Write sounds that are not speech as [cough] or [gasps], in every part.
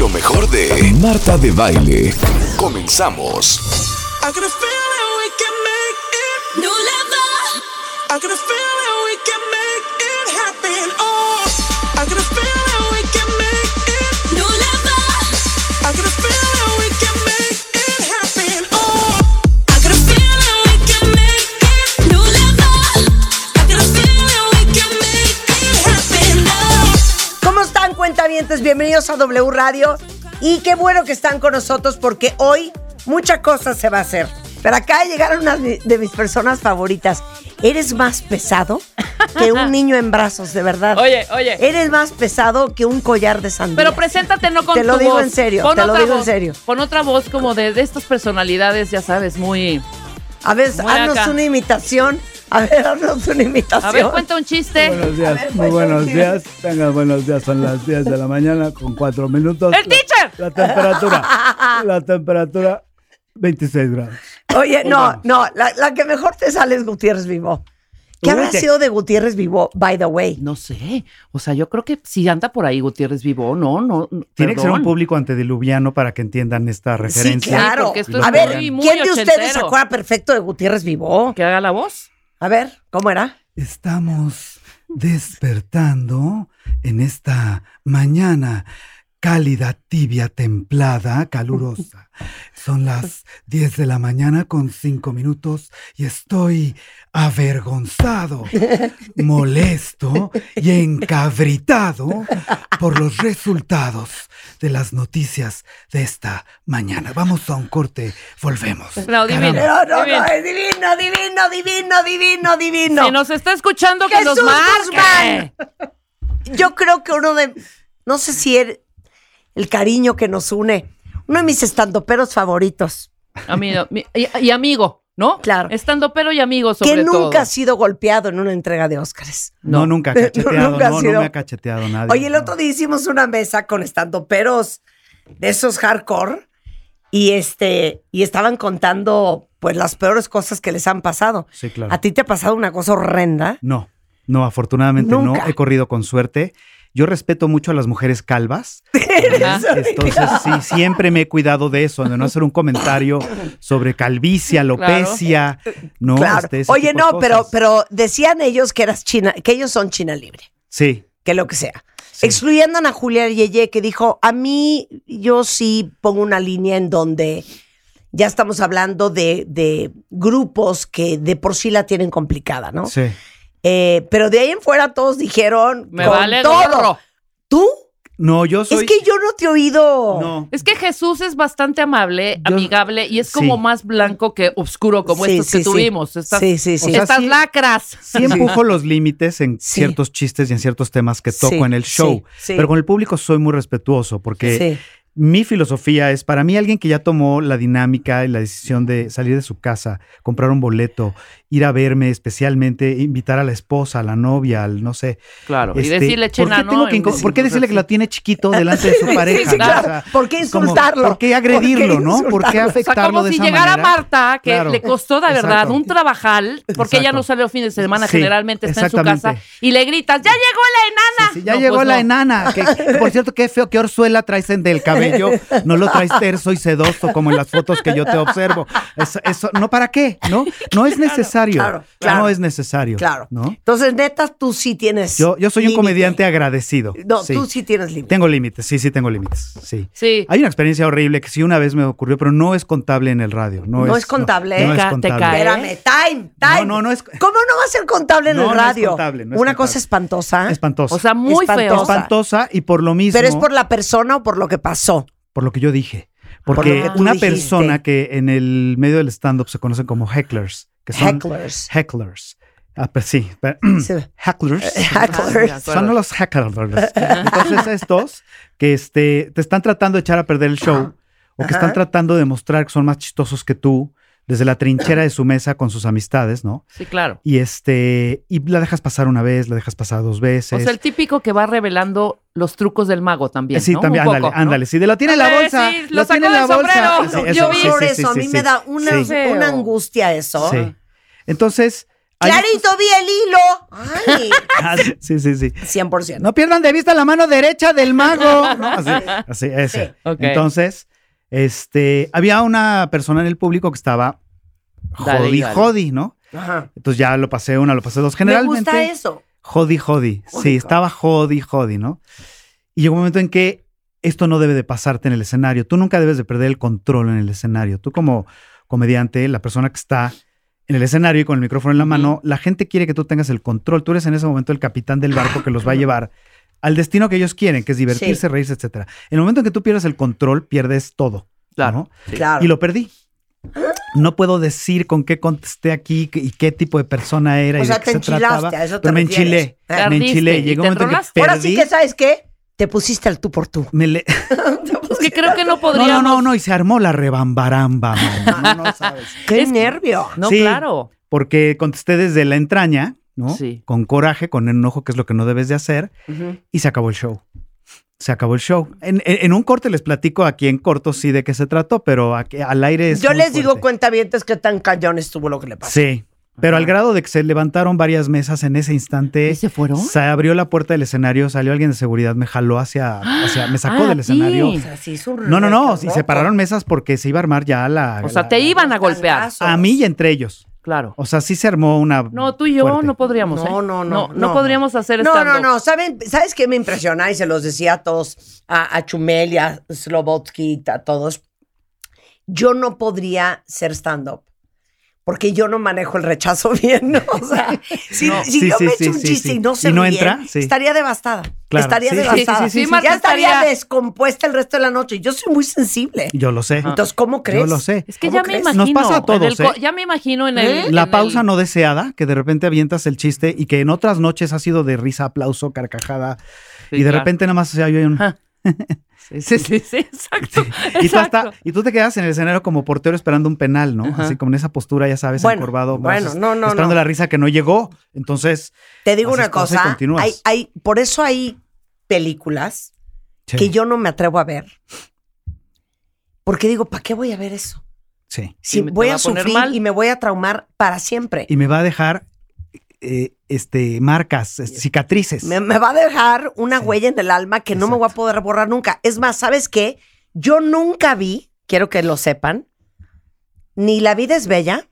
Lo mejor de Marta de Baile. Comenzamos. I Bienvenidos a W Radio. Y qué bueno que están con nosotros porque hoy mucha cosa se va a hacer. Pero acá llegaron unas de mis personas favoritas. Eres más pesado que un [laughs] niño en brazos, de verdad. Oye, oye. Eres más pesado que un collar de sandía. Pero preséntate no con Te lo tu digo voz. en serio, Pon te lo digo en voz, serio. Con otra voz como de, de estas personalidades, ya sabes, muy... A ver, Muy haznos acá. una imitación. A ver, haznos una imitación. A ver, cuenta un chiste. Buenos días, ver, muy pues, buenos sí. días. Tengan buenos días, son las 10 de la mañana con 4 minutos. ¡El teacher! La, temperatura, la temperatura 26 grados. Oye, no, no, la, la que mejor te sale es Gutiérrez Vivo. ¿Qué habrá sido de Gutiérrez Vivo, by the way? No sé. O sea, yo creo que si anda por ahí Gutiérrez Vivo, no, no. no, Tiene que ser un público antediluviano para que entiendan esta Sí, referencia. claro. esto es a ver, muy, muy ¿quién de ustedes se acuerda perfecto de Gutiérrez Vivo? Que haga la voz. A ver, ¿cómo era? Estamos despertando en esta mañana cálida, tibia, templada, calurosa. [laughs] Son las 10 de la mañana con 5 minutos y estoy avergonzado, molesto y encabritado por los resultados de las noticias de esta mañana. Vamos a un corte, volvemos. No, divino. No, no, Divino. no, es divino, divino, divino, divino, divino. Si nos está escuchando, que Jesús nos marque. Guzmán. Yo creo que uno de, no sé si el, el cariño que nos une, uno de mis estandoperos favoritos, Amigo, mi- y, y amigo, ¿no? Claro. Estando pero y amigo, sobre que nunca todo. ha sido golpeado en una entrega de Óscares. No, No. nunca [laughs] cacheteado, Nunca ha no, no sido. me ha cacheteado nadie. Oye, el otro no. día hicimos una mesa con estandoperos de esos hardcore y este y estaban contando pues las peores cosas que les han pasado. Sí, claro. ¿A ti te ha pasado una cosa horrenda? No, no, afortunadamente Nunca. no. He corrido con suerte. Yo respeto mucho a las mujeres calvas. [laughs] Ajá. Entonces, sí, siempre me he cuidado de eso, de no hacer un comentario sobre calvicie, alopecia. No, claro. este, Oye, no, pero, pero decían ellos que eras China, que ellos son China libre, Sí, que lo que sea. Sí. Excluyendo a Ana Julia Yeye, que dijo, a mí yo sí pongo una línea en donde ya estamos hablando de, de grupos que de por sí la tienen complicada, ¿no? sí. Eh, pero de ahí en fuera todos dijeron Me con vale todo. gorro. ¿Tú? No, yo soy. Es que yo no te he oído. No. Es que Jesús es bastante amable, Yo- amigable y es como Sí. más blanco que oscuro, como Sí, estos sí, que sí. tuvimos. Estas, Sí, sí, sí. O sea, estas sí- lacras. Sí empujo los límites en Sí. ciertos chistes y en ciertos temas que toco Sí, en el show. sí, sí. Pero con el público soy muy respetuoso porque Sí. mi filosofía es, para mí, alguien que ya tomó la dinámica y la decisión de salir de su casa, comprar un boleto, ir a verme, especialmente invitar a la esposa, a la novia, al no sé. Claro. y este, decirle ¿por qué, chena, tengo ¿no? que ¿Por qué decirle que lo tiene chiquito [laughs] delante de su pareja? sí, no? claro. O sea, ¿Por qué como, insultarlo? ¿Por qué agredirlo, ¿Por qué no? ¿Por qué insultarlo? O sea, afectarlo como de si esa llegara manera? Marta, que Claro. le costó de verdad Exacto. un trabajal, porque ella no sale los fines de semana, Sí, generalmente está en su casa, y le gritas, ¡ya llegó la enana! Sí, ya No, llegó pues la no. enana. Que, que, por cierto, qué feo, qué orzuela traes en del cabello. No lo traes terso y sedoso como en las fotos que yo te observo. Eso, eso- no, ¿para qué? No, no es necesario. Claro, claro. No es necesario. Claro. ¿no? Entonces, neta, tú sí tienes. Yo, yo soy un comediante agradecido. No, Sí. tú sí tienes límite. Tengo límites, sí, sí tengo límites. Sí. Sí. Hay una experiencia horrible que sí una vez me ocurrió, pero no es contable en el radio. No, No es contable. No, es ca- te contable. cae. Espérame, time, time. No, no, no es- ¿Cómo no va a ser contable en No, el no es radio? contable, no es Una contable. cosa espantosa. Espantosa. O sea, muy feo. Espantosa. espantosa y por lo mismo. Pero es por la persona o por lo que pasó. por lo que yo dije. Porque una dijiste. persona que en el medio del stand-up se conocen como hecklers, que son Hecklers. hecklers. Ah, pues sí, pero- Sí. [clears throat] hecklers. Hecklers. Son los hecklers. Entonces [laughs] estos que este, te están tratando de echar a perder el show o que Ajá. están tratando de mostrar que son más chistosos que tú desde la trinchera de su mesa con sus amistades, ¿no? Sí, claro. Y este y la dejas pasar una vez, la dejas pasar dos veces. O sea, el típico que va revelando los trucos del mago también. Sí, ¿no? también, Un ándale, poco, ¿no? ándale. Si de lo tiene en la bolsa, sí, lo, tiene en la sacó del bolsa. sombrero. Sí, yo sí, por sí, eso, sí, a sí, mí sí. me da una, Sí. una angustia eso. Sí. Entonces, Hay- Clarito vi el hilo. Ay, [laughs] Ah, sí, sí, sí. 100%. No pierdan de vista la mano derecha del mago. ¿no? [laughs] Así, así, ese. Sí. Ok. Entonces, este, había una persona en el público que estaba Dale, jodi, dale. jodi, ¿no? Ajá. Entonces ya lo pasé una, lo pasé dos. Me Generalmente. gusta eso. Jodi, jodi. Jodi, Sí, estaba jodi, jodi, ¿no? Y llegó un momento en que esto no debe de pasarte en el escenario. Tú nunca debes de perder el control en el escenario. Tú como comediante, la persona que está en el escenario y con el micrófono en la mano, la gente quiere que tú tengas el control. Tú eres en ese momento el capitán del barco que los va a [laughs] llevar al destino que ellos quieren, que es divertirse, Sí. reírse, etcétera. En el momento en que tú pierdes el control, pierdes todo. Claro. ¿no? Sí. Claro. Y lo perdí. No puedo decir con qué contesté aquí y qué tipo de persona era O y sea, de qué te se enchilaste, trataba. a eso te pero me enchilé, me enchilé. Llegó un momento en que perdí. Ahora sí que, ¿sabes qué? Te pusiste al tú por tú. me le- [laughs] [laughs] Es que creo que no No, podríamos. no, no, no, y se armó la rebambaramba, man. [laughs] No, no sabes. ¡Qué Es- nervio! No, Sí. claro. Porque contesté desde la entraña, ¿no? Sí. Con coraje, con enojo, que es lo que no debes de hacer, y se acabó el show. Se acabó el show. En, en- en un corte les platico aquí en corto sí de qué se trató, pero aquí- al aire es Yo muy les digo, fuerte. cuentavientes, que tan cañón estuvo lo que le pasó. Sí, pero al grado de que se levantaron varias mesas en ese instante. ¿Y se fueron? Se abrió la puerta del escenario, salió alguien de seguridad, me jaló hacia, hacia me sacó Ah, del escenario. O sea, sí No, no, no, sí, se pararon mesas porque se iba a armar ya la... O sea, la- te la- iban a golpear. A mí y entre ellos. Claro. O sea, sí se armó una... No, tú y yo fuerte. no podríamos. No, ¿eh? no, no, No, no. podríamos hacer No, no, no. ¿Saben, ¿Sabes qué me impresiona? Y se los decía a todos, a, a Chumel y a Slobotsky, a todos. Yo no podría ser stand-up. Porque yo no manejo el rechazo [laughs] bien, ¿no? O sea, [laughs] si, No. si Sí, yo sí, me sí, echo un chiste sí. y no se ¿Y no entra? Sí. estaría devastada. Claro. Estaría Sí, sí, sí, devastada. sí, sí, sí, ya estaría descompuesta el resto de la noche. Yo soy muy sensible. Yo lo sé. Entonces, ¿cómo crees? Yo lo sé. Es que ¿Cómo ya crees? me Nos imagino. pasa a todos, el co- ¿eh? Ya me imagino en el. La en pausa el- no deseada, que de repente avientas el chiste y que en otras noches ha sido de risa, aplauso, carcajada, Sí, y de claro. repente nada más se oye un... [laughs] Sí, sí, sí, sí, exacto. [laughs] Y tú, hasta- y tú te quedas en el escenario como portero esperando un penal, ¿no? Ajá. Así como en esa postura, ya sabes, Bueno, encorvado. bueno, brazos, no, no, Esperando no. la risa que no llegó. Entonces, Te digo una cosa. Hay, hay, por eso hay películas sí, que yo no me atrevo a ver. Porque digo, ¿para qué voy a ver eso? sí. Si voy a sufrir mal. y me voy a traumar para siempre. Y me va a dejar eh, este, marcas, cicatrices. Me, me va a dejar una Sí. huella en el alma que no me voy a poder borrar nunca. Es más, ¿sabes qué? Yo nunca vi, quiero que lo sepan, ni La vida es bella,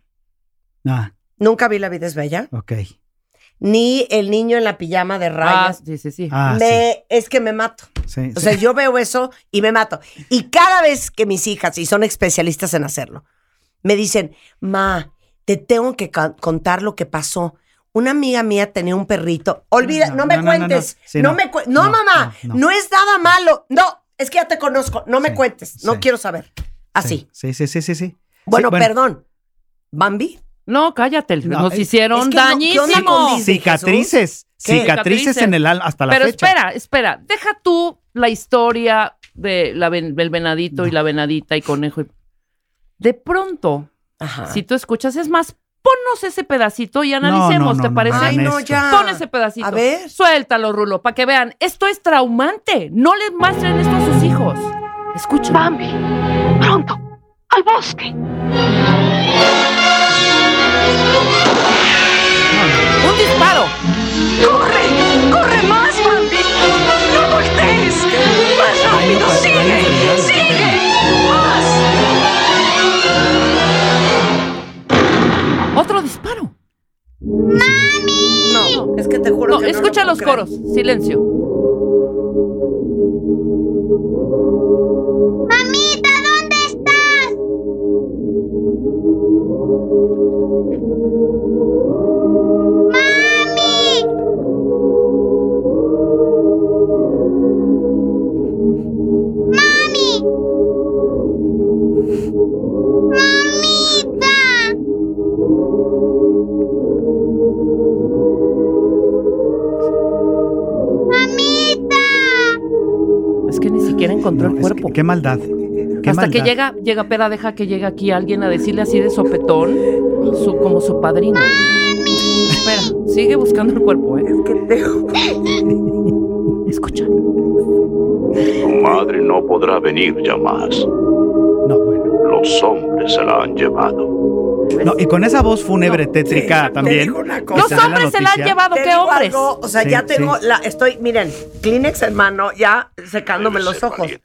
Ah, nunca vi La vida es bella, ok. ni El niño en la pijama de Ah, rayas. sí, sí, sí. Ah, me, Es que me mato. sí. sí, O sí. sea, yo veo eso y me mato. Y cada vez que mis hijas, y son especialistas en hacerlo, me dicen, ma, te tengo que contar lo que pasó. Una amiga mía tenía un perrito. Olvida, no, No, me no, no, no, no. cuentes. Sí, no, no. me cu- no, No, mamá, no, no, no. es nada malo. No, es que ya te conozco. No me Sí, cuentes. No sí. quiero saber. Así. Sí, sí, sí, sí, sí. Bueno, Sí, bueno. perdón. Bambi. No, cállate. No, Nos es- hicieron es. Cicatrices. ¿Qué? Cicatrices en el alma hasta la Pero fecha. espera, espera. Deja tú la historia de la ven- del venadito y la venadita y conejo. y- De pronto, Ajá. si tú escuchas, es más, ponnos ese pedacito y analicemos, no, ¿te no, parece? Ay, no, ya. Pon ese pedacito. A ver. Suéltalo, Rulo, para que vean. Esto es traumante. No les muestren esto a sus hijos. Escucha. Bambi, pronto, al bosque. Un disparo. ¡Corre! ¡Corre más, Bambi! ¡No voltees! ¡Más rápido! ¡Sigue! ¡Sigue! Otro disparo. No, es que te juro No, que no escucha lo los coros. Silencio. Mamita, que No, el es cuerpo. que- qué maldad. Qué Hasta que llega, llega Pera, deja que llegue aquí alguien a decirle así de sopetón, su, como su padrino. Espera, sigue buscando el cuerpo, ¿eh? [laughs] Escucha. Tu madre no podrá venir ya más. No, bueno. Los hombres se la han llevado. No, y con esa voz fúnebre tétrica también. Los hombres se la han llevado, ¿qué hombres? algo, o sea, Sí, ya tengo sí. la, estoy, miren, Kleenex en mano, ya secándome los ojos. valiente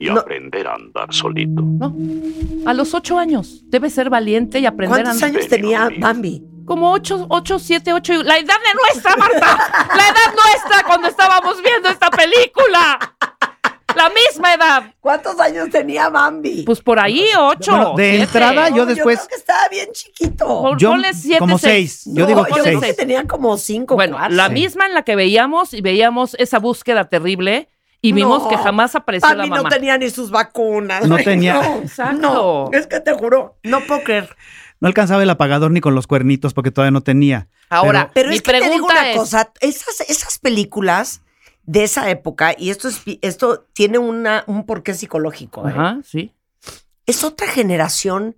Y No. aprender a andar solito. No. A los ocho años. Debe ser valiente y aprender a ¿Cuántos andar. años tenía Bambi? Como ocho, ocho, siete, ocho. y- La edad de nuestra, Marta. La edad nuestra cuando estábamos viendo esta película. La misma edad. ¿Cuántos años tenía Bambi? Pues por ahí, ocho. Bueno, de siete. entrada, No, yo después- creo que estaba bien chiquito. Yo, ponle siete, como seis. seis. Yo No, digo yo creo seis. que tenía como cinco, Bueno, cuatro. la Sí. misma en la que veíamos y veíamos esa búsqueda terrible y vimos No, que jamás apareció Bambi la mamá. no tenía ni sus vacunas. No [laughs] tenía. No, Exacto. no, es que te juro, no puedo creer. No alcanzaba el apagador ni con los cuernitos porque todavía no tenía. Ahora, Pero mi es que te digo una es, cosa, esas, esas películas de esa época, y esto, es, esto tiene una, un porqué psicológico, ¿eh? Ajá, sí. es otra generación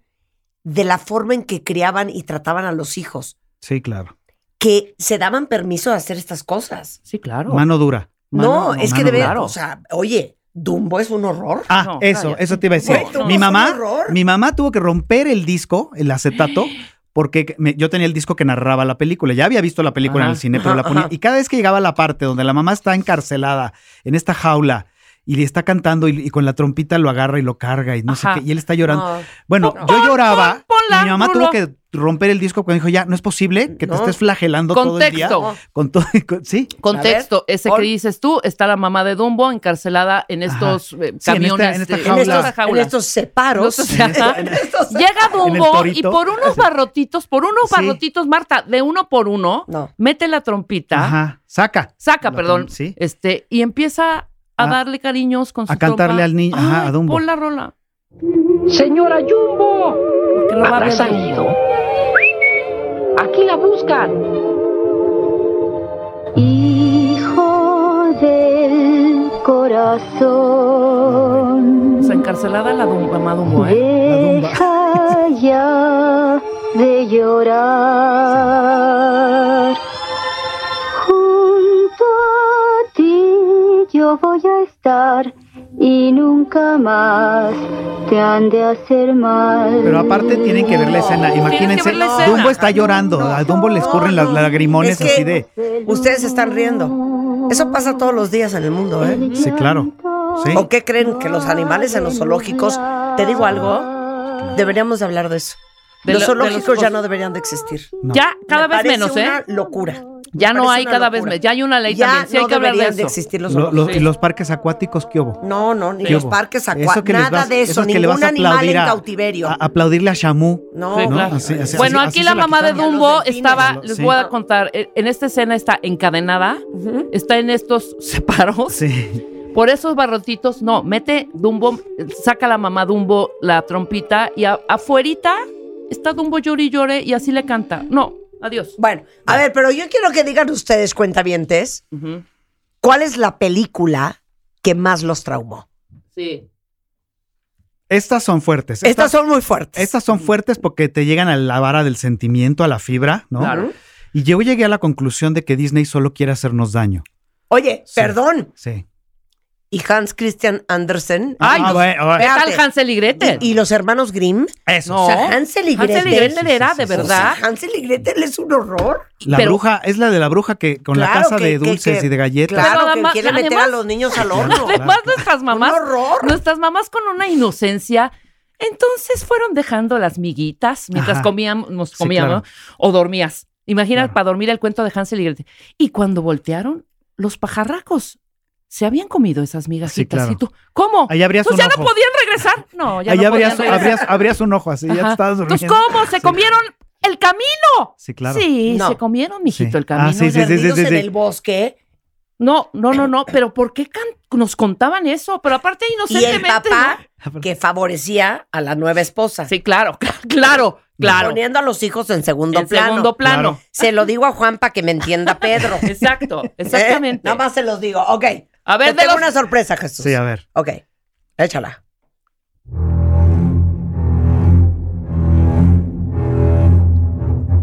de la forma en que criaban y trataban a los hijos, Sí, claro. que se daban permiso de hacer estas cosas. Sí, claro. Mano dura. no, es que de verdad, o sea, oye, Dumbo es un horror. Ah, No, eso, cállate. eso te iba a decir. Güey, mi es un mamá, horror. mi mamá tuvo que romper el disco, el acetato, [gasps] [gasps] porque me- yo tenía el disco que narraba la película. Ya había visto la película en el cine, pero la ponía. ajá. Y cada vez que llegaba a la parte donde la mamá está encarcelada en esta jaula y le está cantando y, y con la trompita lo agarra y lo carga y no Ajá. sé qué, y él está llorando. No. Bueno, No. yo lloraba pon- y mi mamá Rulo. tuvo que romper el disco cuando dijo, ya, no es posible que te No. estés flagelando todo el día. Contexto. Con todo, [laughs] con- sí. Contexto, ese que dices tú, está la mamá de Dumbo encarcelada en estos eh, Sí, en camiones. esta- en esta de- En jaula. estos, jaula. en estos separos. Entonces, ajá. [laughs] En estos- Llega En Dumbo y por unos barrotitos, por unos Sí. barrotitos, Marta, de uno por uno, No. mete la trompita, Ajá, saca. saca, La perdón, trom- sí. este, y empieza A- darle cariños con su a cantarle trompa. al niño, ajá, Ay, a Dumbo. Pon la rola. Señora Jumbo, Porque lo va a ¿habrá ver salido? Dumbo. Aquí la buscan. Hijo del corazón. O sea, encarcelada la Dumbo, mamá Dumbo, ¿eh? Deja ya de llorar. Yo voy a estar y nunca más te han de hacer mal. Pero aparte tienen que ver la escena. Imagínense, la escena. Dumbo está llorando. A Dumbo le escurren las lagrimones Es que- así de. Ustedes están riendo. Eso pasa todos los días en el mundo, ¿eh? Sí, claro. Sí. ¿O qué creen? Que los animales en los zoológicos, te digo algo, deberíamos de hablar de eso. De los lo- de los zoológicos ya no deberían de existir. No. Ya, cada Me vez menos, ¿eh? una locura. Ya no hay cada vez menos. Ya hay una ley Ya también. Sí hay que hablar de deberían de eso. existir los Lo- lo- zoológicos. y los parques acuáticos, ¿qué hubo? No, no, ni ¿Qué los parques Eso acuáticos, que nada vas- de eso, que ningún a animal aplaudir en a- cautiverio. A- aplaudirle a Shamu. no, Sí, ¿no? claro. Así- así- bueno, así- aquí así la mamá de. Dumbo estaba, les Sí. voy a contar, en en esta escena está encadenada, está en estos [laughs] separos, Sí. por esos barrotitos, no, mete Dumbo, saca la mamá Dumbo la trompita y a- afuerita está Dumbo llore y llore y así le canta. No, adiós. Bueno, a ver, pero yo quiero que digan ustedes, cuentavientes, Ujú. ¿cuál es la película que más los traumó? Sí. Estas son fuertes. Estas son muy fuertes. Estas son fuertes porque te llegan a la vara del sentimiento, a la fibra, ¿no? Claro. Y yo llegué a la conclusión de que Disney solo quiere hacernos daño. Oye, Sí. perdón. Sí. Y Hans Christian Andersen. Ay, Ah, no. bueno, bueno. ¿Qué Espérate. tal Hansel y Gretel? Y, y los hermanos Grimm. Eso. No. O sea, Hansel y Gretel. Hansel y Gretel era, de sí, sí, verdad. O sea, Hansel y Gretel es un horror. La Pero- bruja, es la de la bruja que con la casa que- de dulces que- y de galletas. Claro, Pero que además- quiere meter a los niños al [laughs] horno. Claro. Además, nuestras mamás, Un horror. nuestras mamás con una inocencia, entonces fueron dejando las miguitas mientras Ajá. comíamos, Sí, comíamos, claro. o dormías. Imagina Claro. para dormir el cuento de Hansel y Gretel. Y cuando voltearon, los pajarracos se habían comido esas migajitas. claro. ¿Y tú? ¿Cómo? Ahí abrías pues un ya ojo. no podían regresar. No, ya Ahí no abrías, podían regresar. abrías, abrías un ojo así, ya te estabas Entonces, durmiendo. ¿cómo? ¿Se Sí. comieron el camino? Sí, claro. Sí, No. se comieron, mijito, Sí. el camino. Ah, sí, sí, sí, sí, en sí. el bosque. No, no, no, no, pero ¿por qué can- nos contaban eso? Pero aparte Y el inocentemente. papá ¿no? que favorecía a la nueva esposa. Sí, claro, [laughs] claro, claro. Poniendo a los hijos en segundo En plano. segundo plano. Claro. Se lo digo a Juan para que me entienda Pedro. [laughs] Exacto, ¿Eh? exactamente. Nada más se los digo. Ok. A ver, Te de tengo los- una sorpresa, Jesús. Sí, a ver. Ok. Échala.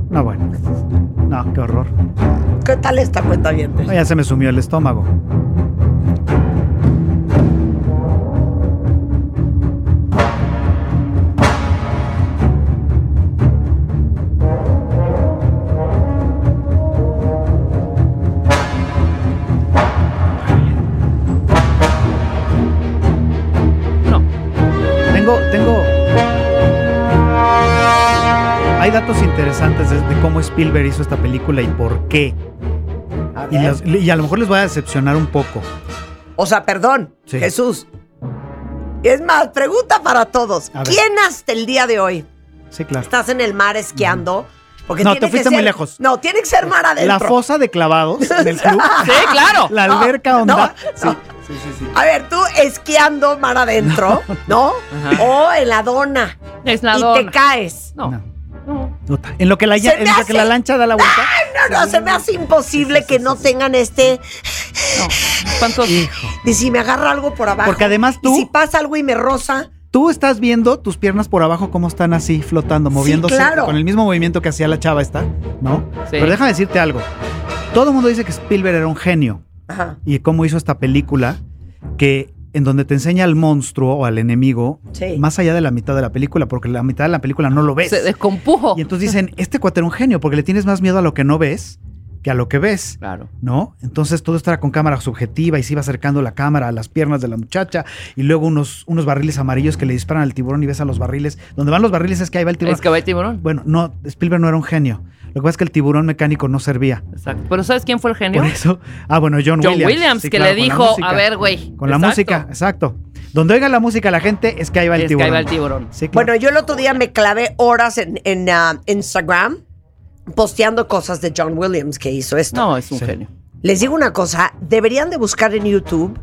No, bueno. No, qué horror. ¿Qué tal esta cuenta bien? No, ya se me sumió el estómago. Hay datos interesantes de, de cómo Spielberg hizo esta película y por qué. A Y, ver. los- y a lo mejor les voy a decepcionar un poco. O sea, perdón, Sí. Jesús. Es más, pregunta para todos. ¿Quién hasta el día de hoy Sí, claro. estás en el mar esquiando? Porque No, te fuiste ser- muy lejos. No, tiene que ser mar adentro. La fosa de clavados en el club. [laughs] Sí, claro. La alberca onda. no, sí, no. sí, sí, sí. A ver, tú esquiando mar adentro, [laughs] ¿no? Ajá. O en la dona. Es la y dona. te caes. No. En lo que la, en lo hace- que la lancha da la vuelta. No, no, se me hace imposible Sí, sí, que sí, no sí. tengan este. no. ¿Cuántos? Hijo. De si me agarra algo por abajo. Porque además tú- Y si pasa algo y me roza. Tú estás viendo tus piernas por abajo cómo están así flotando, moviéndose claro. con el mismo movimiento que hacía la chava esta, ¿no? Sí. Pero déjame decirte algo. Todo el mundo dice que Spielberg era un genio Ajá. y cómo hizo esta película que en donde te enseña al monstruo o al enemigo Sí. más allá de la mitad de la película, porque la mitad de la película no lo ves. Se descompujo. Y entonces dicen, [laughs] este cuate era un genio, porque le tienes más miedo a lo que no ves que a lo que ves. Claro. ¿no? Entonces todo esto era con cámara subjetiva y se iba acercando la cámara a las piernas de la muchacha y luego unos, unos barriles amarillos que le disparan al tiburón y ves a los barriles. Donde van los barriles es que ahí va el tiburón. Es que va el tiburón. Bueno, no, Spielberg no era un genio. Lo que pasa es que el tiburón mecánico no servía. Exacto. Pero ¿sabes quién fue el genio? Por eso, ah, bueno, John, John Williams. Williams, Sí, que claro, le dijo, música. a ver, güey. Con la música, exacto. Donde oiga la música la gente es que ahí va el Es que tiburón. ahí va el tiburón. Sí, claro. Bueno, yo el otro día me clavé horas en, en, ah, Instagram posteando cosas de John Williams que hizo esto. No, es un Sí. genio. Les digo una cosa, deberían de buscar en YouTube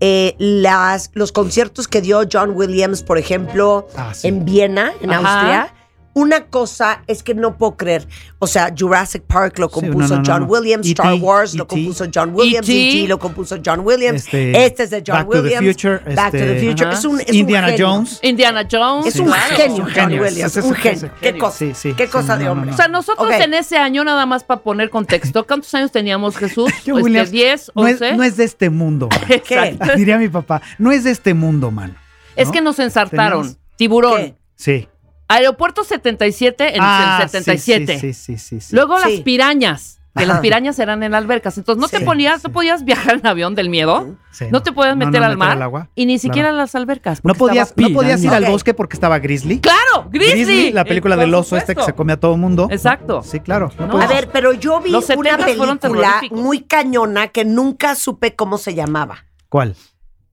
eh, las, los conciertos que dio John Williams, por ejemplo, Ah, sí. en Viena, en Ajá. Austria. Una cosa es que no puedo creer. O sea, Jurassic Park lo Sí, compuso no, no, John no. Williams, Star Wars lo compuso John Williams, E.T.. Lo compuso John Williams. Este, Este, es de John Back to the Williams. Future, Back to the este, Future. Ajá. Es un, es un Indiana. Jones. Indiana Jones. Es un claro. genio, Es un John genio, Williams. es un genio. ¿Qué cosa? Sí, sí, ¿Qué sí, cosa no, de hombre? no. O sea, nosotros en ese año, nada más para poner contexto, ¿cuántos años teníamos, Jesús? [laughs] Este, Williams 10, no es, 11. no es de este mundo. man. Exacto. Diría mi papá, no es de este mundo, mano. Es que nos ensartaron. Tiburón. ¿Qué? Sí. Aeropuerto 77 en Ah, el 77. Sí, sí, sí, sí, sí. Luego Sí. las pirañas. Que las pirañas eran en albercas. Entonces no te ponías, sí. no podías viajar en avión del miedo. Sí, no te podías No, meter no, al mar. agua. Y ni siquiera Claro. las albercas. No podías, no podías ir al bosque porque estaba Grizzly. ¡Claro! ¡Grizzly! la película Eh, del por oso este que se come a todo mundo. Exacto. Sí, claro. no No. A ver, pero yo vi Los una 70s fueron película muy cañona que nunca supe cómo se llamaba. ¿Cuál?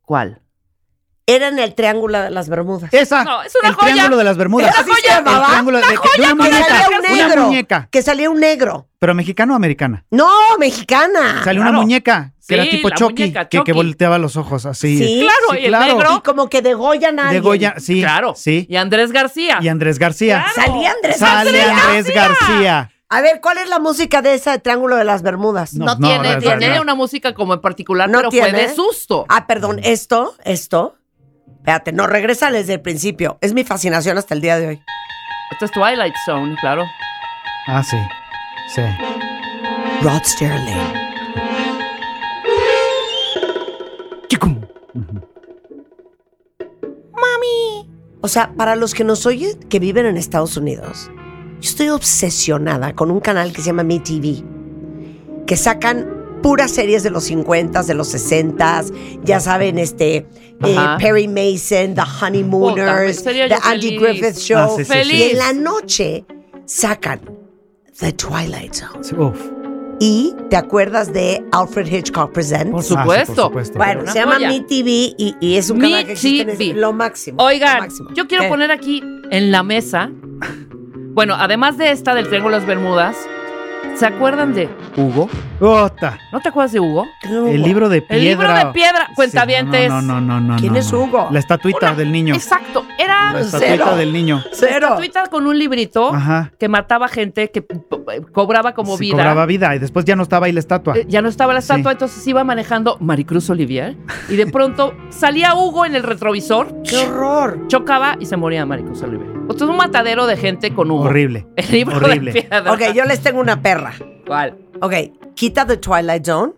¿Cuál? Era en el Triángulo de las Bermudas. Esa. No, es una el joya. triángulo de las Bermudas. ¿Esa sí se llamaba? El triángulo de, de una Que muñeca. salía un Una negro. muñeca. Que salía un negro. Pero mexicano o americana. No, mexicana. Salió una claro. muñeca que Sí, era tipo Chucky, muñeca, que, volteaba los ojos así. Sí, Claro, y el negro. Y como que degollan a De alguien. Goya, sí. claro. Sí. Y Andrés García. Y Andrés García. Claro. Salía Andrés Sale García. Andrés García. A ver, ¿cuál es la música de esa de Triángulo de las Bermudas? No, tiene, no, tiene no. una música como en particular, No pero fue tiene. de susto. Ah, perdón, esto, esto. Espérate, no, regresa desde el principio. Es mi fascinación hasta el día de hoy. Esto es Twilight Zone, claro. Ah, sí. Sí. Rod Sterling. O sea, para los que nos oyen que viven en Estados Unidos, yo estoy obsesionada con un canal que se llama MeTV, que sacan puras series de los 50s, de los 60s, ya saben, este, eh. Perry Mason, The Honeymooners, Puta, The Andy feliz. Griffith Show. Ah, sí, sí, sí. Y en la noche sacan The Twilight Zone. Uf. Y te acuerdas de Alfred Hitchcock Presents. Por Ah, sí, por supuesto. supuesto. Bueno, se llama joya. MeTV y, y es un canal que existe en MeTV. es- lo máximo. lo Oigan, máximo. yo quiero ¿Qué? poner aquí en la mesa. Bueno, además de esta del Triángulo de las Bermudas, ¿se acuerdan de Hugo? Ota. ¿No te acuerdas de Hugo? El libro de piedra. El libro de piedra, cuentavientes. No, no, no, no, no. ¿Quién no, es. Hugo? La estatuita Una- del niño. Exacto, era La estatuita Cero. del niño. Cero. estatuita con un librito Ajá. que mataba gente, que cobraba como Sí, vida. cobraba vida y después ya no estaba ahí la estatua. Eh, ya no estaba la estatua, Sí. entonces iba manejando Maricruz Olivier y de pronto salía Hugo en el retrovisor, ¡Qué horror! chocaba y se moría Maricruz Olivier. Entonces un matadero de gente con Hugo. Horrible. El libro Horrible. de piedra. Ok, yo les tengo una perra. ¿Cuál? Ok, quita The Twilight Zone.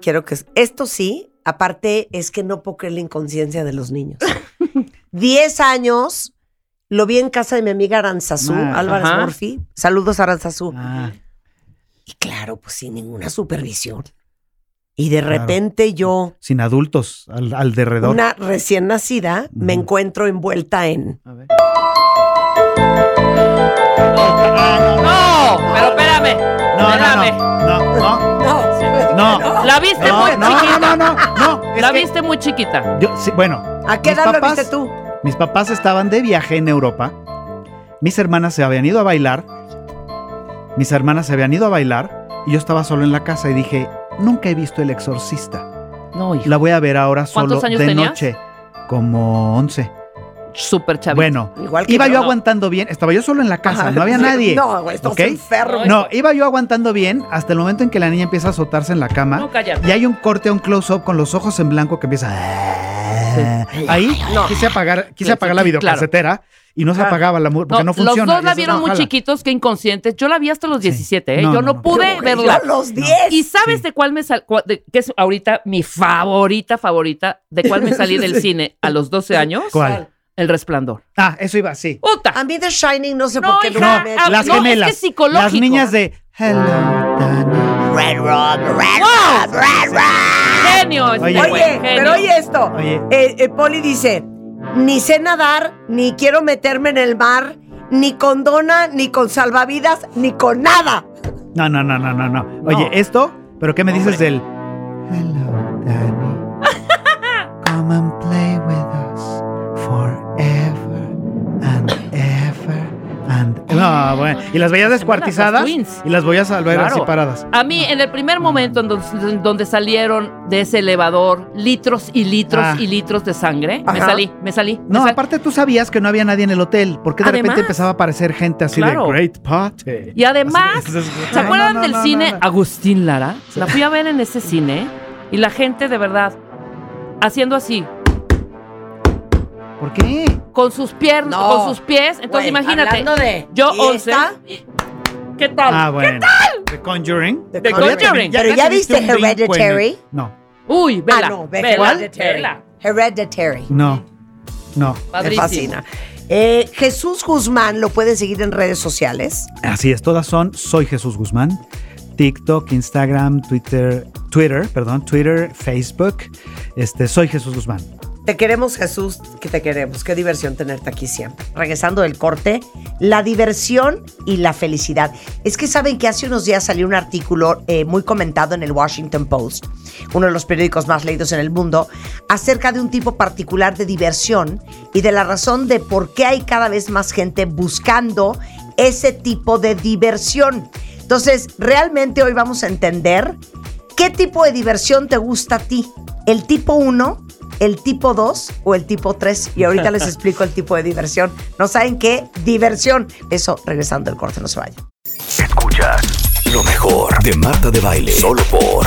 Quiero que... Esto sí, aparte es que no puedo creer la inconsciencia de los niños. [laughs] Diez años, lo vi en casa de mi amiga Aranzazú, Ah, Álvarez ajá. Murphy. Saludos Aranzazú. Ah, Y claro, pues sin ninguna supervisión. Y de Claro. repente yo, sin adultos al, al derredor. una recién nacida, me encuentro envuelta en A ver. No, pero espérame. No, espérame. no, no, no, no, no. La viste No, muy no, chiquita. no, no, no, no. La viste muy chiquita. yo- sí, bueno, ¿A qué edad lo papás- viste tú? Mis papás estaban de viaje en Europa. Mis hermanas se habían ido a bailar. Mis hermanas se habían ido a bailar y yo estaba solo en la casa y dije, nunca he visto El Exorcista. No, hijo. La voy a ver ahora solo ¿Cuántos años de tenías? noche. Como 11. Súper chavito. Bueno, Igual que iba yo no. aguantando bien. Estaba yo solo en la casa, no había Sí, nadie. No, güey, estamos ¿ok? enfermos. No, iba yo aguantando bien hasta el momento en que la niña empieza a azotarse en la cama. No, cállate. Y hay un corte, un close-up con los ojos en blanco que empieza. Ahí quise apagar, quise Sí, apagar sí, la claro. videocasetera y no se apagaba la porque no, funciona. Los dos la vieron no muy jala. chiquitos, que inconscientes. Yo la vi hasta los 17, ¿eh? No, Yo no, no, no. pude verla. a los 10. ¿Y sabes Sí. de cuál me sal, de- que es ahorita mi favorita, favorita, de cuál me salí del [laughs] cine a los 12 años? ¿Cuál? El Resplandor. Ah, eso iba, sí. ¡Puta! A mí The Shining no sé No, por qué hija, No, me- ah, las no, es que gemelas. es psicológico. Las niñas de Hello, Danny. Red Rock, Red ¡Wow! Rock, Red Rock. Genio. este Oye. güey, Oye, genio. pero oye esto. Oye. Eh, eh, Poli dice, ni sé nadar, ni quiero meterme en el mar, ni con dona, ni con salvavidas, ni con nada. No, no, no, no, no, no. Oye, esto, pero ¿qué me dices del Hello, Danny? [laughs] Come and play and No, bueno, y las veías Las descuartizadas twins. y las voy a salvar Claro. así paradas. A mí, en el primer momento en donde, en donde salieron de ese elevador litros y litros Ah. y litros de sangre, me salí, me salí. me No, sal- aparte tú sabías que no había nadie en el hotel, porque de repente empezaba a aparecer gente así Claro. de Great Party. Y además, de- ¿se acuerdan No, no, del no, cine no. Agustín Lara? La fui a ver en ese cine y la gente de verdad haciendo así, ¿Por qué? con sus piernas, No. con sus pies. Entonces Güey, imagínate, hablando de yo ¿y 11. esta? ¿Qué tal? Ah, bueno. ¿Qué tal? The Conjuring. The The Conjuring. Conjuring. Pero ya viste Hereditary. No, Uy, vela, ah, no, Hereditary. vela. Hereditary. no, no. Me Padrísimo. fascina. Eh, Jesús Guzmán lo pueden seguir en redes sociales. Así es, todas son Soy Jesús Guzmán. TikTok, Instagram, Twitter, Twitter, perdón, Twitter, Facebook. Este, soy Jesús Guzmán. Te queremos, Jesús, que te queremos. Qué diversión tenerte aquí siempre. Regresando del corte, la diversión y la felicidad. Es que saben que hace unos días salió un artículo eh, muy comentado en el Washington Post, uno de los periódicos más leídos en el mundo, acerca de un tipo particular de diversión y de la razón de por qué hay cada vez más gente buscando ese tipo de diversión. Entonces, realmente hoy vamos a entender ¿Qué tipo de diversión te gusta a ti? ¿El tipo 1, el tipo 2 o el tipo 3? Y ahorita les [laughs] explico el tipo de diversión. ¿No saben qué? Diversión. Eso regresando el corte, no se vayan. Escuchas lo mejor de Marta de Baile. Solo por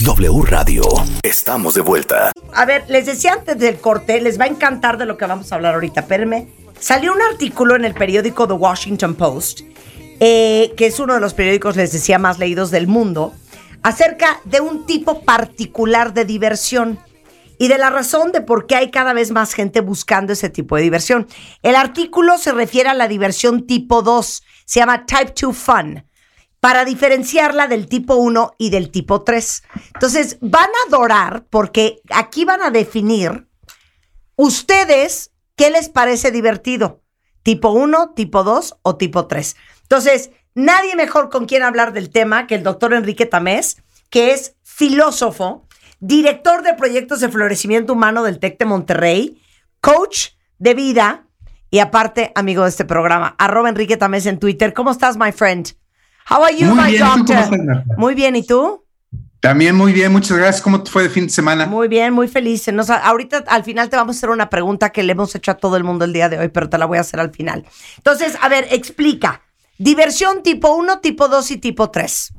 W Radio. Estamos de vuelta. A ver, les decía antes del corte, les va a encantar de lo que vamos a hablar ahorita. Espérenme. Salió un artículo en el periódico The Washington Post, eh, que es uno de los periódicos, les decía, más leídos del mundo, acerca de un tipo particular de diversión y de la razón de por qué hay cada vez más gente buscando ese tipo de diversión. El artículo se refiere a la diversión tipo 2, se llama Type 2 Fun, para diferenciarla del tipo 1 y del tipo 3. Entonces, van a adorar porque aquí van a definir ustedes qué les parece divertido. Tipo 1, tipo 2 o tipo 3. Entonces, nadie mejor con quien hablar del tema que el doctor Enrique Tamés, que es filósofo, director de proyectos de florecimiento humano del TEC de Monterrey, coach de vida y aparte amigo de este programa. Arroba Enrique Tamés en Twitter. ¿Cómo estás, my friend? How are you, Muy my bien, ¿tú cómo doctor? estás? Muy bien, ¿y tú? También muy bien, muchas gracias. ¿Cómo te fue de fin de semana? Muy bien, muy feliz. Nos- ahorita al final te vamos a hacer una pregunta que le hemos hecho a todo el mundo el día de hoy, pero te la voy a hacer al final. Entonces, a ver, explica. Diversión tipo 1, tipo 2 y tipo 3.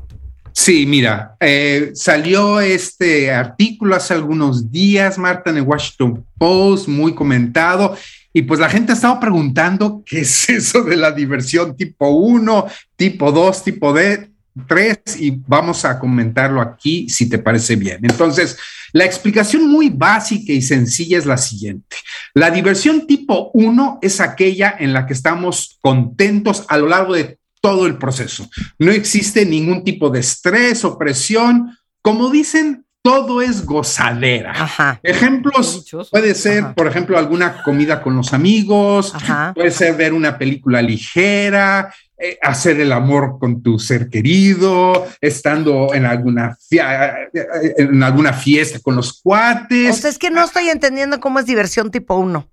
Sí, mira, eh, salió este artículo hace algunos días, Marta, en el Washington Post, muy comentado, y pues la gente estaba preguntando qué es [laughs] eso de la diversión tipo 1, tipo 2, tipo D. 3 y vamos a comentarlo aquí si te parece bien. Entonces, la explicación muy básica y sencilla es la siguiente. La diversión tipo 1 es aquella en la que estamos contentos a lo largo de todo el proceso. No existe ningún tipo de estrés o presión. Como dicen, todo es gozadera. Ajá. Ejemplos puede ser, Ajá. por ejemplo, alguna comida con los amigos, Ajá. puede ser ver una película ligera, eh, hacer el amor con tu ser querido, estando en alguna, fia- eh, en alguna fiesta con los O cuates. sea, es que no estoy entendiendo cómo es diversión tipo uno.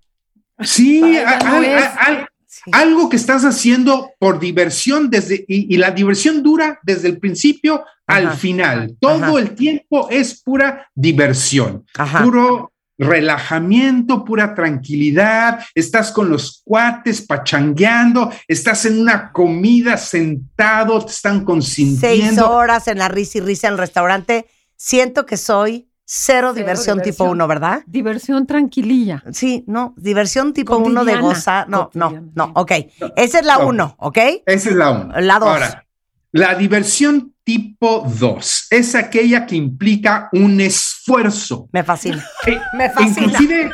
Sí, al- Sí. algo que estás haciendo por diversión desde y, y la diversión dura desde el principio al Ajá. final. Todo Ajá. el tiempo es pura diversión, puro relajamiento, pura tranquilidad. Estás con los cuates pachangueando, estás en una comida sentado, te están Seis consintiendo. horas en la risa y risa en el restaurante. Siento que soy cero, diversión, tipo diversión. uno, ¿verdad? Diversión tranquililla. Sí, no, diversión tipo uno de Cotidiana. gozar. No, no, no, ok. Esa es la No. uno, ¿ok? Esa es la uno. La dos. Ahora, la diversión tipo 2 es aquella que implica un esfuerzo. Me fascina. Eh, Me fascina. Inclusive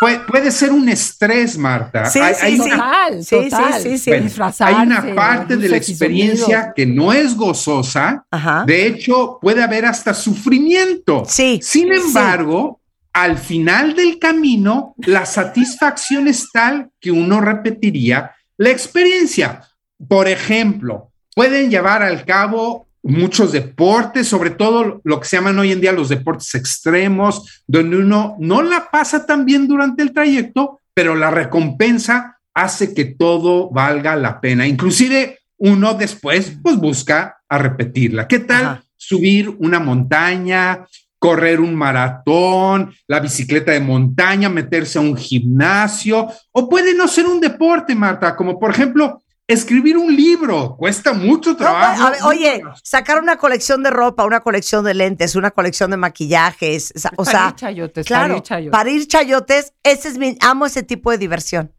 puede, puede ser un estrés, Marta. Sí, hay, sí, hay sí. una, Total, Sí, sí, total. sí, sí. bueno, Disfrazarse, hay una parte de la experiencia que no es gozosa. Ajá. De hecho, puede haber hasta sufrimiento. Sí, Sin sí. embargo, al final del camino, la satisfacción es tal que uno repetiría la experiencia. Por ejemplo, pueden llevar al cabo muchos deportes, sobre todo lo que se llaman hoy en día los deportes extremos, donde uno no la pasa tan bien durante el trayecto, pero la recompensa hace que todo valga la pena. Inclusive uno después pues busca a repetirla. ¿Qué tal Ajá. subir una montaña, correr un maratón, la bicicleta de montaña, meterse a un gimnasio, o puede no ser un deporte, Marta, como por ejemplo escribir un libro, cuesta mucho No, trabajo. a ver, oye, sacar una colección de ropa, una colección de lentes, una colección de maquillajes, o sea, o Para sea, ir chayotes, claro, para ir chayotes. para ir chayotes, ese es mi, amo ese tipo de diversión.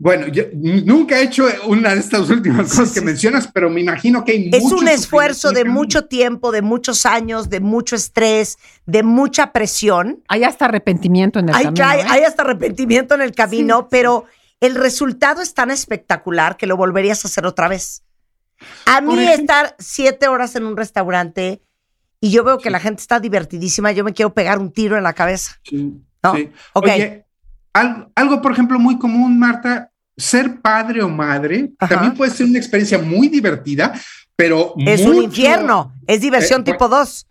Bueno, yo nunca he hecho una de estas últimas cosas que mencionas, pero me imagino que hay Es un esfuerzo de mucho tiempo, de muchos años, de mucho estrés, de mucha presión. Hay hasta arrepentimiento en el Hay, camino. hay- ¿eh? hay hasta arrepentimiento en el camino, Sí, sí. pero el resultado es tan espectacular que lo volverías a hacer otra vez. A mí estar siete horas en un restaurante y yo veo que la gente está divertidísima, yo me quiero pegar un tiro en la cabeza. Sí, ¿No? sí. Oye, al- algo, por ejemplo, muy común, Marta, ser padre o madre Ajá. también puede ser una experiencia muy divertida, pero Es un infierno, es diversión Eh, tipo 2.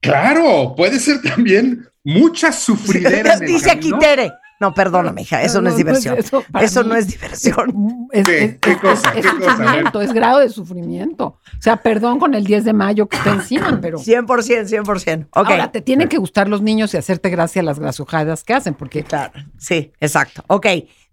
Claro, puede ser también mucha [laughs] sufridera. Dice aquí. Tere. No, perdóname, hija, eso no, es diversión. eso no es diversión. Es, ¿Qué? es- ¿Qué cosa? es ¿Qué cosa? sufrimiento, es grado de sufrimiento. O sea, perdón con el 10 de mayo que está encima, pero 100%, 100%. Ok. ahora te tienen que gustar los niños y hacerte gracia las grasojadas que hacen, porque Claro, sí, exacto. Ok,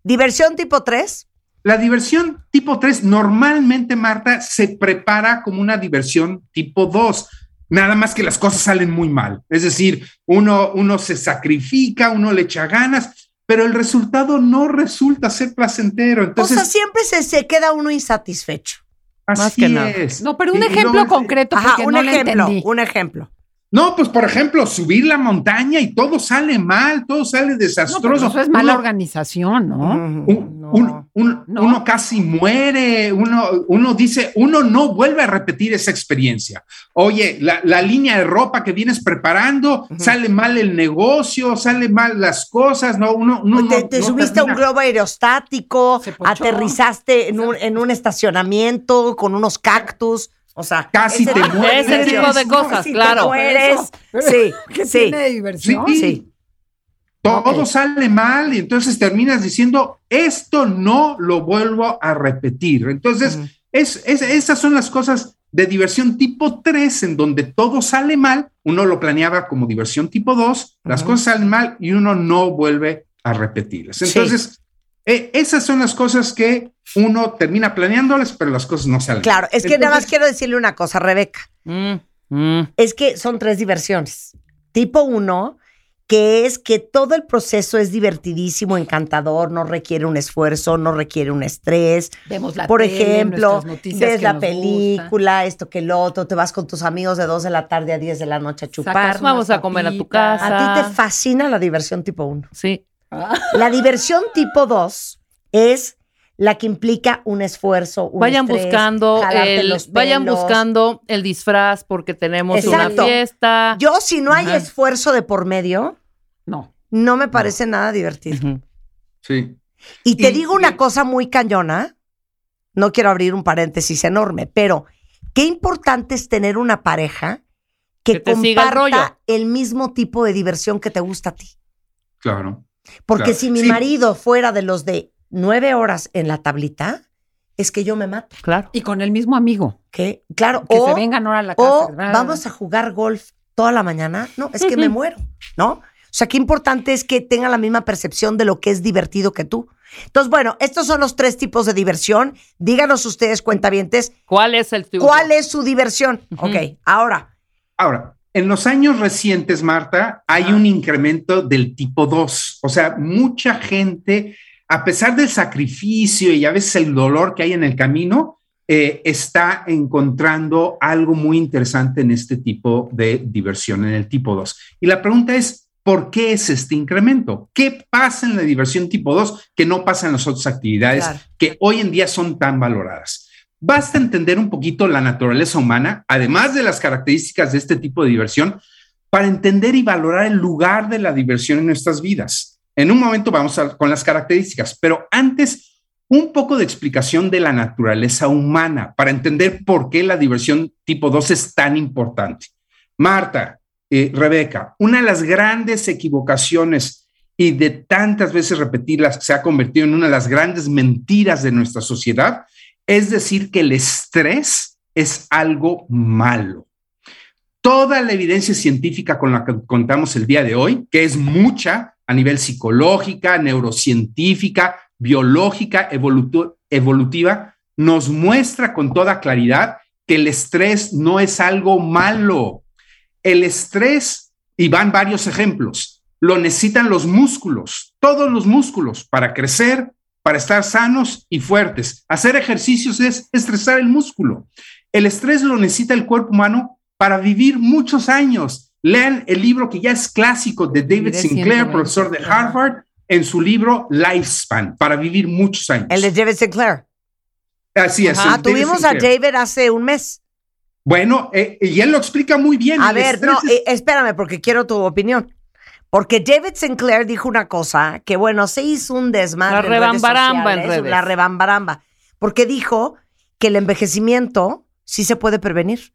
diversión tipo 3. La diversión tipo 3 normalmente, Marta, se prepara como una diversión tipo 2. Nada más que las cosas salen muy mal. Es decir, uno, uno se sacrifica, uno le echa ganas, pero el resultado no resulta ser placentero. Entonces, o sea, siempre se, se queda uno insatisfecho. así más que nada. es. no, pero un Y- ejemplo luego- concreto Ajá, porque un no le ejemplo, un ejemplo. No, pues por ejemplo, subir la montaña y todo sale mal, todo sale No, pero desastroso. eso es mala Uno- organización, ¿no? un- No. un- un- No. Uno casi muere, uno, uno dice, uno no vuelve a repetir esa experiencia. Oye, la, la línea de ropa que vienes preparando, sale mal el negocio, sale mal las cosas, no, uno, uno te no- te no subiste a un globo aerostático, aterrizaste en un, en un estacionamiento con unos cactus. O sea, Casi ese te tipo- mueres. Ese tipo de No, cosas, si te claro. mueres. Pero- Sí, ¿Qué sí, tiene de diversión? Sí. sí. Todo Ok. sale mal y entonces terminas diciendo, esto no lo vuelvo a repetir. Entonces, es, es- esas son las cosas de diversión tipo 3, en donde todo sale mal. Uno lo planeaba como diversión tipo 2, las cosas salen mal y uno no vuelve a repetirlas. Sí. Entonces, eh, esas son las cosas que uno termina planeándolas, pero las cosas no salen. Claro, es que nada más Entonces, quiero decirle una cosa, Rebeca. Mm, mm. Es que son tres diversiones. Tipo uno, que es que todo el proceso es divertidísimo, encantador, no requiere un esfuerzo, no requiere un estrés. Vemos la Por tele, ejemplo, ves la película, esto que el otro, te vas con tus amigos de 2 de la tarde a 10 de la noche a chupar. Sacas Vamos a comer a tu casa. A ti te fascina la diversión tipo 1. Sí. La diversión tipo 2 es la que implica un esfuerzo, un Vayan estrés, buscando el, los vayan buscando el disfraz porque tenemos Exacto. una fiesta. Yo, si no hay Ajá. esfuerzo de por medio, No. no me parece nada divertido. Sí. Y te Y- digo una cosa muy cañona, no quiero abrir un paréntesis enorme, pero qué importante es tener una pareja que, Que te siga el rollo. comparta el mismo tipo de diversión que te gusta a ti. Claro. Porque Claro. si mi Sí. marido fuera de los de nueve horas en la tablita, es que yo me mato. Claro. Y con el mismo amigo. ¿Qué? Claro. Que o, se vengan ahora a la casa. o vamos a jugar golf toda la mañana. No, es que me muero, ¿no? O sea, qué importante es que tenga la misma percepción de lo que es divertido que tú. Entonces, bueno, estos son los tres tipos de diversión. Díganos ustedes, cuentavientes, ¿Cuál es el tuyo? ¿cuál es su diversión? Ok, ahora, Ahora, en los años recientes, Marta, hay un incremento del tipo 2. O sea, mucha gente, a pesar del sacrificio y a veces el dolor que hay en el camino, eh, está encontrando algo muy interesante en este tipo de diversión, en el tipo 2. Y la pregunta es, ¿por qué es este incremento? ¿Qué pasa en la diversión tipo 2 que no pasa en las otras actividades Claro. que hoy en día son tan valoradas? Basta entender un poquito la naturaleza humana, además de las características de este tipo de diversión, para entender y valorar el lugar de la diversión en nuestras vidas. En un momento vamos con las características, pero antes un poco de explicación de la naturaleza humana para entender por qué la diversión tipo 2 es tan importante. Marta, eh, Rebeca, una de las grandes equivocaciones y de tantas veces repetirlas se ha convertido en una de las grandes mentiras de nuestra sociedad, es decir, que el estrés es algo malo. Toda la evidencia científica con la que contamos el día de hoy, que es mucha a nivel psicológica, neurocientífica, biológica, evolutu- evolutiva, nos muestra con toda claridad que el estrés no es algo malo. El estrés, y van varios ejemplos, lo necesitan los músculos, todos los músculos, para crecer, para estar sanos y fuertes. Hacer ejercicios es estresar el músculo. El estrés lo necesita el cuerpo humano para vivir muchos años. Lean el libro que ya es clásico de David Sinclair, 120. profesor de Harvard, en su libro Lifespan, para vivir muchos años. el de David Sinclair. Así es. Ah, tuvimos a. David hace un mes. Bueno, eh, y él lo explica muy bien. A ver, no, es- eh, espérame, porque quiero tu opinión. Porque David Sinclair dijo una cosa que, bueno, se hizo un desmadre. La en redes rebambaramba en redes. La rebambaramba. Porque dijo que el envejecimiento sí se puede prevenir.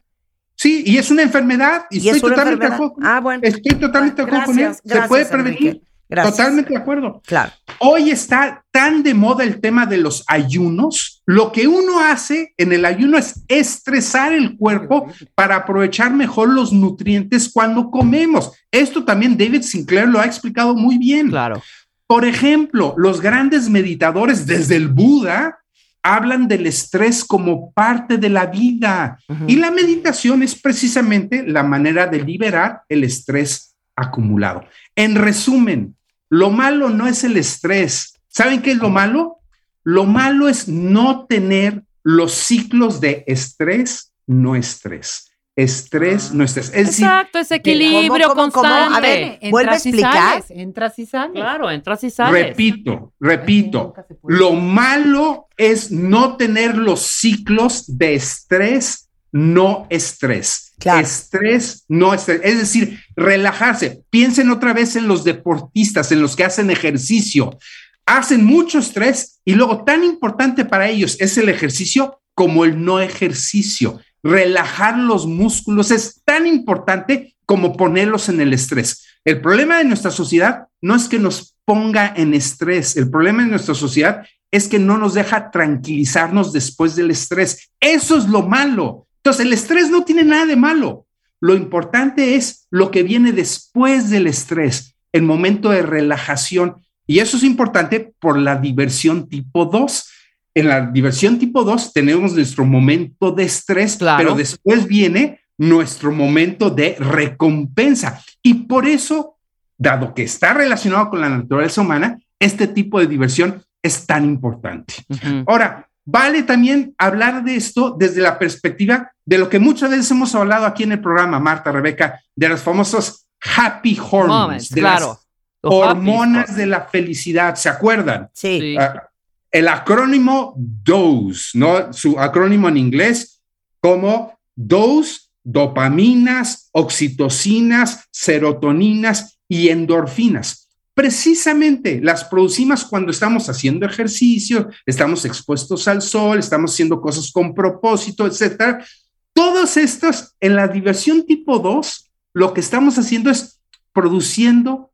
Sí, y es una enfermedad. Y, Y estoy es una totalmente de enfermedad. acuerdo. Ah, bueno. Estoy totalmente de acuerdo con él. Gracias, Se puede prevenir. Enrique. Gracias. Totalmente de acuerdo. Claro. Hoy está tan de moda el tema de los ayunos. Lo que uno hace en el ayuno es estresar el cuerpo para aprovechar mejor los nutrientes cuando comemos. Esto también David Sinclair lo ha explicado muy bien. Claro. Por ejemplo, los grandes meditadores desde el Buda hablan del estrés como parte de la vida. Y la meditación es precisamente la manera de liberar el estrés acumulado. En resumen, lo malo no es el estrés. ¿Saben qué es lo malo? Lo malo es no tener los ciclos de estrés, no estrés. Estrés, no estrés. Es Exacto, ese equilibrio ¿Cómo, cómo, cómo? constante. A ver, Entras ¿Vuelve a y explicar? sales, Entras y sales. Claro, entras y sales. Repito, repito, lo malo es no tener los ciclos de estrés, no estrés. Claro. Estrés, no estrés. Es decir, relajarse. Piensen otra vez en los deportistas, en los que hacen ejercicio. Hacen mucho estrés y luego tan importante para ellos es el ejercicio como el no ejercicio. Relajar los músculos es tan importante como ponerlos en el estrés. El problema de nuestra sociedad no es que nos ponga en estrés, el problema de nuestra sociedad es que no nos deja tranquilizarnos después del estrés. Eso es lo malo. Entonces, el estrés no tiene nada de malo. Lo importante es lo que viene después del estrés, el momento de relajación. Y eso es importante por la diversión tipo 2. En la diversión tipo 2 tenemos nuestro momento de estrés, Claro. pero después viene nuestro momento de recompensa. Y por eso, dado que está relacionado con la naturaleza humana, este tipo de diversión es tan importante. Ahora, vale también hablar de esto desde la perspectiva de lo que muchas veces hemos hablado aquí en el programa, Marta, Rebeca, de los famosos happy hormones, Moments, de claro. las happy hormonas de la felicidad, ¿se acuerdan? Sí. Sí. Ah, el acrónimo DOSE, ¿no? Su acrónimo en inglés como DOSE, dopaminas, oxitocinas, serotoninas y endorfinas. Precisamente las producimos cuando estamos haciendo ejercicio, estamos expuestos al sol, estamos haciendo cosas con propósito, etcétera. Todas estas en la diversión tipo 2, lo que estamos haciendo es produciendo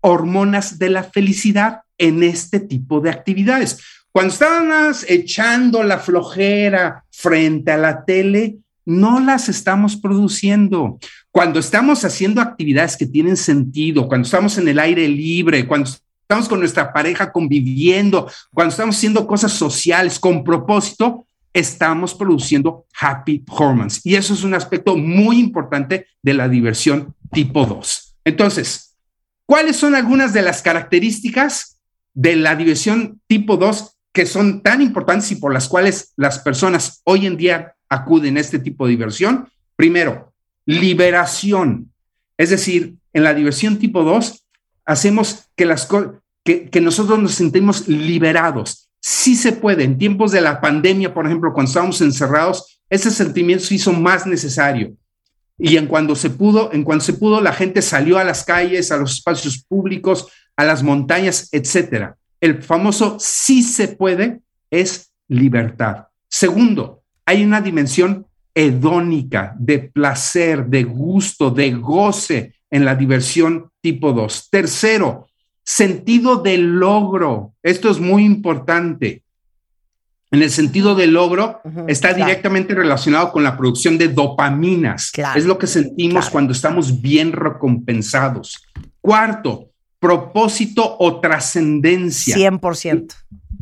hormonas de la felicidad en este tipo de actividades. Cuando estabas echando la flojera frente a la tele, no las estamos produciendo. Cuando estamos haciendo actividades que tienen sentido, cuando estamos en el aire libre, cuando estamos con nuestra pareja conviviendo, cuando estamos haciendo cosas sociales con propósito, estamos produciendo happy hormones. Y eso es un aspecto muy importante de la diversión tipo 2. Entonces, ¿cuáles son algunas de las características de la diversión tipo 2 que son tan importantes y por las cuales las personas hoy en día acuden a este tipo de diversión? Primero, liberación. Es decir, en la diversión tipo 2 hacemos que, las que, nosotros nos sentimos liberados. Sí se puede. En tiempos de la pandemia, por ejemplo, cuando estábamos encerrados, ese sentimiento se hizo más necesario. Y en cuando se pudo, en cuando se pudo, la gente salió a las calles, a los espacios públicos, a las montañas, etcétera. El famoso sí se puede es libertad. Segundo, hay una dimensión hedónica, de placer, de gusto, de goce en la diversión tipo 2. Tercero, sentido de logro. Esto es muy importante. En el sentido de logro, está claro. directamente relacionado con la producción de dopaminas. Claro, es lo que sentimos claro. cuando estamos bien recompensados. Cuarto, propósito o trascendencia ¿100%?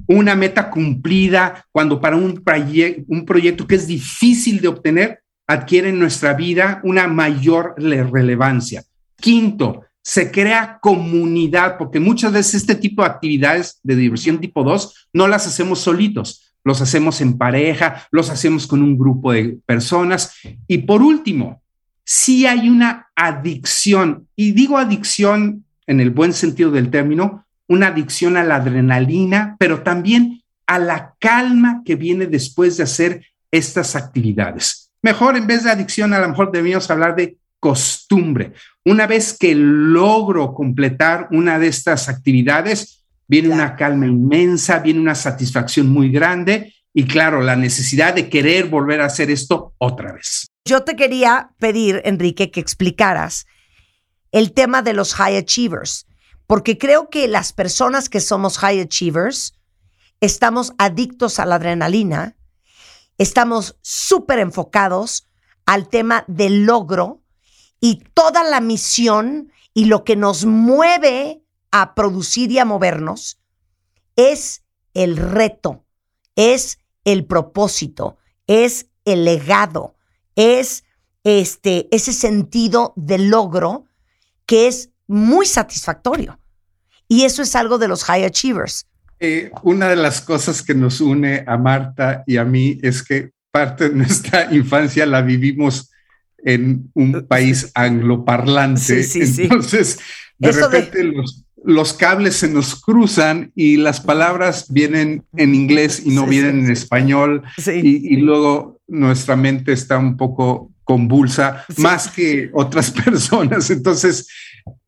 Una meta cumplida, cuando para un, proye- un proyecto que es difícil de obtener, adquiere en nuestra vida una mayor le- relevancia. Quinto, se crea comunidad, porque muchas veces este tipo de actividades de diversión tipo 2 no las hacemos solitos, los hacemos en pareja, los hacemos con un grupo de personas. Y por último, si hay una adicción, y digo adicción en el buen sentido del término, una adicción a la adrenalina, pero también a la calma que viene después de hacer estas actividades. Mejor en vez de adicción, a lo mejor debíamos hablar de costumbre. Una vez que logro completar una de estas actividades, viene una calma inmensa, viene una satisfacción muy grande y claro, la necesidad de querer volver a hacer esto otra vez. Yo te quería pedir, Enrique, que explicaras el tema de los high achievers, porque creo que las personas que somos high achievers estamos adictos a la adrenalina, estamos súper enfocados al tema del logro y toda la misión y lo que nos mueve a producir y a movernos es el reto, es el propósito, es el legado, es este, ese sentido de logro que es muy satisfactorio. Y eso es algo de los high achievers. Eh, una de las cosas que nos une a Marta y a mí es que parte de nuestra [laughs] infancia la vivimos en un país angloparlante. Sí, sí, sí. Entonces, de Eso de- repente los, los cables se nos cruzan y las palabras vienen en inglés y no vienen en español. Sí. Y, y luego nuestra mente está un poco convulsa, más que otras [laughs] personas. Entonces,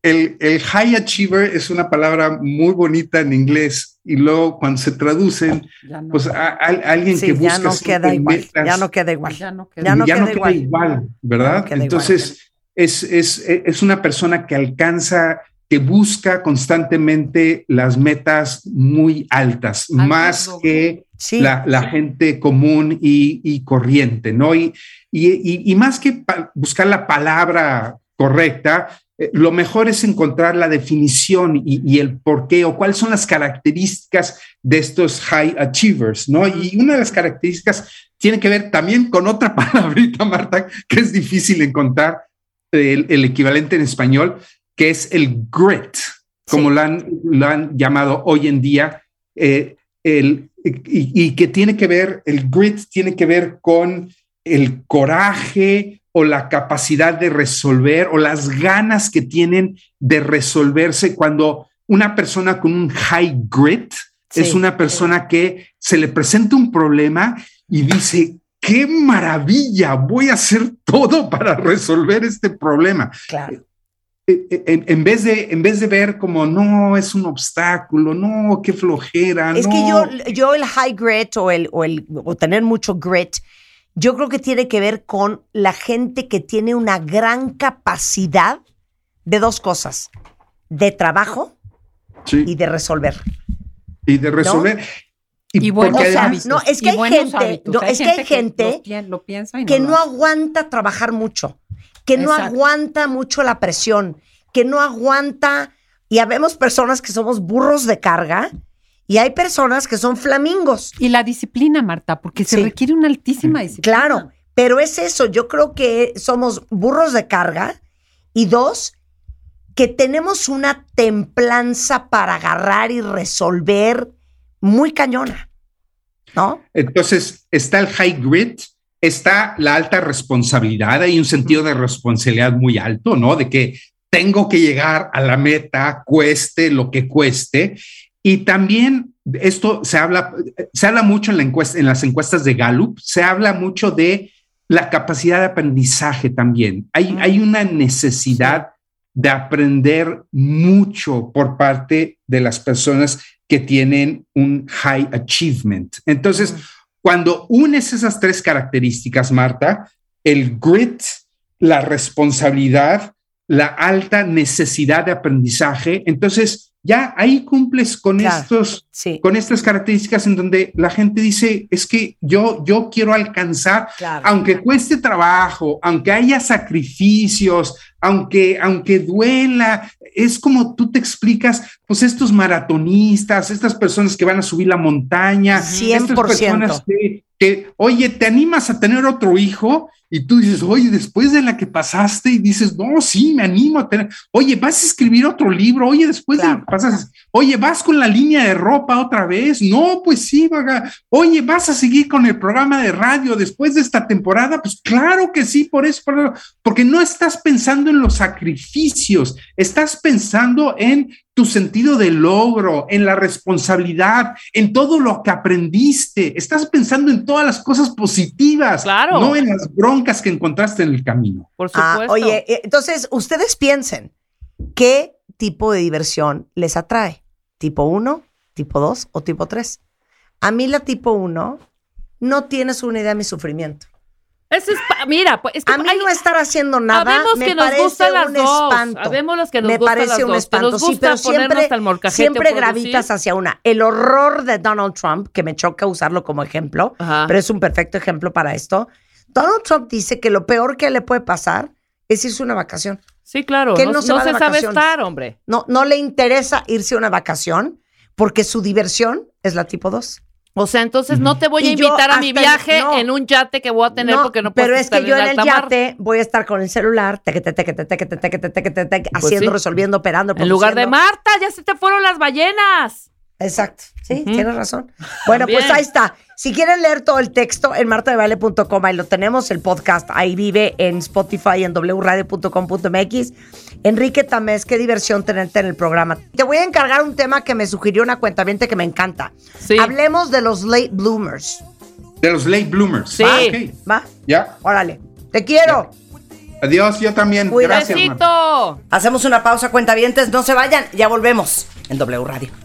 el, el high achiever es una palabra muy bonita en inglés y luego cuando se traducen, no, pues a, a- alguien Sí, que busca ya no queda igual. metas, Ya no queda igual. ya no queda. Ya no ya queda no queda igual. igual, ¿verdad? Ya no queda igual. Entonces, es, es, es una persona que alcanza, que busca constantemente las metas muy altas, más que Sí. la, la gente común y, y corriente, ¿no? Y, y, y- y más que buscar la palabra correcta, eh, lo mejor es encontrar la definición y, y el por qué o cuáles son las características de estos high achievers, ¿no? Y una de las características tiene que ver también con otra [laughs] palabrita, Marta, que es difícil encontrar el, el equivalente en español, que es el grit, como Sí. lo, han, lo han llamado hoy en día. eh, el, y, y que tiene que ver, el grit tiene que ver con el coraje o la capacidad de resolver o las ganas que tienen de resolverse cuando una persona con un high grit Sí. es una persona que se le presenta un problema y dice, qué maravilla, voy a hacer todo para resolver este problema. Claro. Eh, eh, En, en vez de, en vez de ver como, no, es un obstáculo, no, qué flojera. Es no". que yo, yo el high grit o el, o el o tener mucho grit, yo creo que tiene que ver con la gente que tiene una gran capacidad de dos cosas, de trabajo Sí, y de resolver. y de resolver. Y, porque buenos o sea, hábitos. no, es que y hay gente- hábitos. no, es que hay gente lo, pi- lo piensa y que lo no aguanta trabajar mucho, que no aguanta mucho la presión, que no aguanta, y habemos personas que somos burros de carga y hay personas que son flamingos. Y la disciplina, Marta, porque se requiere una altísima disciplina. Claro, pero es eso, yo creo que somos burros de carga y dos, que tenemos una templanza para agarrar y resolver muy cañona, ¿no? Entonces, está el high grit, está la alta responsabilidad, hay un sentido de responsabilidad muy alto, ¿no? De que tengo que llegar a la meta, cueste lo que cueste. Y también esto se habla, se habla mucho en, la encuesta, en las encuestas de Gallup, se habla mucho de la capacidad de aprendizaje también. Hay, hay una necesidad de aprender mucho por parte de las personas que tienen un high achievement. Entonces, cuando unes esas tres características, Marta, el grit, la responsabilidad, la alta necesidad de aprendizaje, entonces ya ahí cumples con Claro, estos Sí, con estas características en donde la gente dice, es que yo, yo quiero alcanzar, claro. aunque cueste trabajo, aunque haya sacrificios, aunque, aunque duela, es como tú te explicas, pues estos maratonistas, estas personas que van a subir la montaña, estas 100%. personas que, que, oye, te animas a tener otro hijo y tú dices, oye, después de la que pasaste y dices, no, sí, me animo a tener, oye, vas a escribir otro libro, oye, después de lo que pasaste, oye, vas con la línea de ropa otra vez, no, pues sí, vaga, oye, vas a seguir con el programa de radio después de esta temporada, pues claro que sí, por eso, por- porque no estás pensando en los sacrificios, estás pensando en tu sentido de logro, en la responsabilidad, en todo lo que aprendiste. Estás pensando en todas las cosas positivas, Claro. no en las broncas que encontraste en el camino. Por Ah, supuesto. oye, eh, entonces ustedes piensen, ¿qué tipo de diversión les atrae? ¿Tipo 1, tipo 2 o tipo 3? A mí la tipo 1 no tienes una idea de mi sufrimiento. Eso es pa- mira, pues es que A mí hay- no estar haciendo nada me que nos parece las un dos. espanto. Habemos los que nos me parece las un dos. Espanto, nos sí, gusta pero ponernos siempre, siempre gravitas hacia una. El horror de Donald Trump, que me choca usarlo como ejemplo, Ajá. pero es un perfecto ejemplo para esto. Donald Trump dice que lo peor que le puede pasar es irse a una vacación. Sí, claro. que él no no no se se, va de sabe estar, hombre. No, no le interesa irse a una vacación porque su diversión es la tipo 2. O sea, entonces no te voy a invitar a mi viaje en un yate que voy a tener porque no puedo Pero es que yo en, el yate voy a estar con el celular, haciendo, resolviendo, operando. En lugar de Marta, ya se te fueron las ballenas. Exacto. Sí, tienes razón. Bueno, pues ahí está. Si quieren leer todo el texto en martadebaile.com, ahí lo tenemos, el podcast, ahí vive en Spotify, en wradio.com.mx. Enrique Tamés, qué diversión tenerte en el programa. Te voy a encargar un tema que me sugirió una cuentaviente que me encanta. Sí. Hablemos de los late bloomers. De los late bloomers. Sí. Ah, ok. ¿Va? Ya. Órale. Te quiero. Adiós, yo también. Gracias. Marta. Hacemos una pausa, cuentavientes. No se vayan. Ya volvemos en W Radio.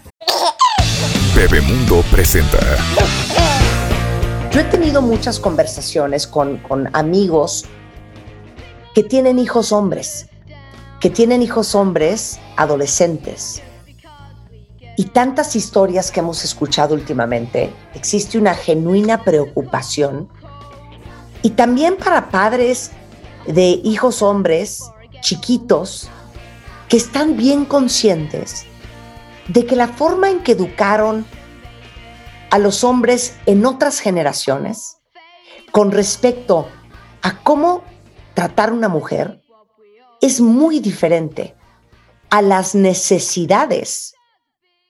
Bebemundo presenta. Yo he tenido muchas conversaciones con, con amigos que tienen hijos hombres, que tienen hijos hombres adolescentes. Y tantas historias que hemos escuchado últimamente, existe una genuina preocupación. Y también para padres de hijos hombres chiquitos que están bien conscientes de que la forma en que educaron a los hombres en otras generaciones con respecto a cómo tratar a una mujer es muy diferente a las necesidades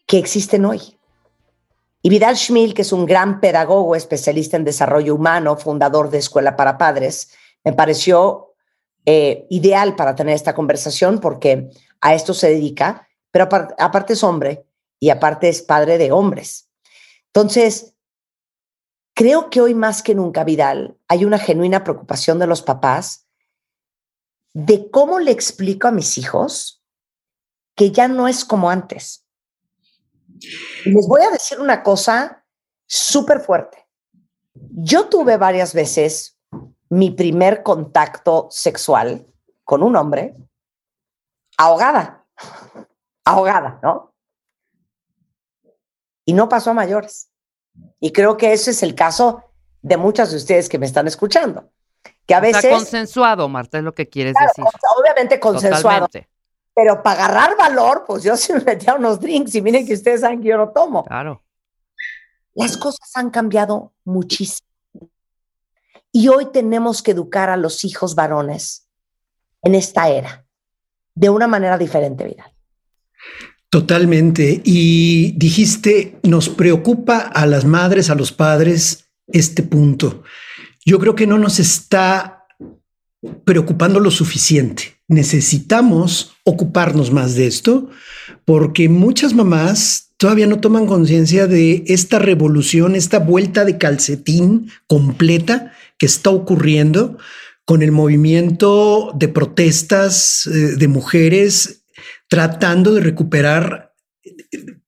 que existen hoy. Y Vidal Schmil, que es un gran pedagogo especialista en desarrollo humano, fundador de Escuela para Padres, me pareció eh, ideal para tener esta conversación porque a esto se dedica, pero apar- aparte es hombre y aparte es padre de hombres. Entonces, creo que hoy más que nunca, Vidal, hay una genuina preocupación de los papás de cómo le explico a mis hijos que ya no es como antes. Les voy a decir una cosa súper fuerte. Yo tuve varias veces mi primer contacto sexual con un hombre ahogada, ahogada, ¿no? Y no pasó a mayores. Y creo que ese es el caso de muchas de ustedes que me están escuchando. Que a O sea, veces, consensuado, Marta, es lo que quieres Claro, decir. obviamente consensuado, Totalmente. pero para agarrar valor, pues yo sí me metía unos drinks y miren que ustedes saben que yo no tomo. Claro. Las cosas han cambiado muchísimo. Y hoy tenemos que educar a los hijos varones en esta era de una manera diferente, Vidal. Totalmente. Y dijiste, nos preocupa a las madres, a los padres, este punto. Yo creo que no nos está preocupando lo suficiente. Necesitamos ocuparnos más de esto porque muchas mamás todavía no toman conciencia de esta revolución, esta vuelta de calcetín completa que está ocurriendo con el movimiento de protestas eh, de mujeres tratando de recuperar,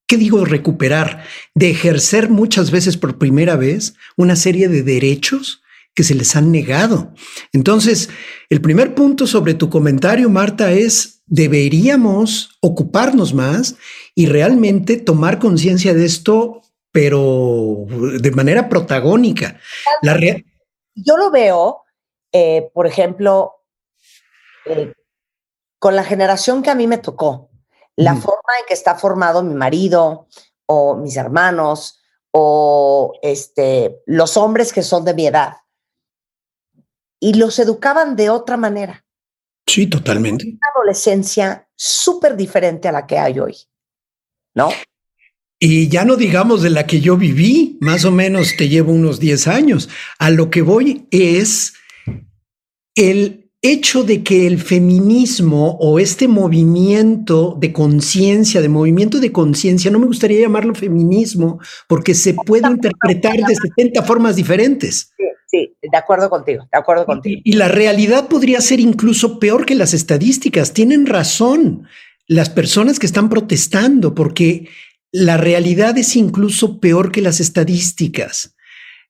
¿qué digo recuperar? De ejercer muchas veces por primera vez una serie de derechos que se les han negado. Entonces, el primer punto sobre tu comentario, Marta, es deberíamos ocuparnos más y realmente tomar conciencia de esto, pero de manera protagónica. Yo lo veo, eh, por ejemplo, eh, con la generación que a mí me tocó, la Mm. forma en que está formado mi marido o mis hermanos o este, los hombres que son de mi edad. Y los educaban de otra manera. sí, totalmente. Una adolescencia súper diferente a la que hay hoy. ¿No? Y ya no digamos de la que yo viví, más o menos te llevo unos 10 años. A lo que voy es el hecho de que el feminismo o este movimiento de conciencia, de movimiento de conciencia, no me gustaría llamarlo feminismo porque se puede interpretar de 70 formas diferentes. Sí, sí, de acuerdo contigo, de acuerdo contigo. Y la realidad podría ser incluso peor que las estadísticas. Tienen razón las personas que están protestando porque la realidad es incluso peor que las estadísticas.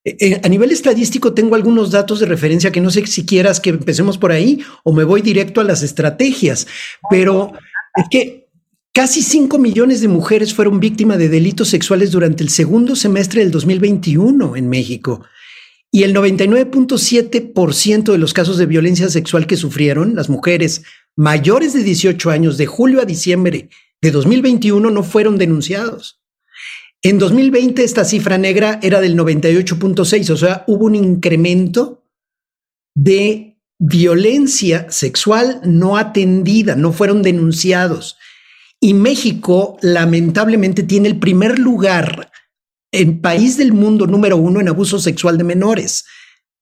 Eh, eh, a nivel estadístico tengo algunos datos de referencia que no sé si quieras que empecemos por ahí o me voy directo a las estrategias, pero es que casi 5 millones de mujeres fueron víctimas de delitos sexuales durante el segundo semestre del 2021 en México. Y el 99.7% de los casos de violencia sexual que sufrieron las mujeres mayores de 18 años de julio a diciembre de 2021 no fueron denunciados. En 2020 esta cifra negra era del 98.6, o sea, hubo un incremento de violencia sexual no atendida, no fueron denunciados. Y México lamentablemente tiene el primer lugar en país del mundo número uno en abuso sexual de menores.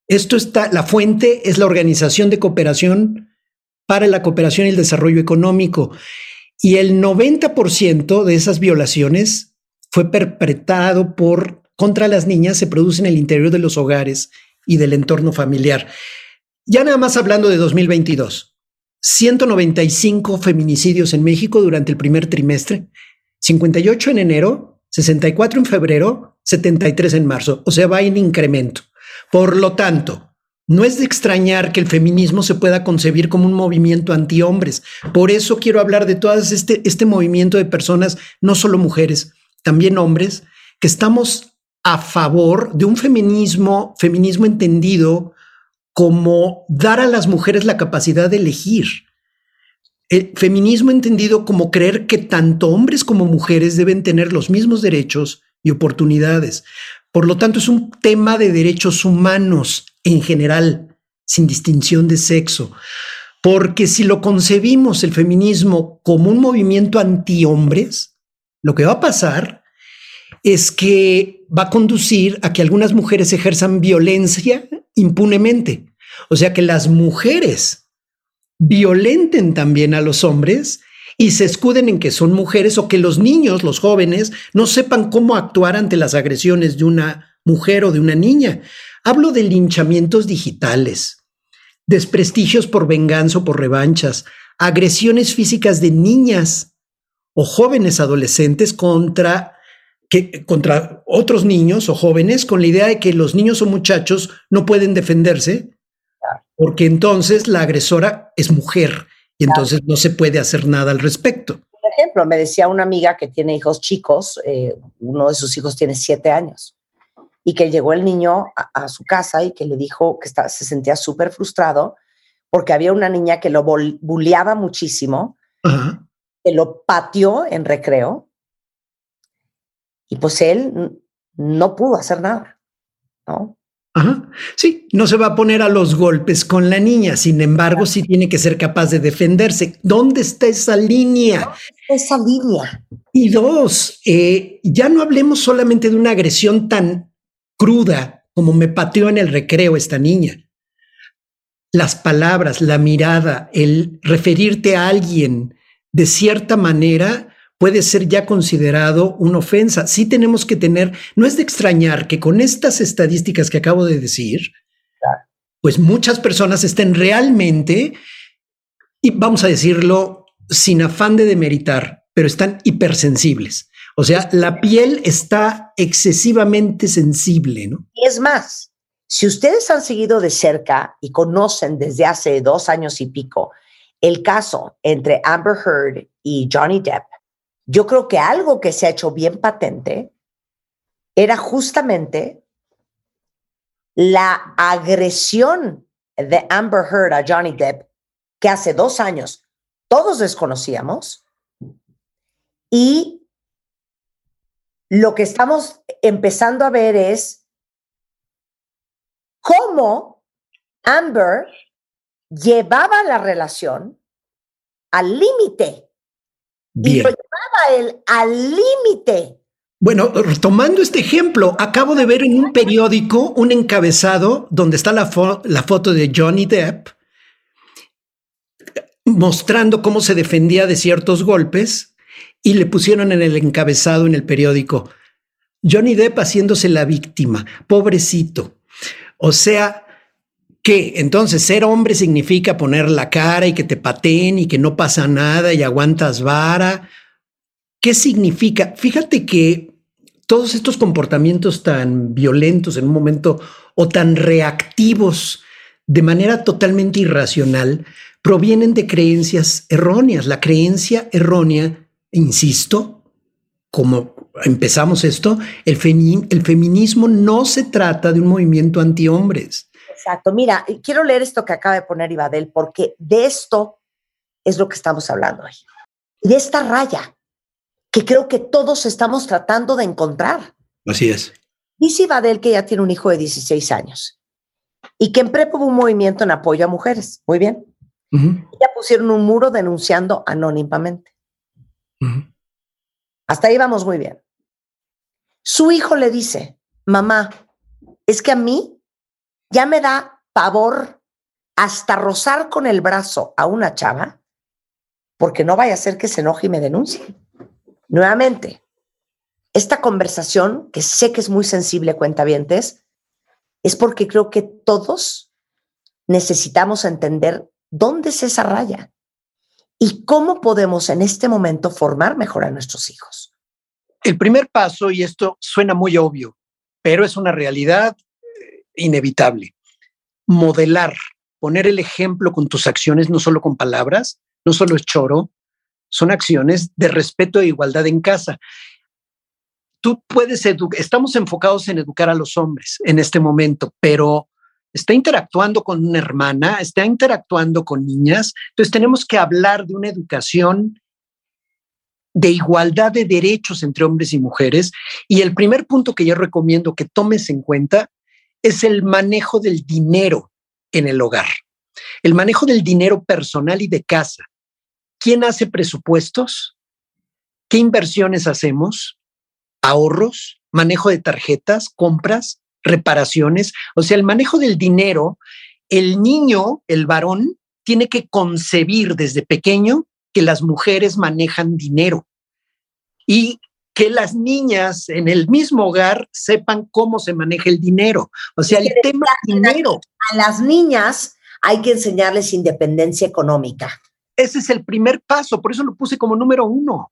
Esto está, la fuente es la Organización de Cooperación para la Cooperación y el Desarrollo Económico. Y el 90% de esas violaciones fue perpetrado por contra las niñas, se produce en el interior de los hogares y del entorno familiar. Ya nada más hablando de 2022, 195 feminicidios en México durante el primer trimestre, 58 en enero, 64 en febrero, 73 en marzo, o sea, va en incremento. Por lo tanto, no es de extrañar que el feminismo se pueda concebir como un movimiento anti-hombres. Por eso quiero hablar de todo este, este movimiento de personas, no solo mujeres, también hombres, que estamos a favor de un feminismo, feminismo entendido como dar a las mujeres la capacidad de elegir. El feminismo entendido como creer que tanto hombres como mujeres deben tener los mismos derechos y oportunidades. Por lo tanto, es un tema de derechos humanos en general, sin distinción de sexo. Porque si lo concebimos el feminismo como un movimiento anti-hombres, lo que va a pasar es que va a conducir a que algunas mujeres ejerzan violencia impunemente. O sea, que las mujeres violenten también a los hombres y se escuden en que son mujeres o que los niños, los jóvenes, no sepan cómo actuar ante las agresiones de una mujer o de una niña. Hablo de linchamientos digitales, desprestigios por venganza o por revanchas, agresiones físicas de niñas o jóvenes adolescentes contra, que, contra otros niños o jóvenes con la idea de que los niños o muchachos no pueden defenderse porque entonces la agresora es mujer y entonces no se puede hacer nada al respecto. Por ejemplo, me decía una amiga que tiene hijos chicos, eh, uno de sus hijos tiene siete años, y que llegó el niño a, a su casa y que le dijo que está- se sentía súper frustrado porque había una niña que lo bulleaba muchísimo, Ajá. Que lo pateó en recreo, y pues él no pudo hacer nada, ¿no? Ajá. Sí, no se va a poner a los golpes con la niña, sin embargo, sí tiene que ser capaz de defenderse. ¿Dónde está esa línea? Esa línea. Y dos, eh, ya no hablemos solamente de una agresión tan cruda como me pateó en el recreo esta niña. Las palabras, la mirada, el referirte a alguien de cierta manera puede ser ya considerado una ofensa. Sí tenemos que tener, no es de extrañar que con estas estadísticas que acabo de decir, pues muchas personas estén realmente, y vamos a decirlo sin afán de demeritar, pero están hipersensibles. O sea, la piel está excesivamente sensible, ¿no? Y es más, si ustedes han seguido de cerca y conocen desde hace dos años y pico el caso entre Amber Heard y Johnny Depp, yo creo que algo que se ha hecho bien patente era justamente la agresión de Amber Heard a Johnny Depp, que hace dos años todos desconocíamos, y lo que estamos empezando a ver es cómo Amber llevaba la relación al límite y lo llevaba él al límite. Bueno, tomando este ejemplo, acabo de ver en un periódico un encabezado donde está la, fo- la foto de Johnny Depp mostrando cómo se defendía de ciertos golpes y le pusieron en el encabezado en el periódico Johnny Depp haciéndose la víctima, pobrecito. O sea, que entonces ser hombre significa poner la cara y que te pateen y que no pasa nada y aguantas vara. ¿Qué significa? Fíjate que todos estos comportamientos tan violentos en un momento o tan reactivos de manera totalmente irracional provienen de creencias erróneas. La creencia errónea, insisto, como empezamos esto, el, el feminismo no se trata de un movimiento antihombres. Exacto. Mira, quiero leer esto que acaba de poner Ibadel, porque de esto es lo que estamos hablando hoy. De esta raya que creo que todos estamos tratando de encontrar. Así es. Dice Ibadel que ya tiene un hijo de 16 años y que en prepa hubo un movimiento en apoyo a mujeres. Muy bien. Ya pusieron un muro denunciando anónimamente. Hasta ahí vamos muy bien. Su hijo le dice, mamá, es que a mí ya me da pavor hasta rozar con el brazo a una chava porque no vaya a ser que se enoje y me denuncie. Nuevamente, esta conversación, que sé que es muy sensible, cuentavientes, es porque creo que todos necesitamos entender dónde es esa raya y cómo podemos en este momento formar mejor a nuestros hijos. El primer paso, y esto suena muy obvio, pero es una realidad inevitable, modelar, poner el ejemplo con tus acciones, no solo con palabras, no solo es choro, son acciones de respeto e igualdad en casa. Tú puedes educar, estamos enfocados en educar a los hombres en este momento, pero está interactuando con una hermana, está interactuando con niñas, entonces tenemos que hablar de una educación de igualdad de derechos entre hombres y mujeres. Y el primer punto que yo recomiendo que tomes en cuenta es el manejo del dinero en el hogar, el manejo del dinero personal y de casa. ¿Quién hace presupuestos? ¿Qué inversiones hacemos? Ahorros, manejo de tarjetas, compras, reparaciones. O sea, el manejo del dinero, el niño, el varón, tiene que concebir desde pequeño que las mujeres manejan dinero y que las niñas en el mismo hogar sepan cómo se maneja el dinero. O sea, el tema dinero. A las niñas hay que enseñarles independencia económica. Ese es el primer paso, por eso lo puse como número uno.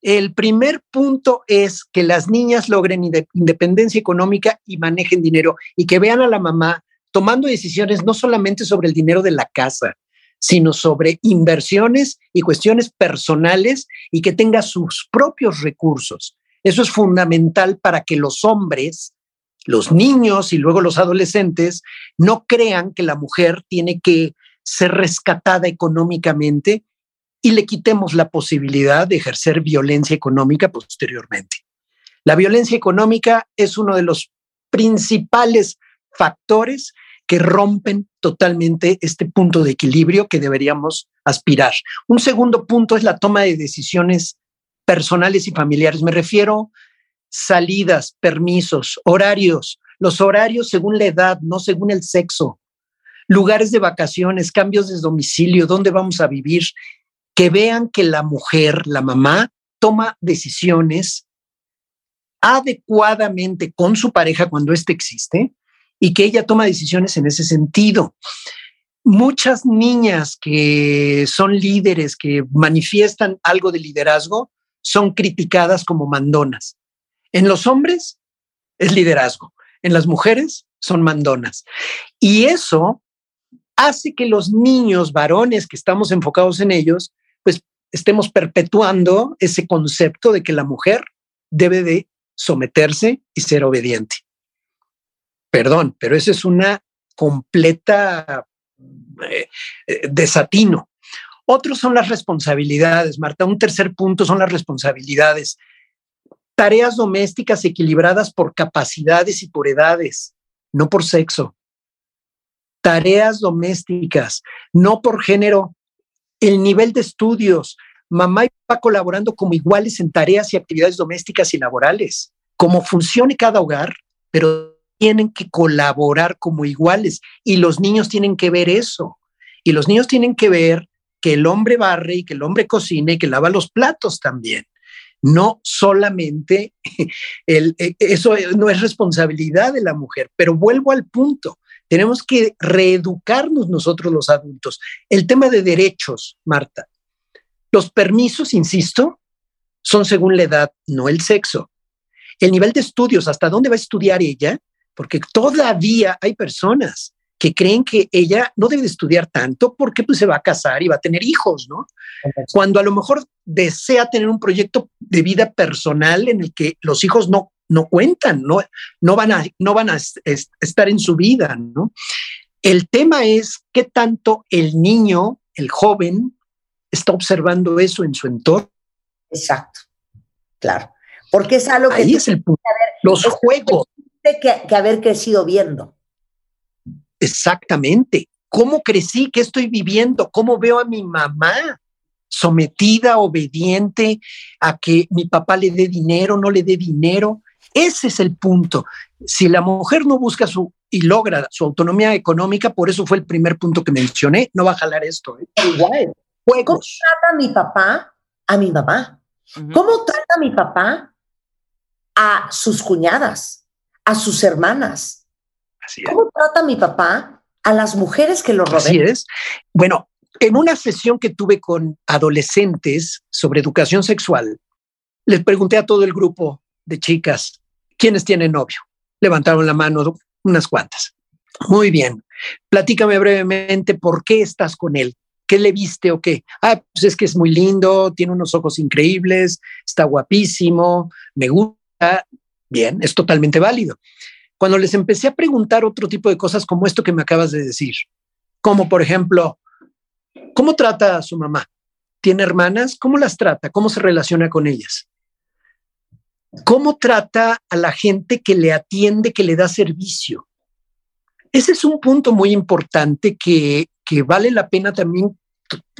El primer punto es que las niñas logren inde- independencia económica y manejen dinero y que vean a la mamá tomando decisiones no solamente sobre el dinero de la casa, sino sobre inversiones y cuestiones personales y que tenga sus propios recursos. Eso es fundamental para que los hombres, los niños y luego los adolescentes no crean que la mujer tiene que ser rescatada económicamente y le quitemos la posibilidad de ejercer violencia económica posteriormente. La violencia económica es uno de los principales factores que rompen totalmente este punto de equilibrio que deberíamos aspirar. Un segundo punto es la toma de decisiones personales y familiares. Me refiero salidas, permisos, horarios, los horarios según la edad, no según el sexo, lugares de vacaciones, cambios de domicilio, dónde vamos a vivir, que vean que la mujer, la mamá, toma decisiones adecuadamente con su pareja cuando éste existe y que ella toma decisiones en ese sentido. Muchas niñas que son líderes, que manifiestan algo de liderazgo, son criticadas como mandonas. En los hombres es liderazgo, en las mujeres son mandonas. Y eso hace que los niños varones que estamos enfocados en ellos, pues estemos perpetuando ese concepto de que la mujer debe de someterse y ser obediente. Perdón, pero eso es una completa eh, eh, desatino. Otros son las responsabilidades, Marta. Un tercer punto son las responsabilidades. Tareas domésticas equilibradas por capacidades y por edades, no por sexo. Tareas domésticas, no por género. El nivel de estudios, mamá y papá colaborando como iguales en tareas y actividades domésticas y laborales. Como funcione cada hogar, pero tienen que colaborar como iguales y los niños tienen que ver eso. Y los niños tienen que ver que el hombre barre y que el hombre cocina y que lava los platos también. No solamente [laughs] eh, eso no es responsabilidad de la mujer, pero vuelvo al punto. Tenemos que reeducarnos nosotros los adultos. El tema de derechos, Marta. Los permisos, insisto, son según la edad, no el sexo. El nivel de estudios, hasta dónde va a estudiar ella, porque todavía hay personas que creen que ella no debe de estudiar tanto porque pues, se va a casar y va a tener hijos, ¿no? Cuando a lo mejor desea tener un proyecto de vida personal en el que los hijos no, no cuentan, no, no van, a, no van a es- es- estar en su vida, ¿no? El tema es qué tanto el niño, el joven, está observando eso en su entorno. Exacto, claro. Porque es algo que Ahí es el punto. Los juegos. Que, que haber crecido viendo. Exactamente. ¿Cómo crecí? ¿Qué estoy viviendo? ¿Cómo veo a mi mamá sometida, obediente a que mi papá le dé dinero, no le dé dinero? Ese es el punto. Si la mujer no busca su y logra su autonomía económica, por eso fue el primer punto que mencioné, no va a jalar esto. ¿eh? Igual. ¿Cómo trata mi papá a mi mamá? ¿Cómo trata mi papá a sus cuñadas, a sus hermanas? ¿Cómo trata mi papá a las mujeres que lo rodean? Así es. Bueno, en una sesión que tuve con adolescentes sobre educación sexual, les pregunté a todo el grupo de chicas, ¿quiénes tienen novio? Levantaron la mano unas cuantas. Muy bien. Platícame brevemente por qué estás con él. ¿Qué le viste o qué? Ah, pues es que es muy lindo, tiene unos ojos increíbles, está guapísimo, me gusta. Bien, es totalmente válido. Cuando les empecé a preguntar otro tipo de cosas como esto que me acabas de decir, como por ejemplo, ¿cómo trata a su mamá? ¿Tiene hermanas? ¿Cómo las trata? ¿Cómo se relaciona con ellas? ¿Cómo trata a la gente que le atiende, que le da servicio? Ese es un punto muy importante que, que vale la pena también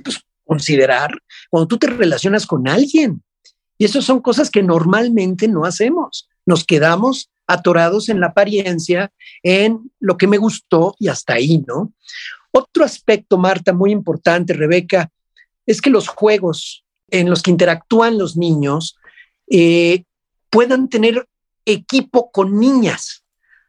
pues, considerar cuando tú te relacionas con alguien. Y eso son cosas que normalmente no hacemos. Nos quedamos atorados en la apariencia, en lo que me gustó y hasta ahí, ¿no? Otro aspecto, Marta, muy importante, Rebeca, es que los juegos en los que interactúan los niños eh, puedan tener equipo con niñas.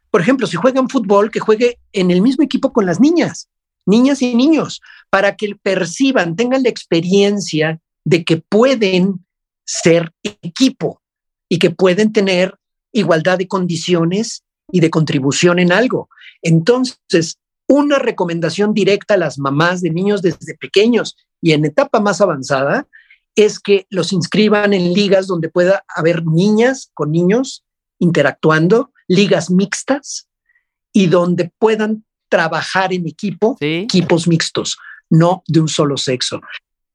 Por ejemplo, si juegan fútbol, que juegue en el mismo equipo con las niñas, niñas y niños, para que perciban, tengan la experiencia de que pueden ser equipo y que pueden tener igualdad de condiciones y de contribución en algo. Entonces, una recomendación directa a las mamás de niños desde pequeños y en etapa más avanzada es que los inscriban en ligas donde pueda haber niñas con niños interactuando, ligas mixtas y donde puedan trabajar en equipo, equipos mixtos, no de un solo sexo.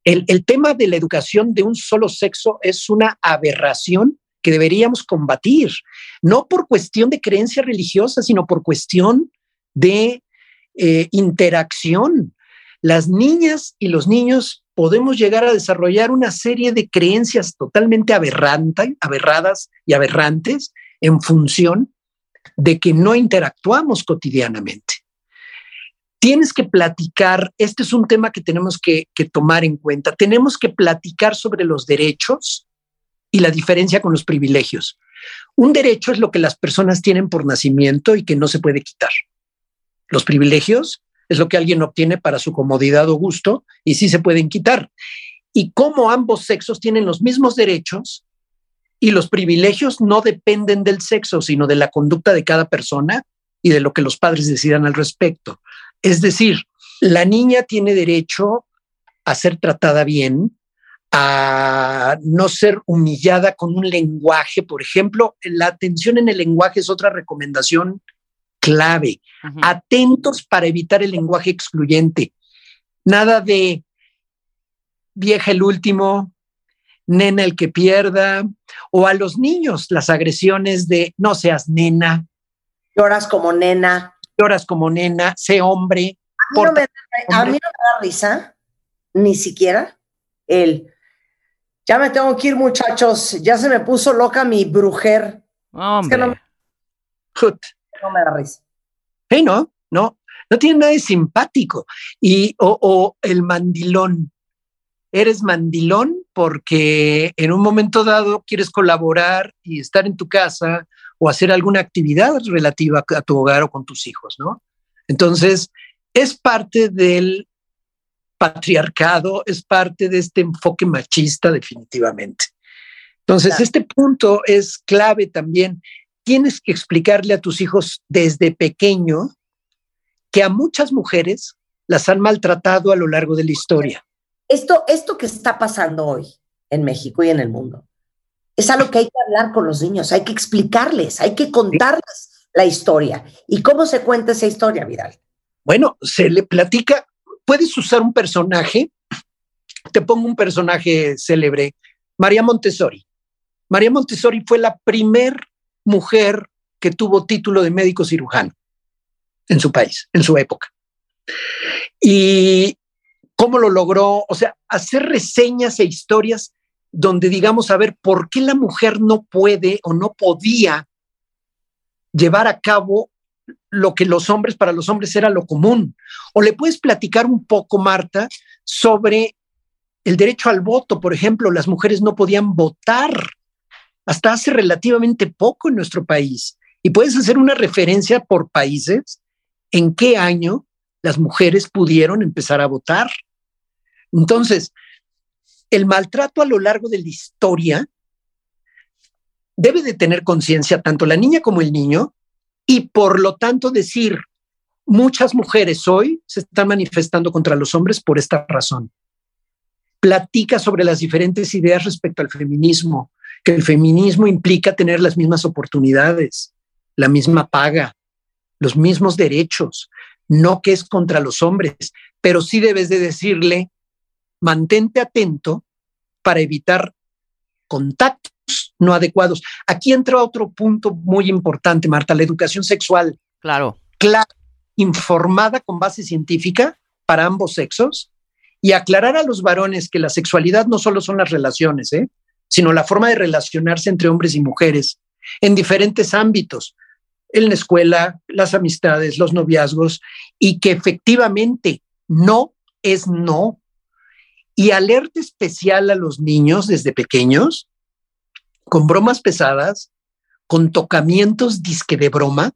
El, el tema de la educación de un solo sexo es una aberración que deberíamos combatir, no por cuestión de creencia religiosa, sino por cuestión de eh, interacción. Las niñas y los niños podemos llegar a desarrollar una serie de creencias totalmente aberrante, aberradas y aberrantes en función de que no interactuamos cotidianamente. Tienes que platicar, este es un tema que tenemos que, que tomar en cuenta, tenemos que platicar sobre los derechos y la diferencia con los privilegios. Un derecho es lo que las personas tienen por nacimiento y que no se puede quitar. Los privilegios es lo que alguien obtiene para su comodidad o gusto y sí se pueden quitar. Y como ambos sexos tienen los mismos derechos y los privilegios no dependen del sexo, sino de la conducta de cada persona y de lo que los padres decidan al respecto. Es decir, la niña tiene derecho a ser tratada bien, a no ser humillada con un lenguaje. Por ejemplo, la atención en el lenguaje es otra recomendación clave. Atentos para evitar el lenguaje excluyente. Nada de vieja el último, nena el que pierda, o a los niños las agresiones de no seas nena. Lloras como nena. Lloras como nena, sé hombre. A mí, no me, a mí no me da risa, ni siquiera el. Ya me tengo que ir, muchachos. Ya se me puso loca mi brujer. Es que no, me- no me da risa. Sí, no, no, no tiene nada de simpático. Y, o, o el mandilón. Eres mandilón porque en un momento dado quieres colaborar y estar en tu casa o hacer alguna actividad relativa a tu hogar o con tus hijos, ¿no? Entonces, es parte del patriarcado, es parte de este enfoque machista definitivamente. Entonces, este punto es clave también. Tienes que explicarle a tus hijos desde pequeño que a muchas mujeres las han maltratado a lo largo de la historia. Esto, esto que está pasando hoy en México y en el mundo es algo que hay que hablar con los niños, hay que explicarles, hay que contarles la historia. ¿Y cómo se cuenta esa historia, Vidal? Bueno, se le platica, puedes usar un personaje, te pongo un personaje célebre, María Montessori. María Montessori fue la primer mujer que tuvo título de médico cirujano en su país, en su época. Y cómo lo logró, o sea, hacer reseñas e historias donde digamos, a ver, ¿por qué la mujer no puede o no podía llevar a cabo lo que los hombres, para los hombres era lo común? O le puedes platicar un poco, Marta, sobre el derecho al voto. Por ejemplo, las mujeres no podían votar hasta hace relativamente poco en nuestro país. Y puedes hacer una referencia por países en qué año las mujeres pudieron empezar a votar. Entonces, el maltrato a lo largo de la historia debe de tener conciencia tanto la niña como el niño y por lo tanto decir, muchas mujeres hoy se están manifestando contra los hombres por esta razón. Platica sobre las diferentes ideas respecto al feminismo, que el feminismo implica tener las mismas oportunidades, la misma paga, los mismos derechos, no que es contra los hombres, pero sí debes de decirle, mantente atento para evitar contactos no adecuados. Aquí entra otro punto muy importante, Marta, la educación sexual. Claro. Clara, informada con base científica para ambos sexos y aclarar a los varones que la sexualidad no solo son las relaciones, ¿eh? sino la forma de relacionarse entre hombres y mujeres en diferentes ámbitos, en la escuela, las amistades, los noviazgos, y que efectivamente no es no y alerta especial a los niños desde pequeños, con bromas pesadas, con tocamientos disque de broma,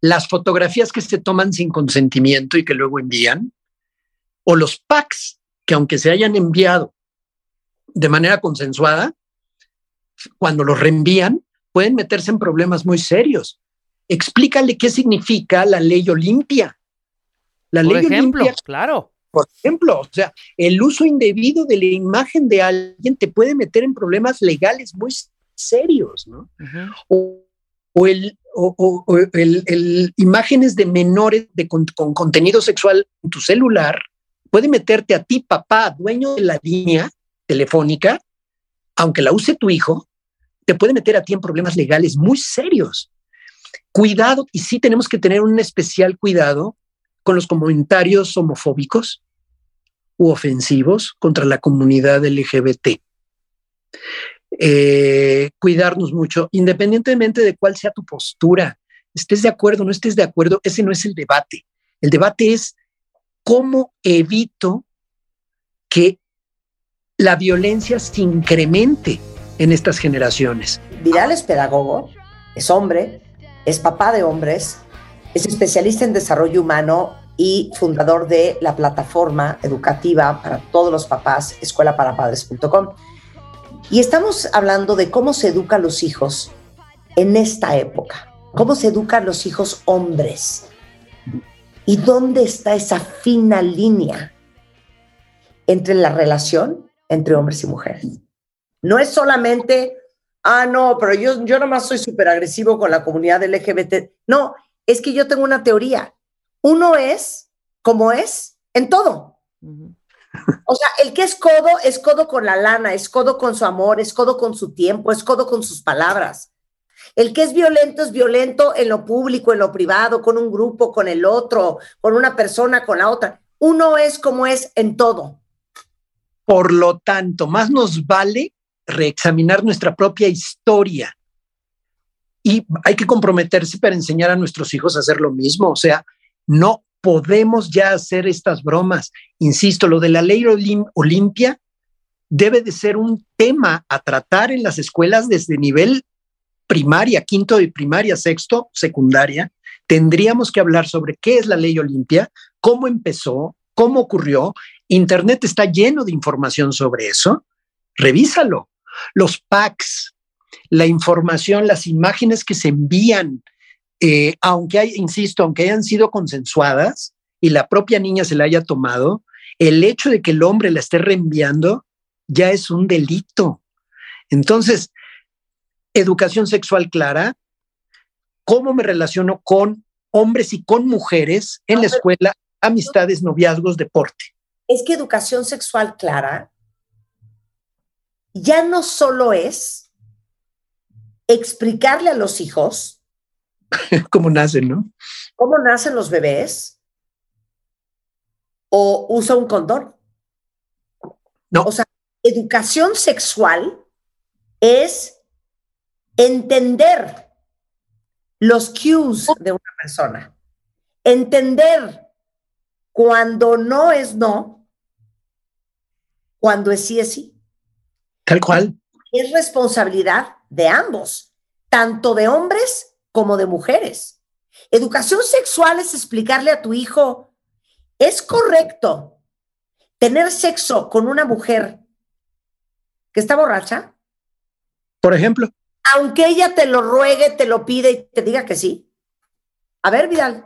las fotografías que se toman sin consentimiento y que luego envían, o los packs que aunque se hayan enviado de manera consensuada, cuando los reenvían, pueden meterse en problemas muy serios. Explícale qué significa la ley Olimpia. La Por ley ejemplo, Olimpia, claro. Por ejemplo, o sea, el uso indebido de la imagen de alguien te puede meter en problemas legales muy serios, ¿no? o, o el, o, o- o el- el imágenes de menores de con, con contenido sexual en tu celular puede meterte a ti, papá, dueño de la línea telefónica, aunque la use tu hijo, te puede meter a ti en problemas legales muy serios. Cuidado, y sí tenemos que tener un especial cuidado con los comentarios homofóbicos u ofensivos contra la comunidad LGBT eh, cuidarnos mucho, independientemente de cuál sea tu postura, estés de acuerdo, no estés de acuerdo, ese no es el debate. El debate es cómo evito que la violencia se incremente en estas generaciones. Vidal es pedagogo, es hombre, es papá de hombres, es especialista en desarrollo humano y fundador de la plataforma educativa para todos los papás, escuelaparapadres.com. Y estamos hablando de cómo se educa a los hijos en esta época, cómo se educan los hijos hombres y dónde está esa fina línea entre la relación entre hombres y mujeres. No es solamente, ah, no, pero yo, yo nomás soy súper agresivo con la comunidad LGBT. No, es que yo tengo una teoría. Uno es como es en todo. O sea, el que es codo es codo con la lana, es codo con su amor, es codo con su tiempo, es codo con sus palabras. El que es violento es violento en lo público, en lo privado, con un grupo, con el otro, con una persona, con la otra. Uno es como es en todo. Por lo tanto, más nos vale reexaminar nuestra propia historia. Y hay que comprometerse para enseñar a nuestros hijos a hacer lo mismo. O sea, no podemos ya hacer estas bromas. Insisto, lo de la ley Olim- Olimpia debe de ser un tema a tratar en las escuelas desde nivel primaria, quinto de primaria, sexto, secundaria. Tendríamos que hablar sobre qué es la ley Olimpia, cómo empezó, cómo ocurrió. Internet está lleno de información sobre eso. Revísalo. Los packs, la información, las imágenes que se envían, eh, aunque hay, insisto, aunque hayan sido consensuadas y la propia niña se la haya tomado, el hecho de que el hombre la esté reenviando ya es un delito. Entonces, educación sexual clara, cómo me relaciono con hombres y con mujeres en la escuela, amistades, noviazgos, deporte. es que educación sexual clara ya no solo es explicarle a los hijos [laughs] cómo nacen, ¿no? cómo nacen los bebés o usa un condón. No. O sea, educación sexual es entender los cues de una persona, entender cuando no es no, cuando es sí es sí. Tal cual. Es responsabilidad de ambos, tanto de hombres como de mujeres. Educación sexual es explicarle a tu hijo, es correcto tener sexo con una mujer que está borracha, Por ejemplo, aunque ella te lo ruegue, te lo pide y te diga que sí. A ver, Vidal.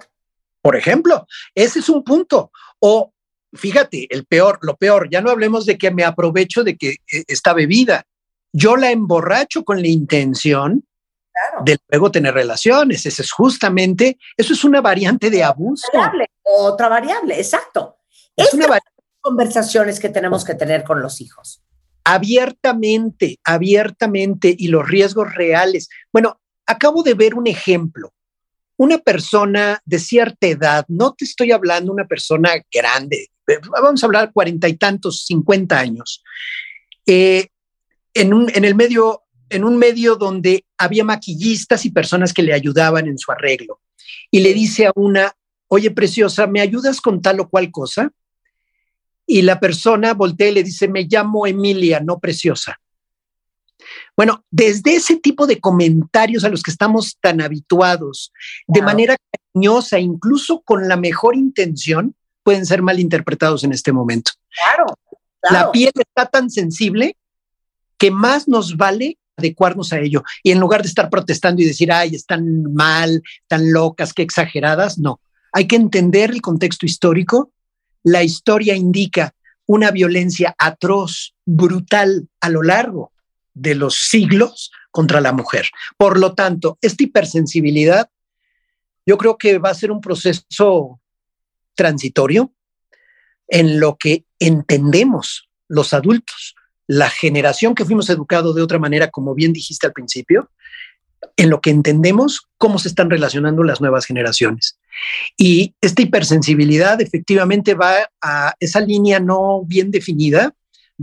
por ejemplo, ese es un punto. O fíjate, el peor, lo peor, ya no hablemos de que me aprovecho de que eh, está bebida. Yo la emborracho con la intención de luego tener relaciones. Ese es justamente, eso es una variante de abuso. Variable, otra variable, exacto. Es una Estas las conversaciones que tenemos que tener con los hijos. abiertamente, abiertamente y los riesgos reales. Bueno, acabo de ver un ejemplo. Una persona de cierta edad, no te estoy hablando una persona grande, eh, vamos a hablar cuarenta y tantos, cincuenta años, eh, en, un, en el medio, en un medio donde había maquillistas y personas que le ayudaban en su arreglo. Y le dice a una, oye, preciosa, ¿me ayudas con tal o cual cosa? y la persona voltea y le dice, me llamo Emilia, no preciosa. Bueno, desde ese tipo de comentarios a los que estamos tan habituados, de manera cariñosa, incluso con la mejor intención, pueden ser mal interpretados en este momento. Claro. La piel está tan sensible que más nos vale adecuarnos a ello. Y en lugar de estar protestando y decir, ay, están mal, tan locas, qué exageradas, no. Hay que entender el contexto histórico. La historia indica una violencia atroz, brutal a lo largo de los siglos contra la mujer. Por lo tanto, esta hipersensibilidad yo creo que va a ser un proceso transitorio en lo que entendemos los adultos, la generación que fuimos educados de otra manera, como bien dijiste al principio, en lo que entendemos cómo se están relacionando las nuevas generaciones. Y esta hipersensibilidad efectivamente va a esa línea no bien definida,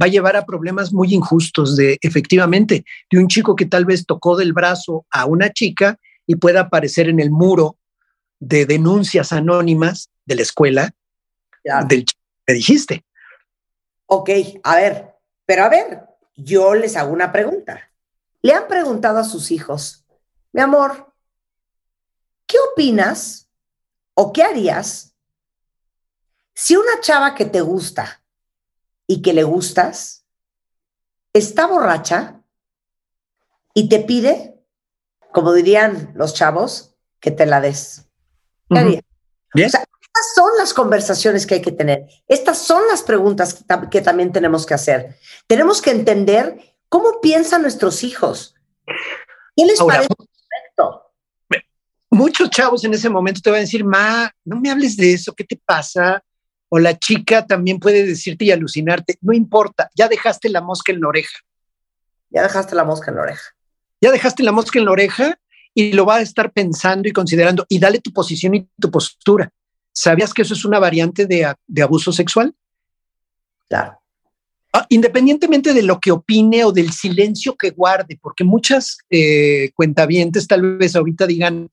va a llevar a problemas muy injustos de efectivamente de un chico que tal vez tocó del brazo a una chica y pueda aparecer en el muro de denuncias anónimas de la escuela del chico que dijiste. Ok, a ver, pero a ver, yo les hago una pregunta. Le han preguntado a sus hijos, mi amor, ¿qué opinas o qué harías si una chava que te gusta y que le gustas está borracha y te pide, como dirían los chavos, que te la des? ¿Qué harías? Bien. O sea, estas son las conversaciones que hay que tener. Estas son las preguntas que, tam- que también tenemos que hacer. Tenemos que entender cómo piensan nuestros hijos. ¿Qué les Ahora, parece correcto? muchos chavos en ese momento te van a decir, ma, no me hables de eso, ¿qué te pasa? O la chica también puede decirte y alucinarte, no importa, ya dejaste la mosca en la oreja. Ya dejaste la mosca en la oreja. Ya dejaste la mosca en la oreja y lo va a estar pensando y considerando y dale tu posición y tu postura. ¿Sabías que eso es una variante de, de abuso sexual? Claro. Ah, independientemente de lo que opine o del silencio que guarde, porque muchas eh, cuentavientes tal vez ahorita digan,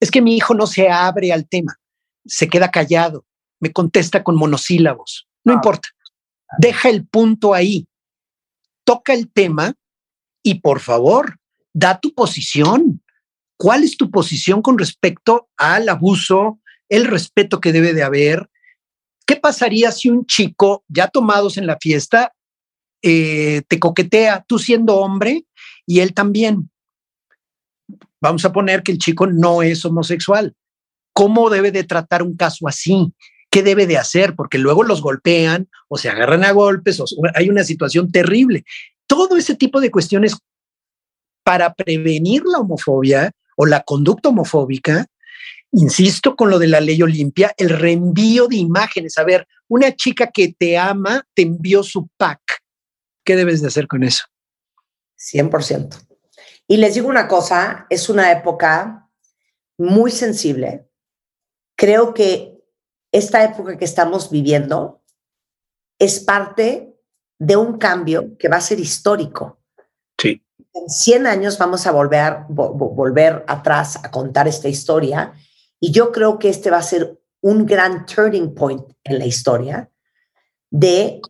es que mi hijo no se abre al tema, se queda callado, me contesta con monosílabos, no importa, deja el punto ahí, toca el tema y por favor, da tu posición. ¿Cuál es tu posición con respecto al abuso, el respeto que debe de haber? ¿Qué pasaría si un chico, ya tomados en la fiesta, eh, te coquetea, tú siendo hombre y él también? Vamos a poner que el chico no es homosexual. ¿Cómo debe de tratar un caso así? ¿Qué debe de hacer? Porque luego los golpean o se agarran a golpes o hay una situación terrible. Todo ese tipo de cuestiones para prevenir la homofobia o la conducta homofóbica, insisto con lo de la ley Olimpia, el reenvío de imágenes. A ver, una chica que te ama te envió su pack. ¿Qué debes de hacer con eso? 100%. Y les digo una cosa, es una época muy sensible. Creo que esta época que estamos viviendo es parte de un cambio que va a ser histórico. Sí. En 100 años vamos a volver, vo- vo- volver atrás a contar esta historia y yo creo que este va a ser un gran turning point en la historia de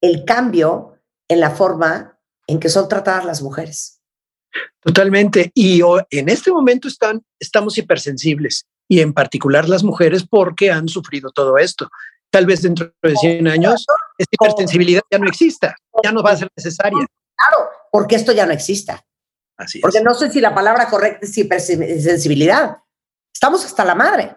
el cambio en la forma en que son tratadas las mujeres. Totalmente. Y en este momento están, estamos hipersensibles y en particular las mujeres porque han sufrido todo esto. Tal vez dentro de 100 años esta hipersensibilidad ya no exista, ya no va a ser necesaria. Claro, porque esto ya no exista. Así es. Porque no sé si la palabra correcta es hipersensibilidad. Estamos hasta la madre.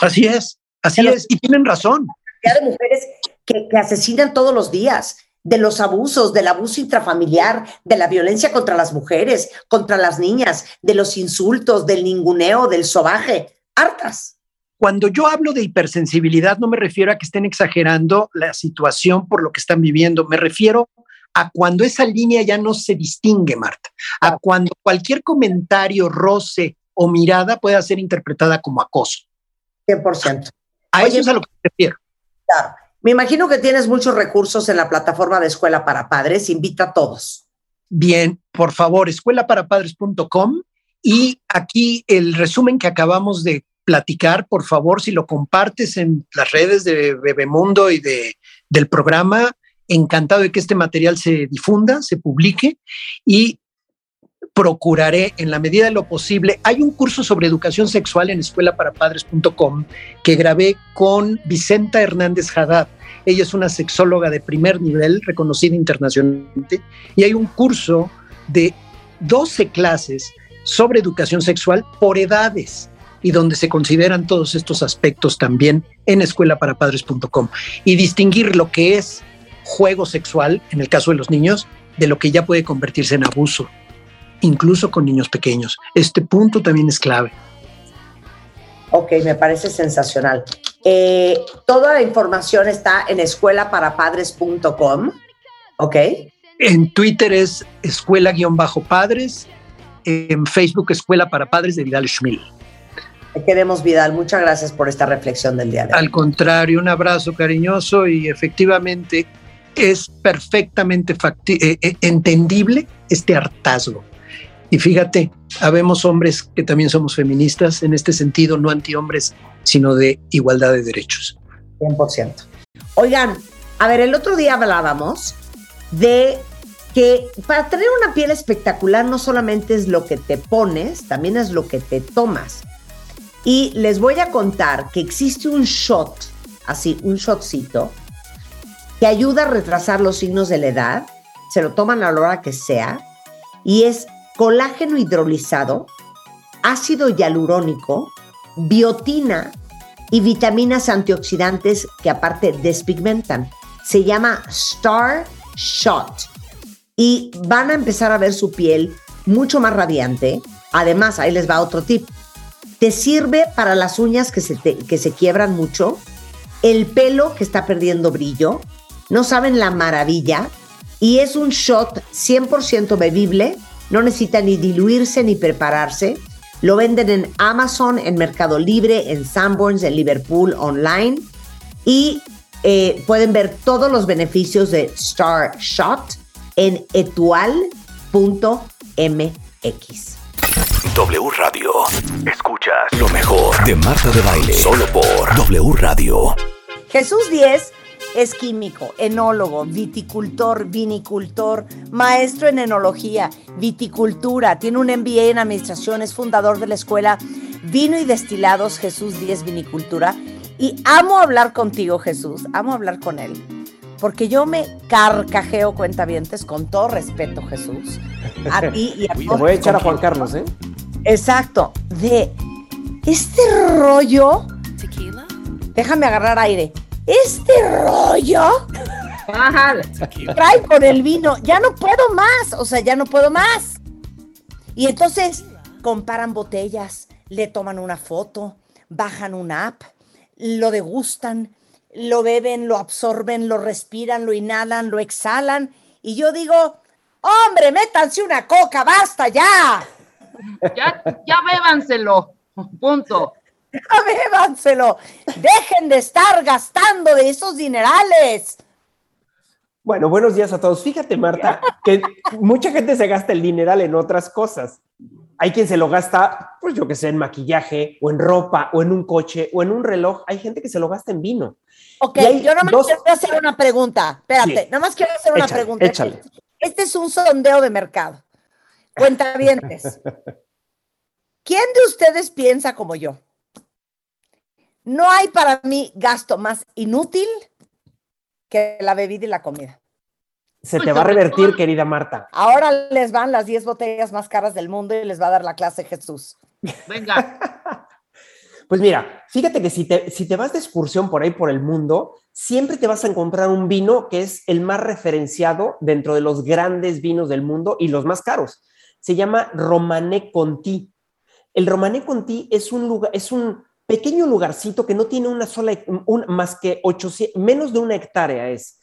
Así es, así es. Y tienen razón. Ya de mujeres que, que asesinan todos los días, de los abusos, del abuso intrafamiliar, de la violencia contra las mujeres, contra las niñas, de los insultos, del ninguneo, del sobaje. Hartas. Cuando yo hablo de hipersensibilidad, no me refiero a que estén exagerando la situación por lo que están viviendo, me refiero a cuando esa línea ya no se distingue, Marta, a cuando cualquier comentario, roce o mirada pueda ser interpretada como acoso. 100%. A Oye, eso es a lo que me refiero. Claro. Me imagino que tienes muchos recursos en la plataforma de Escuela para Padres. Invita a todos. Bien, por favor, escuelaparapadres.com y aquí el resumen que acabamos de platicar, por favor, si lo compartes en las redes de Bebemundo y de del programa. Encantado de que este material se difunda, se publique y procuraré en la medida de lo posible. Hay un curso sobre educación sexual en escuelaparapadres.com que grabé con Vicenta Hernández Haddad. Ella es una sexóloga de primer nivel, reconocida internacionalmente, y hay un curso de 12 clases sobre educación sexual por edades y donde se consideran todos estos aspectos también en escuelaparapadres.com y distinguir lo que es juego sexual, en el caso de los niños, de lo que ya puede convertirse en abuso, incluso con niños pequeños. Este punto también es clave. Ok, me parece sensacional. Eh, toda la información está en escuelaparapadres.com. Ok. En Twitter es escuela-padres, en Facebook Escuela para Padres de Vidal Schmil. Te queremos, Vidal. Muchas gracias por esta reflexión del día de hoy. Al contrario, un abrazo cariñoso y efectivamente es perfectamente eh, eh, entendible este hartazgo. Y fíjate, habemos hombres que también somos feministas en este sentido, no antihombres, sino de igualdad de derechos. 100%. Oigan, a ver, el otro día hablábamos de que para tener una piel espectacular no solamente es lo que te pones, también es lo que te tomas. Y les voy a contar que existe un shot, así, un shotcito, que ayuda a retrasar los signos de la edad. Se lo toman a la hora que sea. Y es colágeno hidrolizado, ácido hialurónico, biotina y vitaminas antioxidantes que aparte despigmentan. Se llama Star Shot. Y van a empezar a ver su piel mucho más radiante. Además, ahí les va otro tip. Te sirve para las uñas que se, que se quiebran mucho, el pelo que está perdiendo brillo. No saben la maravilla. Y es un shot 100% bebible. No necesita ni diluirse ni prepararse. Lo venden en Amazon, en Mercado Libre, en Sanborns, en Liverpool, online. Y eh, pueden ver todos los beneficios de Star Shot en etual.mx. W Radio. Escuchas lo mejor de Marta de Baile. Solo por W Radio. Jesús Díez es químico, enólogo, viticultor, vinicultor, maestro en enología, viticultura, tiene un MBA en administración, es fundador de la escuela Vino y Destilados Jesús Díez Vinicultura. Y amo hablar contigo, Jesús, amo hablar con él. Porque yo me carcajeo cuentavientes con todo respeto, Jesús. A [laughs] ti y a Te todos voy a echar a Juan Carlos, ¿eh? Exacto. De este rollo. Déjame agarrar aire. Este rollo. Trae con el vino. Ya no puedo más. O sea, ya no puedo más. Y entonces comparan botellas, le toman una foto, bajan una app, lo degustan, lo beben, lo absorben, lo respiran, lo inhalan, lo exhalan. Y yo digo, hombre, métanse una coca, basta ya. Ya, ya bébanselo. Punto. [laughs] Ya bébanselo. Dejen de estar gastando de esos dinerales. Bueno, buenos días a todos. Fíjate, Marta, que mucha gente se gasta el dineral en otras cosas. Hay quien se lo gasta, pues yo que sé, en maquillaje, o en ropa, o en un coche, o en un reloj. Hay gente que se lo gasta en vino. Ok, yo nomás dos- quiero hacer una pregunta. Espérate, Sí. nomás quiero hacer una Échale, pregunta. échale. Este es un sondeo de mercado. Cuentavientes. [laughs] ¿Quién de ustedes piensa como yo? No hay para mí gasto más inútil que la bebida y la comida. Se te va a revertir, querida Marta. Ahora les van las 10 botellas más caras del mundo y les va a dar la clase Jesús. Venga. [laughs] Pues mira, fíjate que si te, si te vas de excursión por ahí por el mundo, siempre te vas a encontrar un vino que es el más referenciado dentro de los grandes vinos del mundo y los más caros. Se llama Romané Conti. El Romané Conti es un lugar, es un pequeño lugarcito que no tiene una sola, un- más que 800, menos de una hectárea es.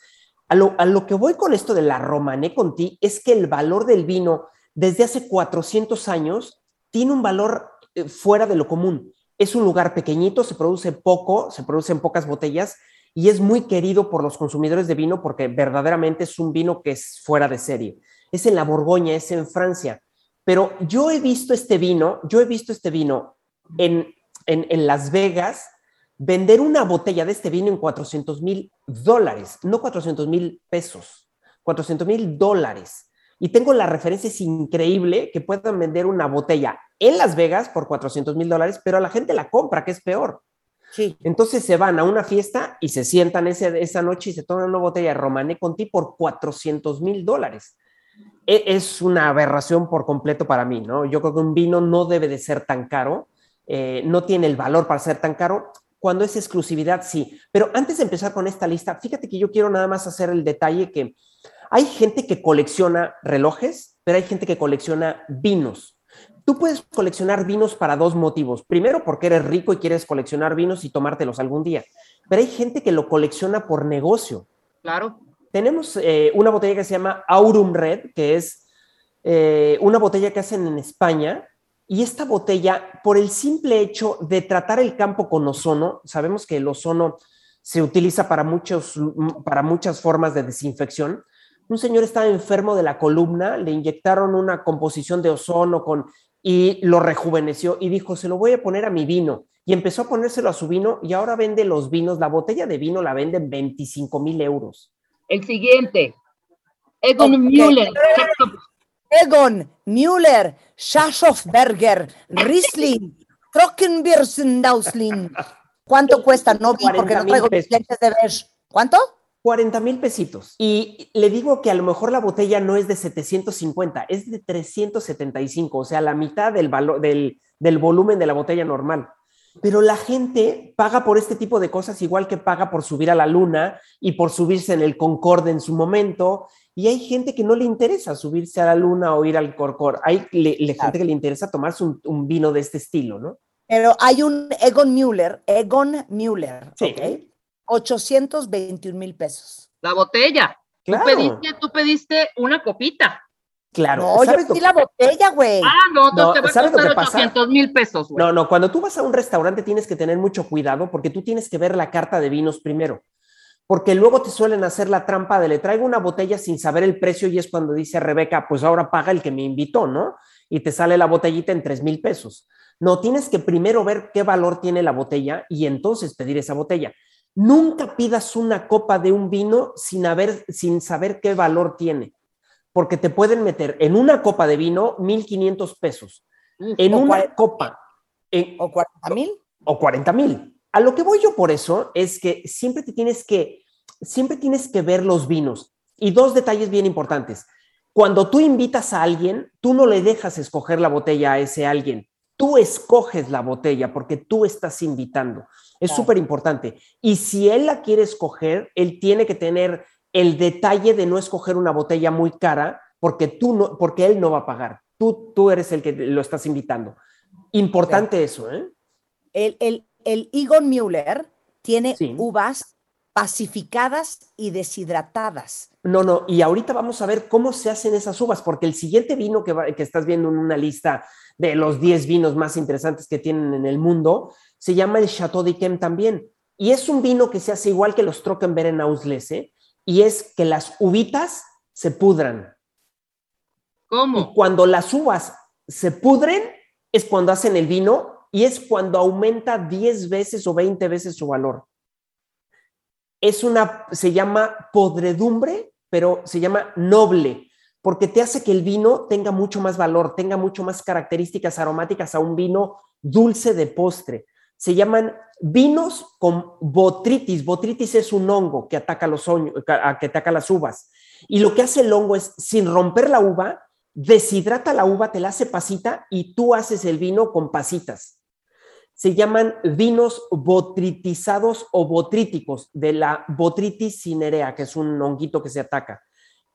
A lo, a lo que voy con esto de la Romané Conti es que el valor del vino desde hace 400 años tiene un valor eh, fuera de lo común. Es un lugar pequeñito, se produce poco, se producen pocas botellas y es muy querido por los consumidores de vino porque verdaderamente es un vino que es fuera de serie. Es en la Borgoña, es en Francia. Pero yo he visto este vino, yo he visto este vino en, en, en Las Vegas vender una botella de este vino en 400 mil dólares, no 400 mil pesos, 400 mil dólares. Y tengo la referencia, es increíble que puedan vender una botella en Las Vegas por 400 mil dólares, pero la gente la compra, que es peor. Sí. Entonces se van a una fiesta y se sientan ese- esa noche y se toman una botella de Romané Conti por 400 mil dólares. E- Es una aberración por completo para mí, ¿no? Yo creo que un vino no debe de ser tan caro, eh, no tiene el valor para ser tan caro. Cuando es exclusividad, sí. Pero antes de empezar con esta lista, fíjate que yo quiero nada más hacer el detalle que hay gente que colecciona relojes, pero hay gente que colecciona vinos. Tú puedes coleccionar vinos para dos motivos. Primero, porque eres rico y quieres coleccionar vinos y tomártelos algún día. Pero hay gente que lo colecciona por negocio. Claro. Tenemos eh, una botella que se llama Aurum Red, que es eh, una botella que hacen en España. Y esta botella, por el simple hecho de tratar el campo con ozono, sabemos que el ozono se utiliza para, muchos, para muchas formas de desinfección. Un señor estaba enfermo de la columna, le inyectaron una composición de ozono con, y lo rejuveneció y dijo, se lo voy a poner a mi vino. Y empezó a ponérselo a su vino y ahora vende los vinos. La botella de vino la vende en 25 mil euros. El siguiente. Egon. Müller. Egon, Müller, Schaschofberger, Riesling, Trockenbirsendausling. ¿Cuánto cuesta? No vi porque 40 no mil traigo mis pesos. lentes de ver. ¿Cuánto? 40 mil pesitos. Y le digo que a lo mejor la botella no es de 750, es de 375, o sea, la mitad del, valor, del, del volumen de la botella normal. Pero la gente paga por este tipo de cosas igual que paga por subir a la luna y por subirse en el Concorde en su momento. Y hay gente que no le interesa subirse a la luna o ir al Concorde. Hay le- le- gente que le interesa tomarse un, un vino de este estilo, ¿no? Pero hay un Egon Müller, Egon Müller, Sí. ¿ok? 821 mil pesos. La botella. Claro. Tú, pediste, tú pediste una copita. Claro. No, yo ¿sabes pedí la botella, güey. Ah, no, No, te va a ¿sabes lo costar que pasa? 800 mil pesos, güey. No, no, cuando tú vas a un restaurante tienes que tener mucho cuidado porque tú tienes que ver la carta de vinos primero. Porque luego te suelen hacer la trampa de le traigo una botella sin saber el precio y es cuando dice Rebeca, pues ahora paga el que me invitó, ¿no? Y te sale la botellita en tres mil pesos. No, tienes que primero ver qué valor tiene la botella y entonces pedir esa botella. Nunca pidas una copa de un vino sin, haber, sin saber qué valor tiene, porque te pueden meter en una copa de vino 1.500 pesos, en o una copa, en- ¿O 40 mil? o 40 mil. A lo que voy yo por eso es que siempre te tienes que, siempre tienes que ver los vinos. Y dos detalles bien importantes. Cuando tú invitas a alguien, tú no le dejas escoger la botella a ese alguien. Tú escoges la botella porque tú estás invitando. Es Claro. súper importante. Y si él la quiere escoger, él tiene que tener el detalle de no escoger una botella muy cara porque tú no, porque él no va a pagar. Tú, tú eres el que lo estás invitando. Importante eso, ¿eh? El, el, el Egon Müller tiene Sí. uvas pacificadas y deshidratadas. No, no, y ahorita vamos a ver cómo se hacen esas uvas, porque el siguiente vino que, va- que estás viendo en una lista de los 10 vinos más interesantes que tienen en el mundo, se llama el Chateau d'Yquem también. Y es un vino que se hace igual que los Trockenbeeren Auslese, y es que las uvitas se pudran. ¿Cómo? Y cuando las uvas se pudren, es cuando hacen el vino y es cuando aumenta 10 veces o 20 veces su valor. Es una, se llama podredumbre, pero se llama noble, porque te hace que el vino tenga mucho más valor, tenga mucho más características aromáticas a un vino dulce de postre. Se llaman vinos con botritis. Botritis es un hongo que ataca, los que ataca las uvas. Y lo que hace el hongo es, sin romper la uva, deshidrata la uva, te la hace pasita y tú haces el vino con pasitas. Se llaman vinos botritizados o botríticos de la botritis cinerea, que es un honguito que se ataca.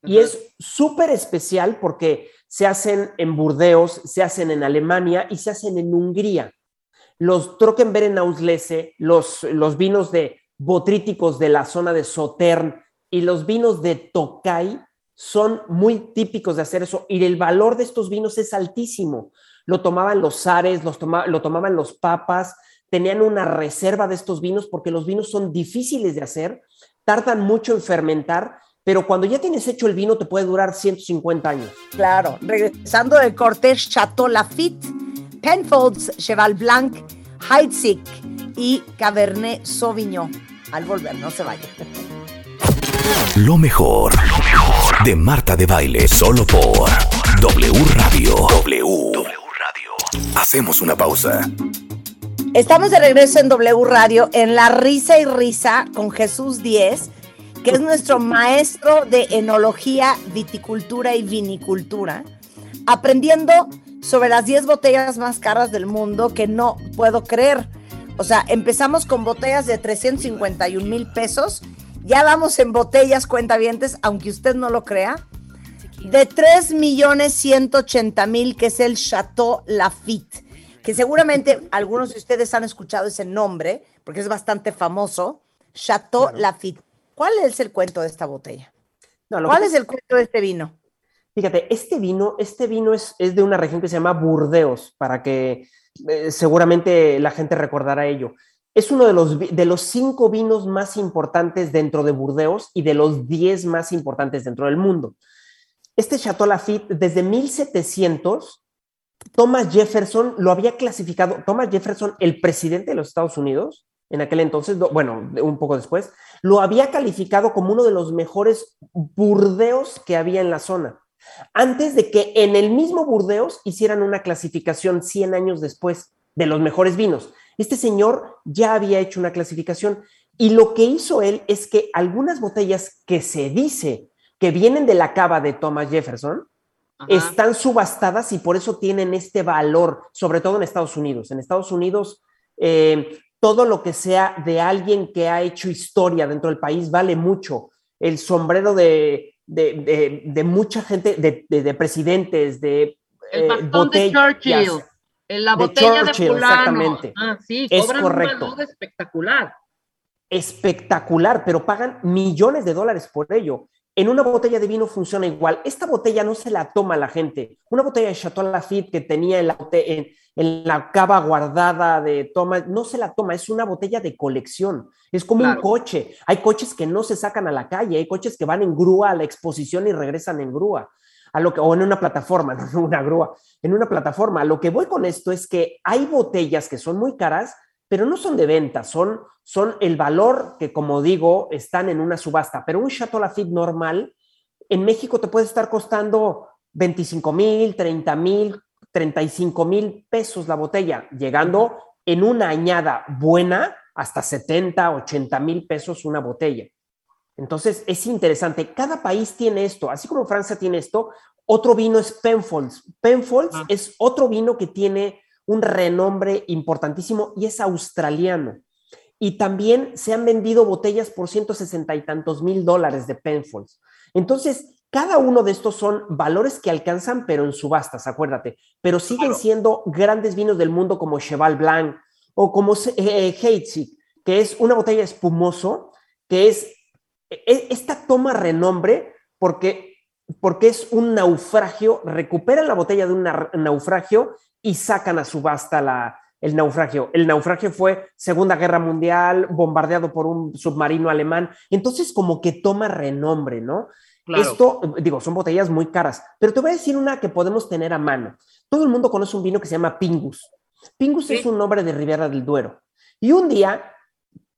Y es súper especial porque se hacen en Burdeos, se hacen en Alemania y se hacen en Hungría. Los Trockenbeeren Auslese, los, los vinos de botríticos de la zona de Sauternes y los vinos de Tokai son muy típicos de hacer eso y el valor de estos vinos es altísimo. Lo tomaban los zares, los toma- lo tomaban los papas, tenían una reserva de estos vinos porque los vinos son difíciles de hacer, tardan mucho en fermentar, pero cuando ya tienes hecho el vino te puede durar 150 años. Claro, regresando del cortés Chateau Lafitte, Penfolds, Cheval Blanc, Heidsieck, y Cabernet Sauvignon. Al volver, no se vayan. Lo mejor, lo mejor de Marta de Baile, solo por W Radio. W. Hacemos una pausa. Estamos de regreso en W Radio en La Risa y Risa con Jesús Díez, que es nuestro maestro de enología, viticultura y vinicultura, aprendiendo sobre las 10 botellas más caras del mundo que no puedo creer. O sea, empezamos con botellas de 351 mil pesos, ya vamos en botellas cuentavientes, aunque usted no lo crea, de 3 millones 180 mil, que es el Chateau Lafitte que seguramente algunos de ustedes han escuchado ese nombre, porque es bastante famoso, Chateau Lafitte. ¿Cuál es el cuento de esta botella? No, lo ¿Cuál es el cuento de este vino? Fíjate, este vino, este vino es, es de una región que se llama Burdeos, para que eh, seguramente la gente recordará ello. Es uno de los, de los cinco vinos más importantes dentro de Burdeos y de los diez más importantes dentro del mundo. Este Chateau Lafitte, desde 1700, Thomas Jefferson lo había clasificado, Thomas Jefferson, el presidente de los Estados Unidos, en aquel entonces, bueno, un poco después, lo había calificado como uno de los mejores burdeos que había en la zona, antes de que en el mismo Burdeos hicieran una clasificación 100 años después de los mejores vinos. Este señor ya había hecho una clasificación y lo que hizo él es que algunas botellas que se dice que vienen de la cava de Thomas Jefferson, están subastadas y por eso tienen este valor, sobre todo en Estados Unidos. En Estados Unidos, eh, todo lo que sea de alguien que ha hecho historia dentro del país vale mucho. El sombrero de, de, de- de mucha gente, de, de- de presidentes, de El eh, bastón de botellas. Churchill. En la de botella de, Churchill, fulano. exactamente. Ah, sí, Es correcto. espectacular. espectacular, pero pagan millones de dólares por ello. En una botella de vino funciona igual. Esta botella no se la toma la gente. Una botella de Chateau Lafite que tenía en la, en, en la cava guardada de Thomas, no se la toma. Es una botella de colección. Es como Claro. un coche. Hay coches que no se sacan a la calle. Hay coches que van en grúa a la exposición y regresan en grúa. A lo que, o en una plataforma, [laughs] no una grúa, en una plataforma. A lo que voy con esto es que hay botellas que son muy caras, pero no son de venta, son, son el valor que, como digo, están en una subasta. Pero un Chateau Lafite normal en México te puede estar costando 25 mil, 30 mil, 35 mil pesos la botella, llegando en una añada buena hasta 70, 80 mil pesos una botella. Entonces es interesante. Cada país tiene esto, así como Francia tiene esto. Otro vino es Penfolds. Penfolds es otro vino que tiene un renombre importantísimo y es australiano. Y también se han vendido botellas por 160 y tantos mil dólares de Penfolds. Entonces, cada uno de estos son valores que alcanzan, pero en subastas, acuérdate. Pero siguen siendo grandes vinos del mundo como Cheval Blanc o como eh, que es una botella espumoso, que es e- esta toma renombre porque, porque es un naufragio, recuperan la botella de un na- naufragio y sacan a subasta la, el naufragio. El naufragio fue Segunda Guerra Mundial, bombardeado por un submarino alemán, entonces como que toma renombre, ¿no? Claro. Esto, digo, son botellas muy caras, pero te voy a decir una que podemos tener a mano. Todo el mundo conoce un vino que se llama Pingus. Pingus es un nombre de Ribera del Duero. Y un día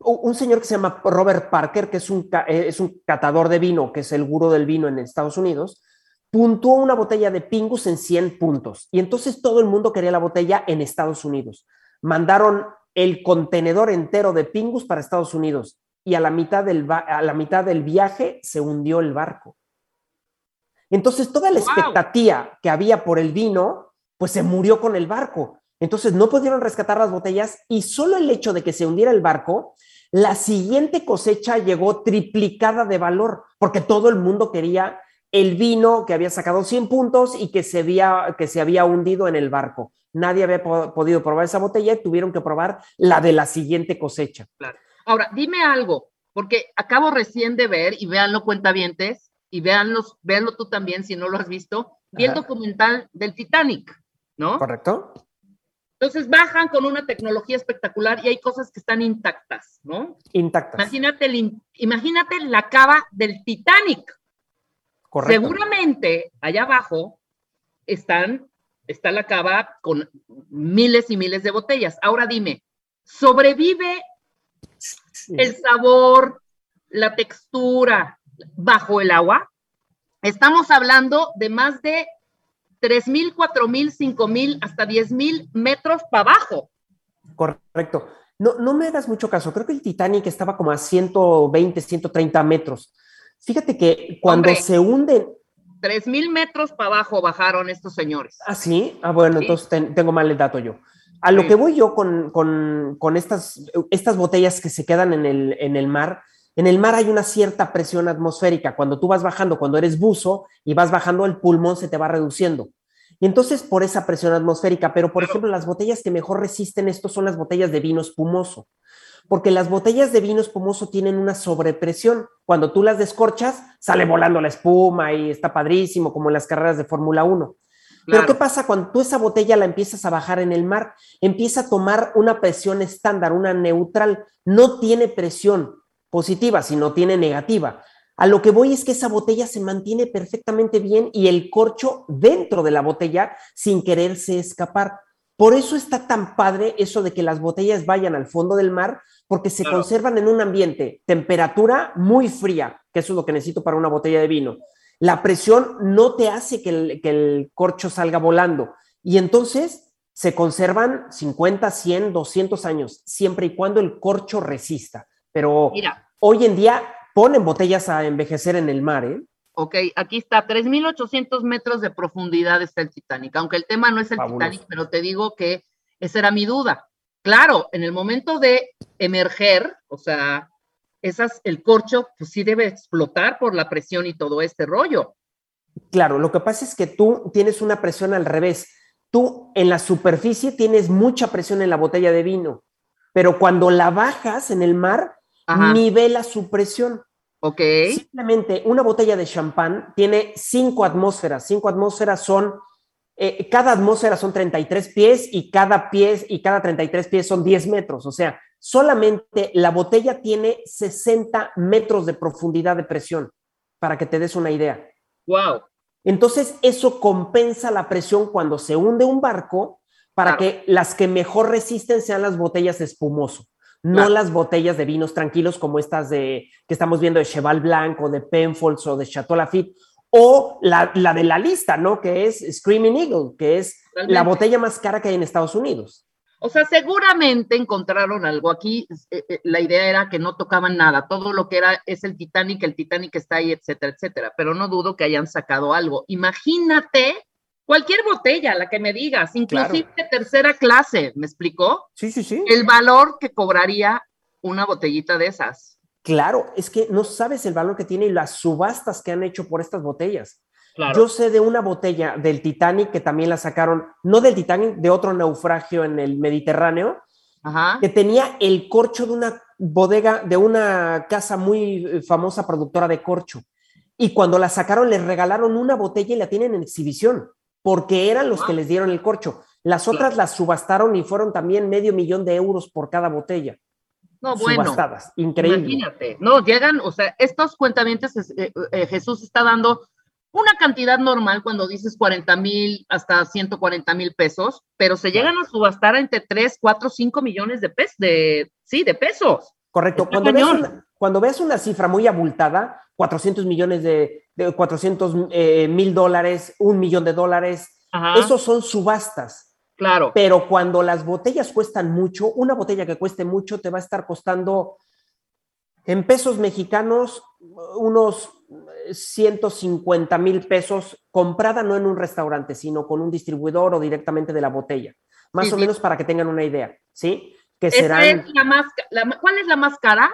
un señor que se llama Robert Parker, que es un, eh, es un catador de vino, que es el gurú del vino en Estados Unidos, puntuó una botella de Pingus en 100 puntos. Y entonces todo el mundo quería la botella en Estados Unidos. Mandaron el contenedor entero de Pingus para Estados Unidos y a la mitad del, a la mitad del viaje se hundió el barco. Entonces toda la expectativa que había por el vino, pues se murió con el barco. Entonces no pudieron rescatar las botellas y solo el hecho de que se hundiera el barco, la siguiente cosecha llegó triplicada de valor, porque todo el mundo quería el vino que había sacado 100 puntos y que se había, que se había hundido en el barco. Nadie había po- podido probar esa botella y tuvieron que probar la de la siguiente cosecha. Ahora, dime algo, porque acabo recién de ver, y véanlo cuentavientes, y véanlos, véanlo tú también si no lo has visto, vi el documental del Titanic, ¿no? ¿Correcto? Entonces bajan con una tecnología espectacular y hay cosas que están intactas, ¿no? Intactas. Imagínate, el imagínate la cava del Titanic. Correcto. Seguramente allá abajo están, está la cava con miles y miles de botellas. Ahora dime, sobrevive el sabor, la textura bajo el agua. Estamos hablando de más de 3.000, 4.000, 5.000, hasta 10.000 metros para abajo. Correcto. No, no me hagas mucho caso. Creo que el Titanic estaba como a 120, 130 metros. Fíjate que cuando Hombre. se hunde. 3.000 metros para abajo bajaron estos señores. Ah, sí. Ah, bueno, Sí. entonces ten- tengo mal el dato yo. A lo Sí. que voy yo con, con- con estas, estas botellas que se quedan en el, en el mar, en el mar hay una cierta presión atmosférica. Cuando tú vas bajando, cuando eres buzo y vas bajando, el pulmón se te va reduciendo. Y entonces por esa presión atmosférica, pero por ejemplo, las botellas que mejor resisten esto son las botellas de vino espumoso, porque las botellas de vino espumoso tienen una sobrepresión. Cuando tú las descorchas, sale volando la espuma y está padrísimo, como en las carreras de Fórmula 1. Pero. ¿qué pasa cuando tú esa botella la empiezas a bajar en el mar? Empieza a tomar una presión estándar, una neutral. No tiene presión positiva, sino tiene negativa. A lo que voy es que esa botella se mantiene perfectamente bien y el corcho dentro de la botella sin quererse escapar. Por eso está tan padre eso de que las botellas vayan al fondo del mar, porque se Claro. conservan en un ambiente, temperatura muy fría, que eso es lo que necesito para una botella de vino. La presión no te hace que el, que el corcho salga volando. Y entonces se conservan 50, 100, 200 años, siempre y cuando el corcho resista. Pero Mira, hoy en día ponen botellas a envejecer en el mar, ¿eh? Ok, aquí está, 3.800 metros de profundidad está el Titanic, aunque el tema no es el Fabuloso. Titanic, pero te digo que esa era mi duda. Claro, en el momento de emerger, o sea, esas, el corcho, pues sí debe explotar por la presión y todo este rollo. Claro, lo que pasa es que tú tienes una presión al revés. Tú en la superficie tienes mucha presión en la botella de vino, pero cuando la bajas en el mar, Ajá. nivela su presión. Ok, Simplemente una botella de champán tiene cinco atmósferas. Cinco atmósferas son, eh, cada atmósfera son 33 pies y cada pies y cada 33 pies son 10 metros. O sea, solamente la botella tiene 60 metros de profundidad de presión, para que te des una idea. wow. Entonces, eso compensa la presión cuando se hunde un barco para que las que mejor resisten sean las botellas de espumoso, no Claro. las botellas de vinos tranquilos como estas de que estamos viendo de Cheval Blanc o de Penfolds o de Chateau Lafite o la, la de la lista, ¿no? Que es Screaming Eagle, que es la botella más cara que hay en Estados Unidos. O sea, seguramente encontraron algo aquí. eh, eh, la idea era que no tocaban nada. Todo lo que era es el Titanic, el Titanic está ahí, etcétera, etcétera. Pero no dudo que hayan sacado algo. Imagínate cualquier botella, la que me digas, inclusive de tercera clase, ¿me explicó? Sí, sí, sí. El valor que cobraría una botellita de esas. Claro, es que no sabes el valor que tiene y las subastas que han hecho por estas botellas. Claro. Yo sé de una botella del Titanic que también la sacaron, no del Titanic, de otro naufragio en el Mediterráneo, Ajá. que tenía el corcho de una bodega, de una casa muy eh, famosa productora de corcho. Y cuando la sacaron, les regalaron una botella y la tienen en exhibición, porque eran los que les dieron el corcho. Las otras las subastaron y fueron también medio millón de euros por cada botella. No, bueno. Subastadas. Increíble. Imagínate, no, llegan, o sea, estos cuentamientos, eh, eh, Jesús está dando una cantidad normal cuando dices 40 mil hasta 140 mil pesos, pero se llegan a subastar entre 3, 4, 5 millones de pesos, de, sí, de pesos. Correcto. Cuando ves, una, cuando ves una cifra muy abultada, 400 millones de, de 400 eh, mil dólares, un millón de dólares, Ajá. esos son subastas. Claro. Pero cuando las botellas cuestan mucho, una botella que cueste mucho te va a estar costando en pesos mexicanos unos 150 mil pesos comprada no en un restaurante, sino con un distribuidor o directamente de la botella. Más Sí, o sí. menos para que tengan una idea, ¿sí? Que serán... es la más, ¿Cuál es la más cara?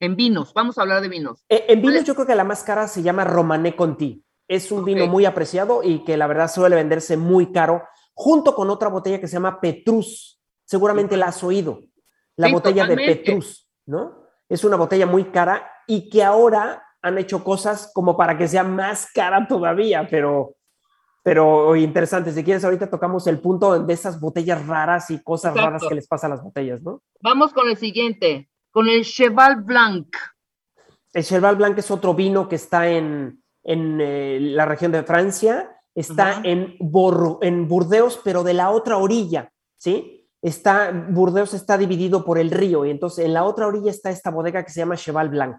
En vinos, vamos a hablar de vinos. Eh, En vinos yo creo que la más cara se llama Romané Conti. Es un vino muy apreciado y que la verdad suele venderse muy caro, junto con otra botella que se llama Petrus. Seguramente la has oído. La Sí, botella de. Petrus, ¿no? Es una botella muy cara y que ahora han hecho cosas como para que sea más cara todavía, pero, pero interesante. Si quieres, ahorita tocamos el punto de esas botellas raras y cosas Exacto. raras que les pasa a las botellas, ¿no? Vamos con el siguiente, con el Cheval Blanc. El Cheval Blanc es otro vino que está en, en, eh, la región de Francia, está en, Bor- en Burdeos, pero de la otra orilla, ¿sí? está, Burdeos está dividido por el río y entonces en la otra orilla está esta bodega que se llama Cheval Blanc.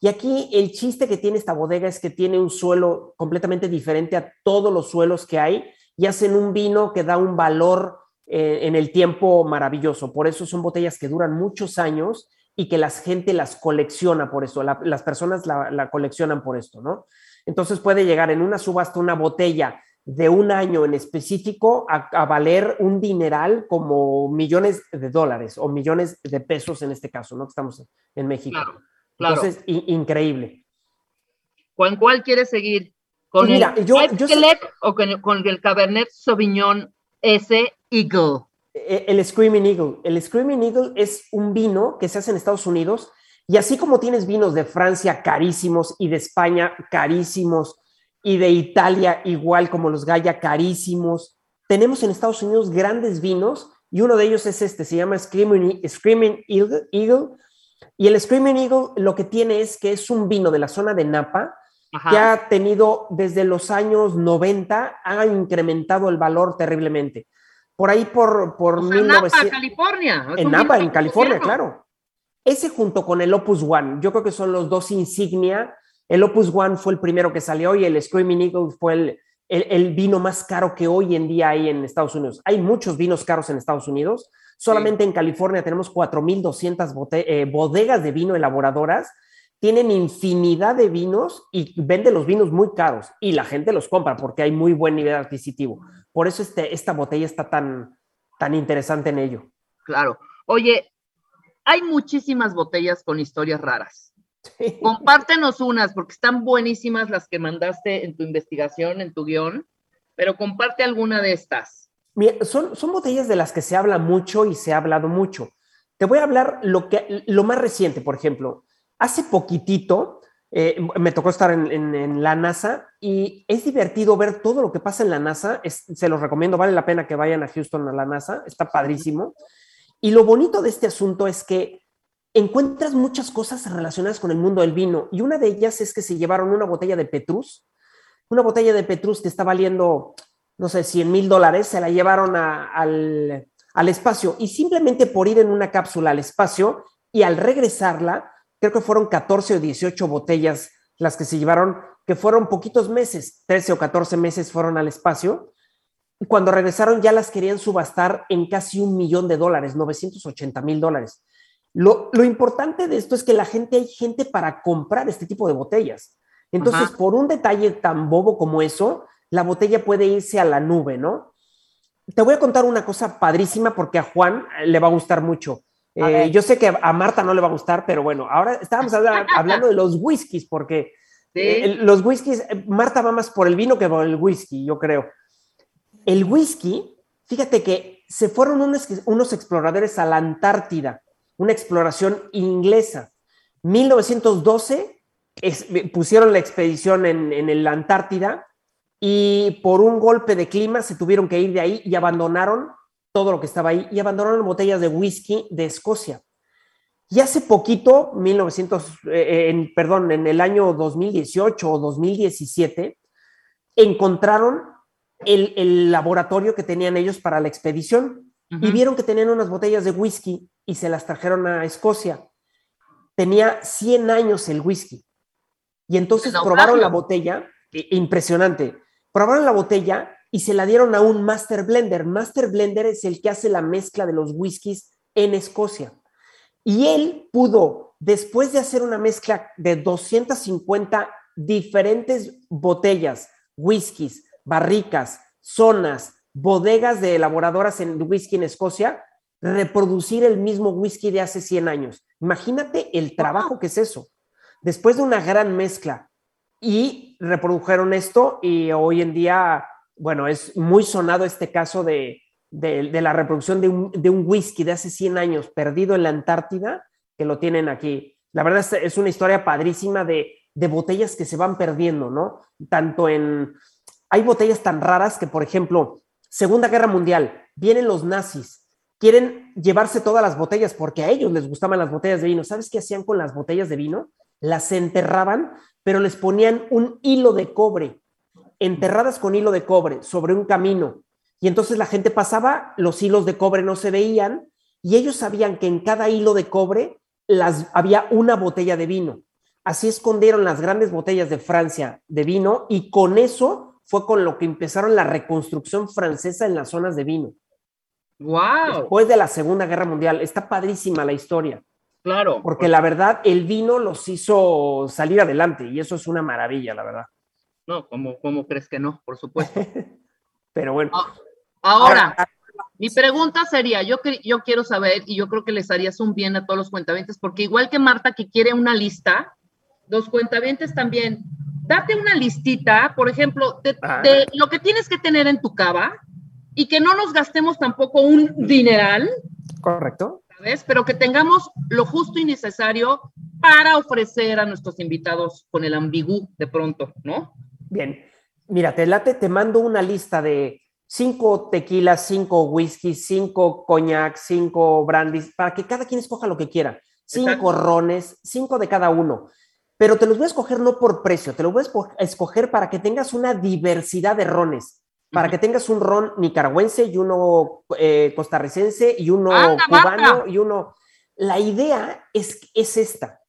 Y aquí el chiste que tiene esta bodega es que tiene un suelo completamente diferente a todos los suelos que hay y hacen un vino que da un valor eh, en el tiempo maravilloso. Por eso son botellas que duran muchos años y que la gente las colecciona por eso, la- las personas la, la coleccionan por esto, ¿no? Entonces puede llegar en una subasta una botella de un año en específico a, a valer un dineral como millones de dólares o millones de pesos en este caso, ¿no? Que estamos en México. claro. Entonces, increíble. ¿Con cuál quieres seguir? ¿Con mira, el yo- White yo sé- Select o con, con el Cabernet Sauvignon S Eagle? Eh, El Screaming Eagle. El Screaming Eagle es un vino que se hace en Estados Unidos y así como tienes vinos de Francia carísimos y de España carísimos y de Italia igual como los Gaya carísimos, tenemos en Estados Unidos grandes vinos y uno de ellos es este, se llama Screaming, Screaming Eagle, Eagle. Y el Screaming Eagle lo que tiene es que es un vino de la zona de Napa Ajá. que ha tenido desde los años 90, ha incrementado el valor terriblemente. Por ahí por, por O sea, Napa, 1900 California. En Napa, en California, claro. Ese junto con el Opus One, yo creo que son los dos insignia. El Opus One fue el primero que salió y el Screaming Eagle fue el, el, el vino más caro que hoy en día hay en Estados Unidos. Hay muchos vinos caros en Estados Unidos. Solamente en California tenemos 4.200 bote- eh, bodegas de vino elaboradoras. Tienen infinidad de vinos y venden los vinos muy caros y la gente los compra porque hay muy buen nivel adquisitivo. Por eso este, esta botella está tan, tan interesante en ello. Claro. Oye, hay muchísimas botellas con historias raras. Compártenos unas, porque están buenísimas las que mandaste en tu investigación, en tu guion, pero comparte alguna de estas. Mira, son, son botellas de las que se habla mucho y se ha hablado mucho. Te voy a hablar lo, que, lo más reciente, por ejemplo. Hace poquitito eh, me tocó estar en, en- en la NASA y es divertido ver todo lo que pasa en la NASA. Es- se los recomiendo, vale la pena que vayan a Houston a la NASA, está padrísimo. Y lo bonito de este asunto es que encuentras muchas cosas relacionadas con el mundo del vino y una de ellas es que se llevaron una botella de Petrus, una botella de Petrus que está valiendo, no sé, 100 mil dólares, se la llevaron a- al, al espacio y simplemente por ir en una cápsula al espacio y al regresarla, creo que fueron 14 o 18 botellas las que se llevaron, que fueron poquitos meses, 13 o 14 meses fueron al espacio. Y cuando regresaron ya las querían subastar en casi un millón de dólares, 980 mil dólares. Lo, lo importante de esto es que la gente, hay gente para comprar este tipo de botellas. Entonces, Ajá. por un detalle tan bobo como eso, la botella puede irse a la nube, ¿no? Te voy a contar una cosa padrísima porque a Juan le va a gustar mucho. Eh, yo sé que a Marta no le va a gustar, pero bueno, ahora estábamos habla- [laughs] hablando de los whiskies porque Sí. eh, los whiskies, eh, Marta va más por el vino que por el whisky, yo creo. El whisky, fíjate que se fueron unos, unos exploradores a la Antártida, una exploración inglesa. 1912 es- pusieron la expedición en, en la Antártida y por un golpe de clima se tuvieron que ir de ahí y abandonaron todo lo que estaba ahí y abandonaron botellas de whisky de Escocia. Y hace poquito, 1900, eh, en, perdón, en el año 2018 o 2017, encontraron el, el laboratorio que tenían ellos para la expedición y vieron que tenían unas botellas de whisky y se las trajeron a Escocia. Tenía 100 años el whisky. Y entonces naufragio. probaron la botella, impresionante, probaron la botella y se la dieron a un Master Blender. Master Blender es el que hace la mezcla de los whiskies en Escocia. Y él pudo, después de hacer una mezcla de 250 diferentes botellas, whiskies, barricas, zonas, bodegas de elaboradoras en whisky en Escocia, reproducir el mismo whisky de hace 100 años. Imagínate el trabajo que es eso. Después de una gran mezcla y reprodujeron esto y hoy en día, bueno, es muy sonado este caso de, de, la reproducción de un, de un whisky de hace 100 años perdido en la Antártida, que lo tienen aquí. La verdad es, es una historia padrísima de, de botellas que se van perdiendo, ¿no? Tanto en... Hay botellas tan raras que, por ejemplo, Segunda Guerra Mundial, vienen los nazis, quieren llevarse todas las botellas porque a ellos les gustaban las botellas de vino. ¿Sabes qué hacían con las botellas de vino? Las enterraban, pero les ponían un hilo de cobre, enterradas con hilo de cobre sobre un camino. Y entonces la gente pasaba, los hilos de cobre no se veían y ellos sabían que en cada hilo de cobre las, había una botella de vino. Así escondieron las grandes botellas de Francia de vino y con eso fue con lo que empezaron la reconstrucción francesa en las zonas de vino. ¡Wow! Después de la Segunda Guerra Mundial. Está padrísima la historia. Claro. Porque la verdad, el vino los hizo salir adelante y eso es una maravilla, la verdad. No, ¿cómo, cómo crees que no? Por supuesto. [laughs] Pero bueno. Ahora, mi pregunta sería, yo, yo quiero saber, y yo creo que les harías un bien a todos los cuentavientes, porque igual que Marta que quiere una lista, los cuentavientes también, date una listita, por ejemplo, de, Ah. de lo que tienes que tener en tu cava y que no nos gastemos tampoco un dineral, Correcto. ¿sabes? Pero que tengamos lo justo y necesario para ofrecer a nuestros invitados con el ambigú de pronto, ¿no? Bien. Mira, te late, te mando una lista de cinco tequilas, cinco whisky, cinco coñac, cinco brandis, para que cada quien escoja lo que quiera. Cinco Exacto. rones, cinco de cada uno. Pero te los voy a escoger no por precio, te los voy a esco- a escoger para que tengas una diversidad de rones, para que tengas un ron nicaragüense y uno eh, costarricense y uno Anda, cubano y uno... La idea es, es esta,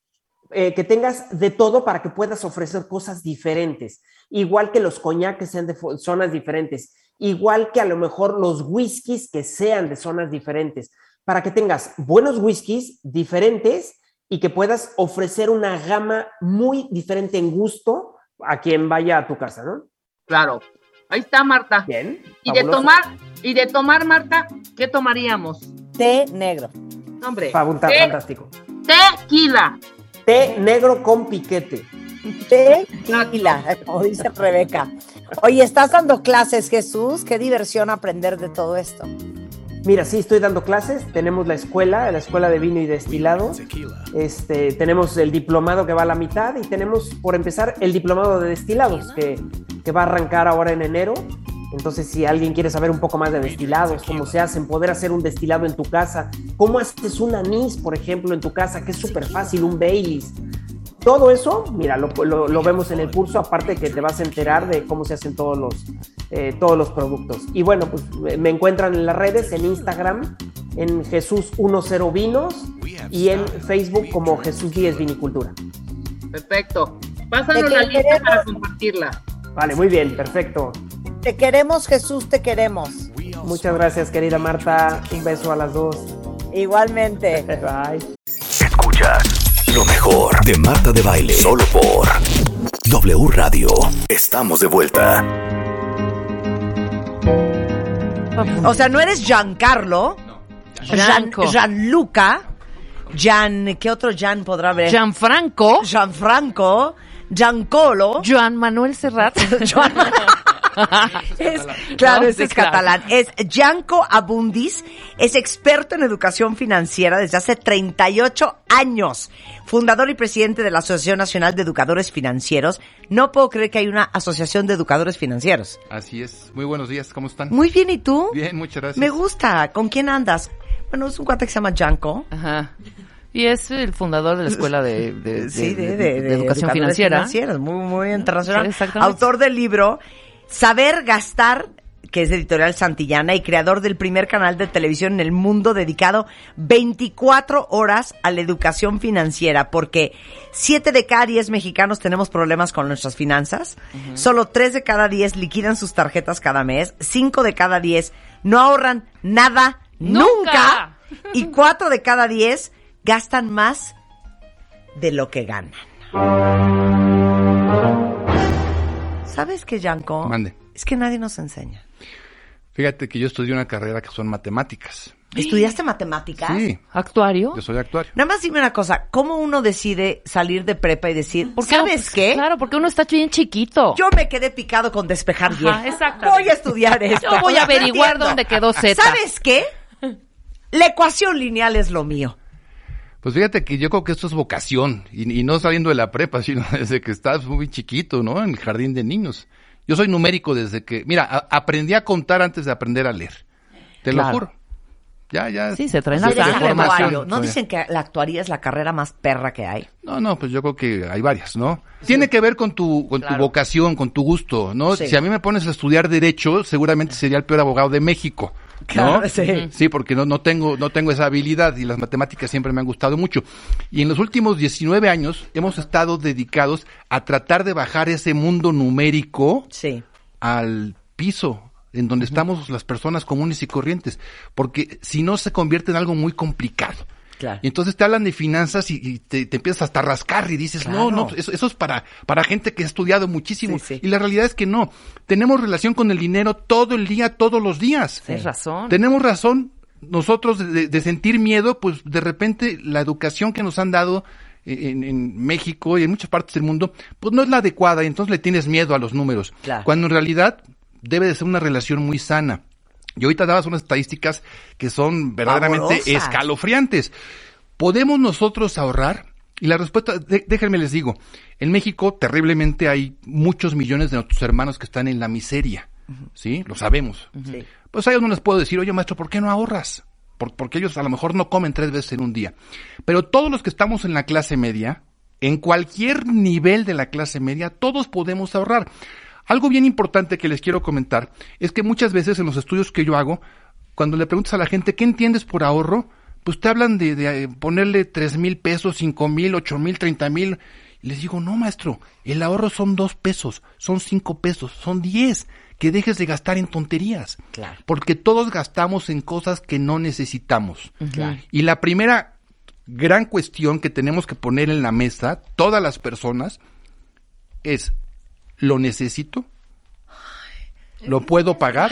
eh, que tengas de todo para que puedas ofrecer cosas diferentes, igual que los coñac que sean de zonas diferentes, igual que a lo mejor los whiskies que sean de zonas diferentes, para que tengas buenos whiskies diferentes y que puedas ofrecer una gama muy diferente en gusto a quien vaya a tu casa, ¿no? Claro. Ahí está, Marta. Bien. Y de fabuloso. tomar, y de tomar, Marta, ¿qué tomaríamos? Té negro. Hombre, Fabulta- té- fantástico. tequila. Té negro con piquete. Tequila, como dice Rebeca. Oye, ¿estás dando clases, Jesús? Qué diversión aprender de todo esto. Mira, sí, estoy dando clases. Tenemos la escuela, la escuela de vino y destilado. Este, tenemos el diplomado que va a la mitad y tenemos, por empezar, el diplomado de destilados que, que va a arrancar ahora en enero. Entonces, si alguien quiere saber un poco más de destilados, cómo se hacen, poder hacer un destilado en tu casa, cómo haces un anís, por ejemplo, en tu casa, que es súper fácil, un Baileys. Todo eso, mira, lo, lo- lo vemos en el curso, aparte que te vas a enterar de cómo se hacen todos los, eh, todos los productos. Y bueno, pues me- encuentran en las redes, en Instagram, en Jesús10 Vinos y en Facebook como Jesús 10 Vinicultura. Perfecto. Pásanos la lista queremos. para compartirla. Vale, muy bien, perfecto. Te queremos, Jesús, te queremos. Muchas gracias, querida Marta. Un beso a las dos. Igualmente. [laughs] Bye. Escuchas lo mejor de Marta de Baile. Solo por W Radio. Estamos de vuelta. O sea, no eres Giancarlo. Gian, Gianco. Gianluca. Gian, ¿qué otro Gian podrá haber? Gianfranco. Gianfranco. Giancolo. Joan Manuel Serrat. [laughs] Joan- Es- claro, sí, es catalán. Es Gianco Abundis, es experto en educación financiera desde hace 38 años, fundador y presidente de la Asociación Nacional de Educadores Financieros. No puedo creer que hay una asociación de educadores financieros. Así es. Muy buenos días, ¿cómo están? Muy bien, ¿y tú? Bien, muchas gracias. Me gusta. ¿Con quién andas? Bueno, es un cuate que se llama Gianco. Ajá. Y es el fundador de la escuela de, de- de- [laughs] Sí, de, educación financiera. muy, muy internacional. Sí. Autor del libro Saber Gastar, que es de Editorial Santillana, y creador del primer canal de televisión en el mundo dedicado 24 horas a la educación financiera, porque 7 de cada 10 mexicanos tenemos problemas con nuestras finanzas, solo 3 de cada 10 liquidan sus tarjetas cada mes, 5 de cada 10 no ahorran nada nunca, ¡Nunca! [laughs] y 4 de cada 10 gastan más de lo que ganan. ¿Sabes qué, Yanko? Mande. Es que nadie nos enseña. Fíjate que yo estudié una carrera que son matemáticas. ¿Estudiaste matemáticas? Sí, ¿Actuario? yo soy actuario. Nada más dime una cosa, ¿cómo uno decide salir de prepa y decir, ¿Por qué? ¿sabes Pues, qué? Claro, porque uno está bien chiquito. Yo me quedé picado con despejar bien. Exactamente. Voy a estudiar esto. Yo voy a averiguar dónde quedó Z. ¿Sabes qué? La ecuación lineal es lo mío. Pues fíjate que yo creo que esto es vocación, y, y no saliendo de la prepa, [laughs] sino desde que estás muy chiquito, ¿no? En el jardín de niños. Yo soy numérico desde que, mira, a- aprendí a contar antes de aprender a leer. Te Claro. lo juro. Ya, ya. Sí, se traen Si la ¿no Sí. dicen que la actuaría es la carrera más perra que hay? No, no, pues yo creo que hay varias, ¿no? Tiene que ver con tu, con tu vocación, con tu gusto, ¿no? Sí. Si a mí me pones a estudiar derecho, seguramente sería el peor abogado de México. [laughs] ¿no? Claro, sí. Sí, porque no, no tengo, no tengo esa habilidad y las matemáticas siempre me han gustado mucho. Y en los últimos 19 años hemos estado dedicados a tratar de bajar ese mundo numérico Sí. al piso en donde estamos las personas comunes y corrientes, porque si no se convierte en algo muy complicado. Claro. Y entonces te hablan de finanzas y, y te, te empiezas hasta a rascar y dices, no, Claro. no, eso, eso es para, para gente que ha estudiado muchísimo. Sí, sí. Y la realidad es que no. Tenemos relación con el dinero todo el día, todos los días. Tienes razón. Tenemos razón nosotros de, de- de sentir miedo, pues de repente la educación que nos han dado en, en México y en muchas partes del mundo, pues no es la adecuada y entonces le tienes miedo a los números. Claro. Cuando en realidad debe de ser una relación muy sana. Y ahorita dabas unas estadísticas que son verdaderamente escalofriantes. ¿Podemos nosotros ahorrar? Y la respuesta, de- déjenme les digo, en México terriblemente hay muchos millones de nuestros hermanos que están en la miseria, ¿sí? Lo sabemos. Pues a ellos no les puedo decir, oye maestro, ¿por qué no ahorras? Por- porque ellos a lo mejor no comen tres veces en un día. Pero todos los que estamos en la clase media, en cualquier nivel de la clase media, todos podemos ahorrar. Algo bien importante que les quiero comentar es que muchas veces en los estudios que yo hago, cuando le preguntas a la gente, ¿qué entiendes por ahorro? Pues te hablan de, de, eh, ponerle tres mil pesos, cinco mil, ocho mil, treinta mil. Y les digo, no, maestro, el ahorro son dos pesos, son cinco pesos, son diez. Que dejes de gastar en tonterías. Claro. Porque todos gastamos en cosas que no necesitamos. Claro. Y la primera gran cuestión que tenemos que poner en la mesa, todas las personas, es, ¿lo necesito? ¿Lo puedo pagar?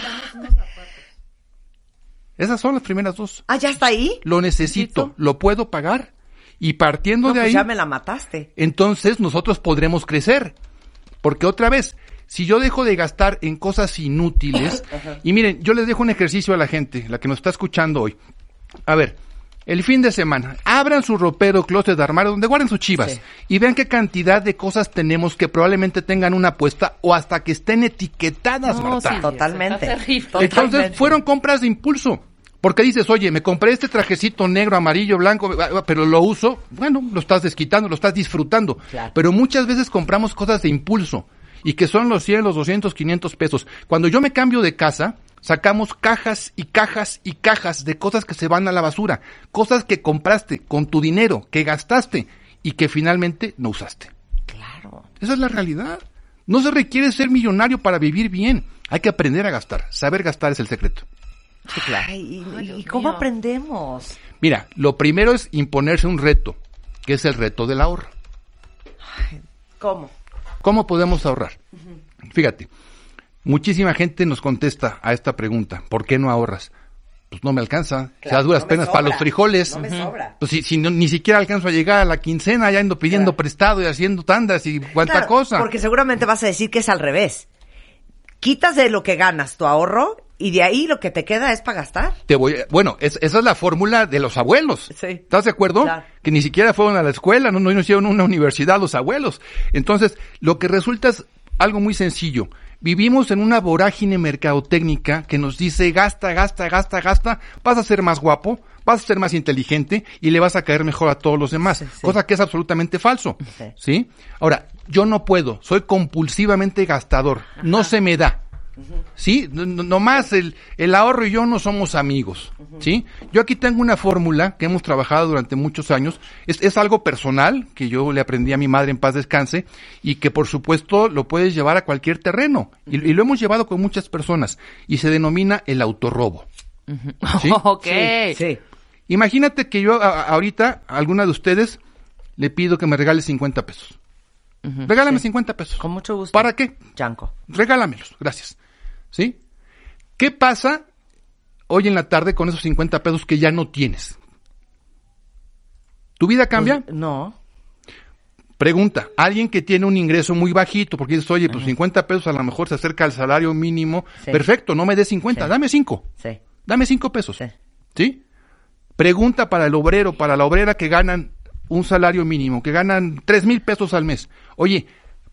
Esas son las primeras dos. Ah, ¿ya está ahí? ¿Lo necesito? ¿Lo puedo pagar? Y partiendo No, de pues ahí, ya me la mataste. entonces nosotros podremos crecer. Porque otra vez, si yo dejo de gastar en cosas inútiles, [coughs] y miren, yo les dejo un ejercicio a la gente, la que nos está escuchando hoy. A ver, el fin de semana, abran su ropero, closet de armario, donde guarden sus chivas, Sí. y vean qué cantidad de cosas tenemos que probablemente tengan una apuesta o hasta que estén etiquetadas, No, Marta. sí, Totalmente. Entonces Totalmente. fueron compras de impulso. Porque dices, oye, me compré este trajecito negro, amarillo, blanco, ah, pero lo uso, bueno, lo estás desquitando, lo estás disfrutando. Claro. Pero muchas veces compramos cosas de impulso y que son los 100, los 200, 500 pesos. Cuando yo me cambio de casa, sacamos cajas y cajas y cajas de cosas que se van a la basura, cosas que compraste con tu dinero, que gastaste y que finalmente no usaste. Claro. Esa es la realidad. No se requiere ser millonario para vivir bien. Hay que aprender a gastar. Saber gastar es el secreto. Sí, claro. Ay, ¿Y, cómo mío. aprendemos? Mira, lo primero es imponerse un reto, que es el reto del ahorro. ¿Cómo? ¿Cómo podemos ahorrar? Fíjate, muchísima gente nos contesta a esta pregunta, ¿por qué no ahorras? Pues no me alcanza, o sea, Claro, a duras no penas para los frijoles. no me sobra. Pues si, si no- ni siquiera alcanzo a llegar a la quincena, ya ando pidiendo Claro. prestado y haciendo tandas y cuánta Claro, cosa. Porque seguramente vas a decir que es al revés. Quitas de lo que ganas tu ahorro y de ahí lo que te queda es para gastar. Te voy, bueno, es- esa es la fórmula de los abuelos. Sí. ¿Estás de acuerdo? Claro. Que ni siquiera fueron a la escuela, no, no hicieron una universidad los abuelos. Entonces, lo que resulta es algo muy sencillo. Vivimos en una vorágine mercadotécnica que nos dice gasta, gasta, gasta, gasta, vas a ser más guapo, vas a ser más inteligente y le vas a caer mejor a todos los demás, cosa que es absolutamente falso. Sí. ¿Sí? Ahora, yo no puedo, soy compulsivamente gastador, no se me da. ¿Sí? No- no- Nomás el, el ahorro y yo no somos amigos. ¿Sí? Yo aquí tengo una fórmula que hemos trabajado durante muchos años. Es, es algo personal que yo le aprendí a mi madre en paz descanse y que por supuesto lo puedes llevar a cualquier terreno. Y, y lo hemos llevado con muchas personas y se denomina el autorrobo. ¿Sí? [laughs] ok. Sí, sí. Imagínate que yo a- ahorita a alguna de ustedes le pido que me regale 50 pesos. Regálame 50 pesos. Con mucho gusto. ¿Para qué? Yanko. Regálamelos, gracias. ¿Sí? ¿Qué pasa hoy en la tarde con esos 50 pesos que ya no tienes? ¿Tu vida cambia? Pues, no. Pregunta, alguien que tiene un ingreso muy bajito, porque dices, oye, pues 50 pesos a lo mejor se acerca al salario mínimo. Sí. Perfecto, no me des 50, Sí. dame 5. Sí. Dame 5 pesos. Sí. ¿Sí? Pregunta para el obrero, para la obrera que ganan un salario mínimo, que ganan 3 mil pesos al mes. Oye,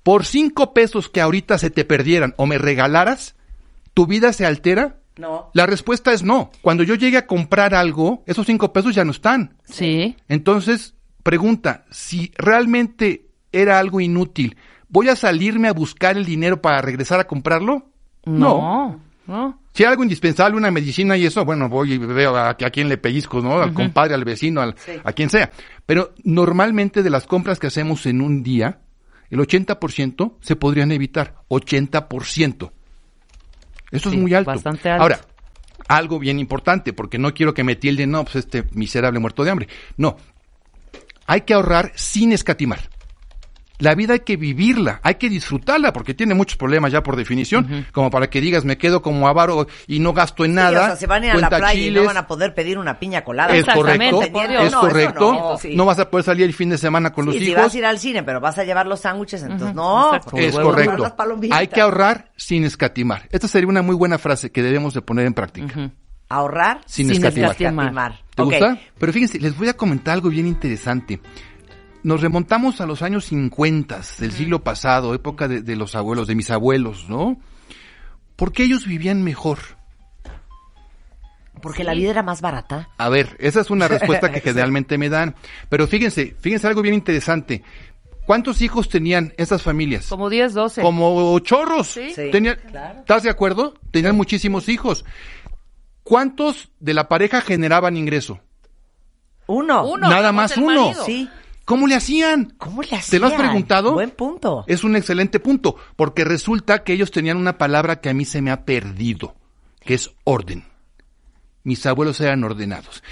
por 5 pesos que ahorita se te perdieran o me regalaras, ¿tu vida se altera? No. La respuesta es no. Cuando yo llegue a comprar algo, esos cinco pesos ya no están. Sí. Entonces, pregunta, si realmente era algo inútil, ¿voy a salirme a buscar el dinero para regresar a comprarlo? No. No. Si hay algo indispensable, una medicina y eso, bueno, voy y veo a, a quién le pellizco, ¿no? Al compadre, al vecino, al- Sí. a quien sea. Pero normalmente de las compras que hacemos en un día, el 80% se podrían evitar. 80%. Eso Sí, es muy alto. bastante alto. Ahora, algo bien importante, porque no quiero que me tilden, no, pues este miserable muerto de hambre. No. Hay que ahorrar sin escatimar. La vida hay que vivirla, hay que disfrutarla, porque tiene muchos problemas ya por definición, como para que digas, me quedo como avaro y no gasto en Sí, nada. o sea, se van a ir a la playa y no van a poder pedir una piña colada. Es correcto, es no, correcto. no, No, sí. vas a poder salir el fin de semana con Sí, los si hijos. vas a ir al cine, pero vas a llevar los sándwiches, entonces no. Es correcto. Hay que ahorrar sin escatimar. Esta sería una muy buena frase que debemos de poner en práctica. Ahorrar Sin, escatimar. ¿Te gusta? Pero fíjense, les voy a comentar algo bien interesante. Nos remontamos a los años 50 del siglo pasado, época de, de los abuelos, de mis abuelos, ¿no? ¿Por qué ellos vivían mejor? Porque la vida era más barata. A ver, esa es una respuesta que [laughs] generalmente me dan. Pero fíjense, fíjense algo bien interesante. ¿Cuántos hijos tenían esas familias? Como 10, 12. Como chorros. Sí. Tenían- claro. ¿Estás de acuerdo? Tenían muchísimos hijos. ¿Cuántos de la pareja generaban ingreso? Uno. Nada más uno. Sí. ¿Cómo le hacían? ¿Cómo le hacían? ¿Te lo has preguntado? Buen punto. Es un excelente punto, porque resulta que ellos tenían una palabra que a mí se me ha perdido, que es orden. Mis abuelos eran ordenados.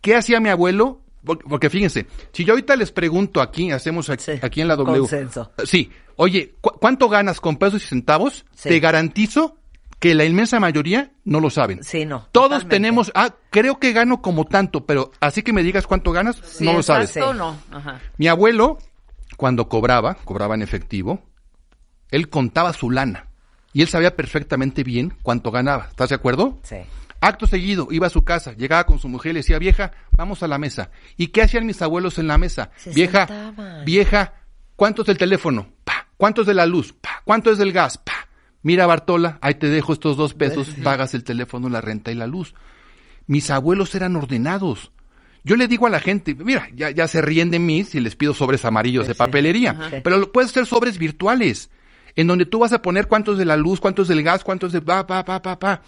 ¿Qué hacía mi abuelo? Por- Porque fíjense, si yo ahorita les pregunto aquí, hacemos aquí, aquí en la W. consenso. Sí, oye, ¿cu- ¿cuánto ganas con pesos y centavos? Sí. Te garantizo que la inmensa mayoría no lo saben. Sí, no. Todos totalmente. tenemos, ah, creo que gano como tanto, pero así que me digas cuánto ganas, Sí, no lo sabes. exacto, no. Ajá. Mi abuelo, cuando cobraba, cobraba en efectivo, él contaba su lana. Y él sabía perfectamente bien cuánto ganaba. ¿Estás de acuerdo? Sí. Acto seguido, iba a su casa, llegaba con su mujer y le decía, vieja, vamos a la mesa. ¿Y qué hacían mis abuelos en la mesa? Se vieja, sentaban. vieja, ¿cuánto es del teléfono? Pa. ¿Cuánto es de la luz? Pa. ¿Cuánto es del gas? Pa. Mira, Bartola, ahí te dejo estos dos pesos, pagas el teléfono, la renta y la luz. Mis abuelos eran ordenados. Yo le digo a la gente, mira, ya, ya se ríen de mí si les pido sobres amarillos de papelería, Ajá. pero puedes hacer sobres virtuales, en donde tú vas a poner cuántos de la luz, cuántos del gas, cuántos de pa, pa, pa, pa, pa.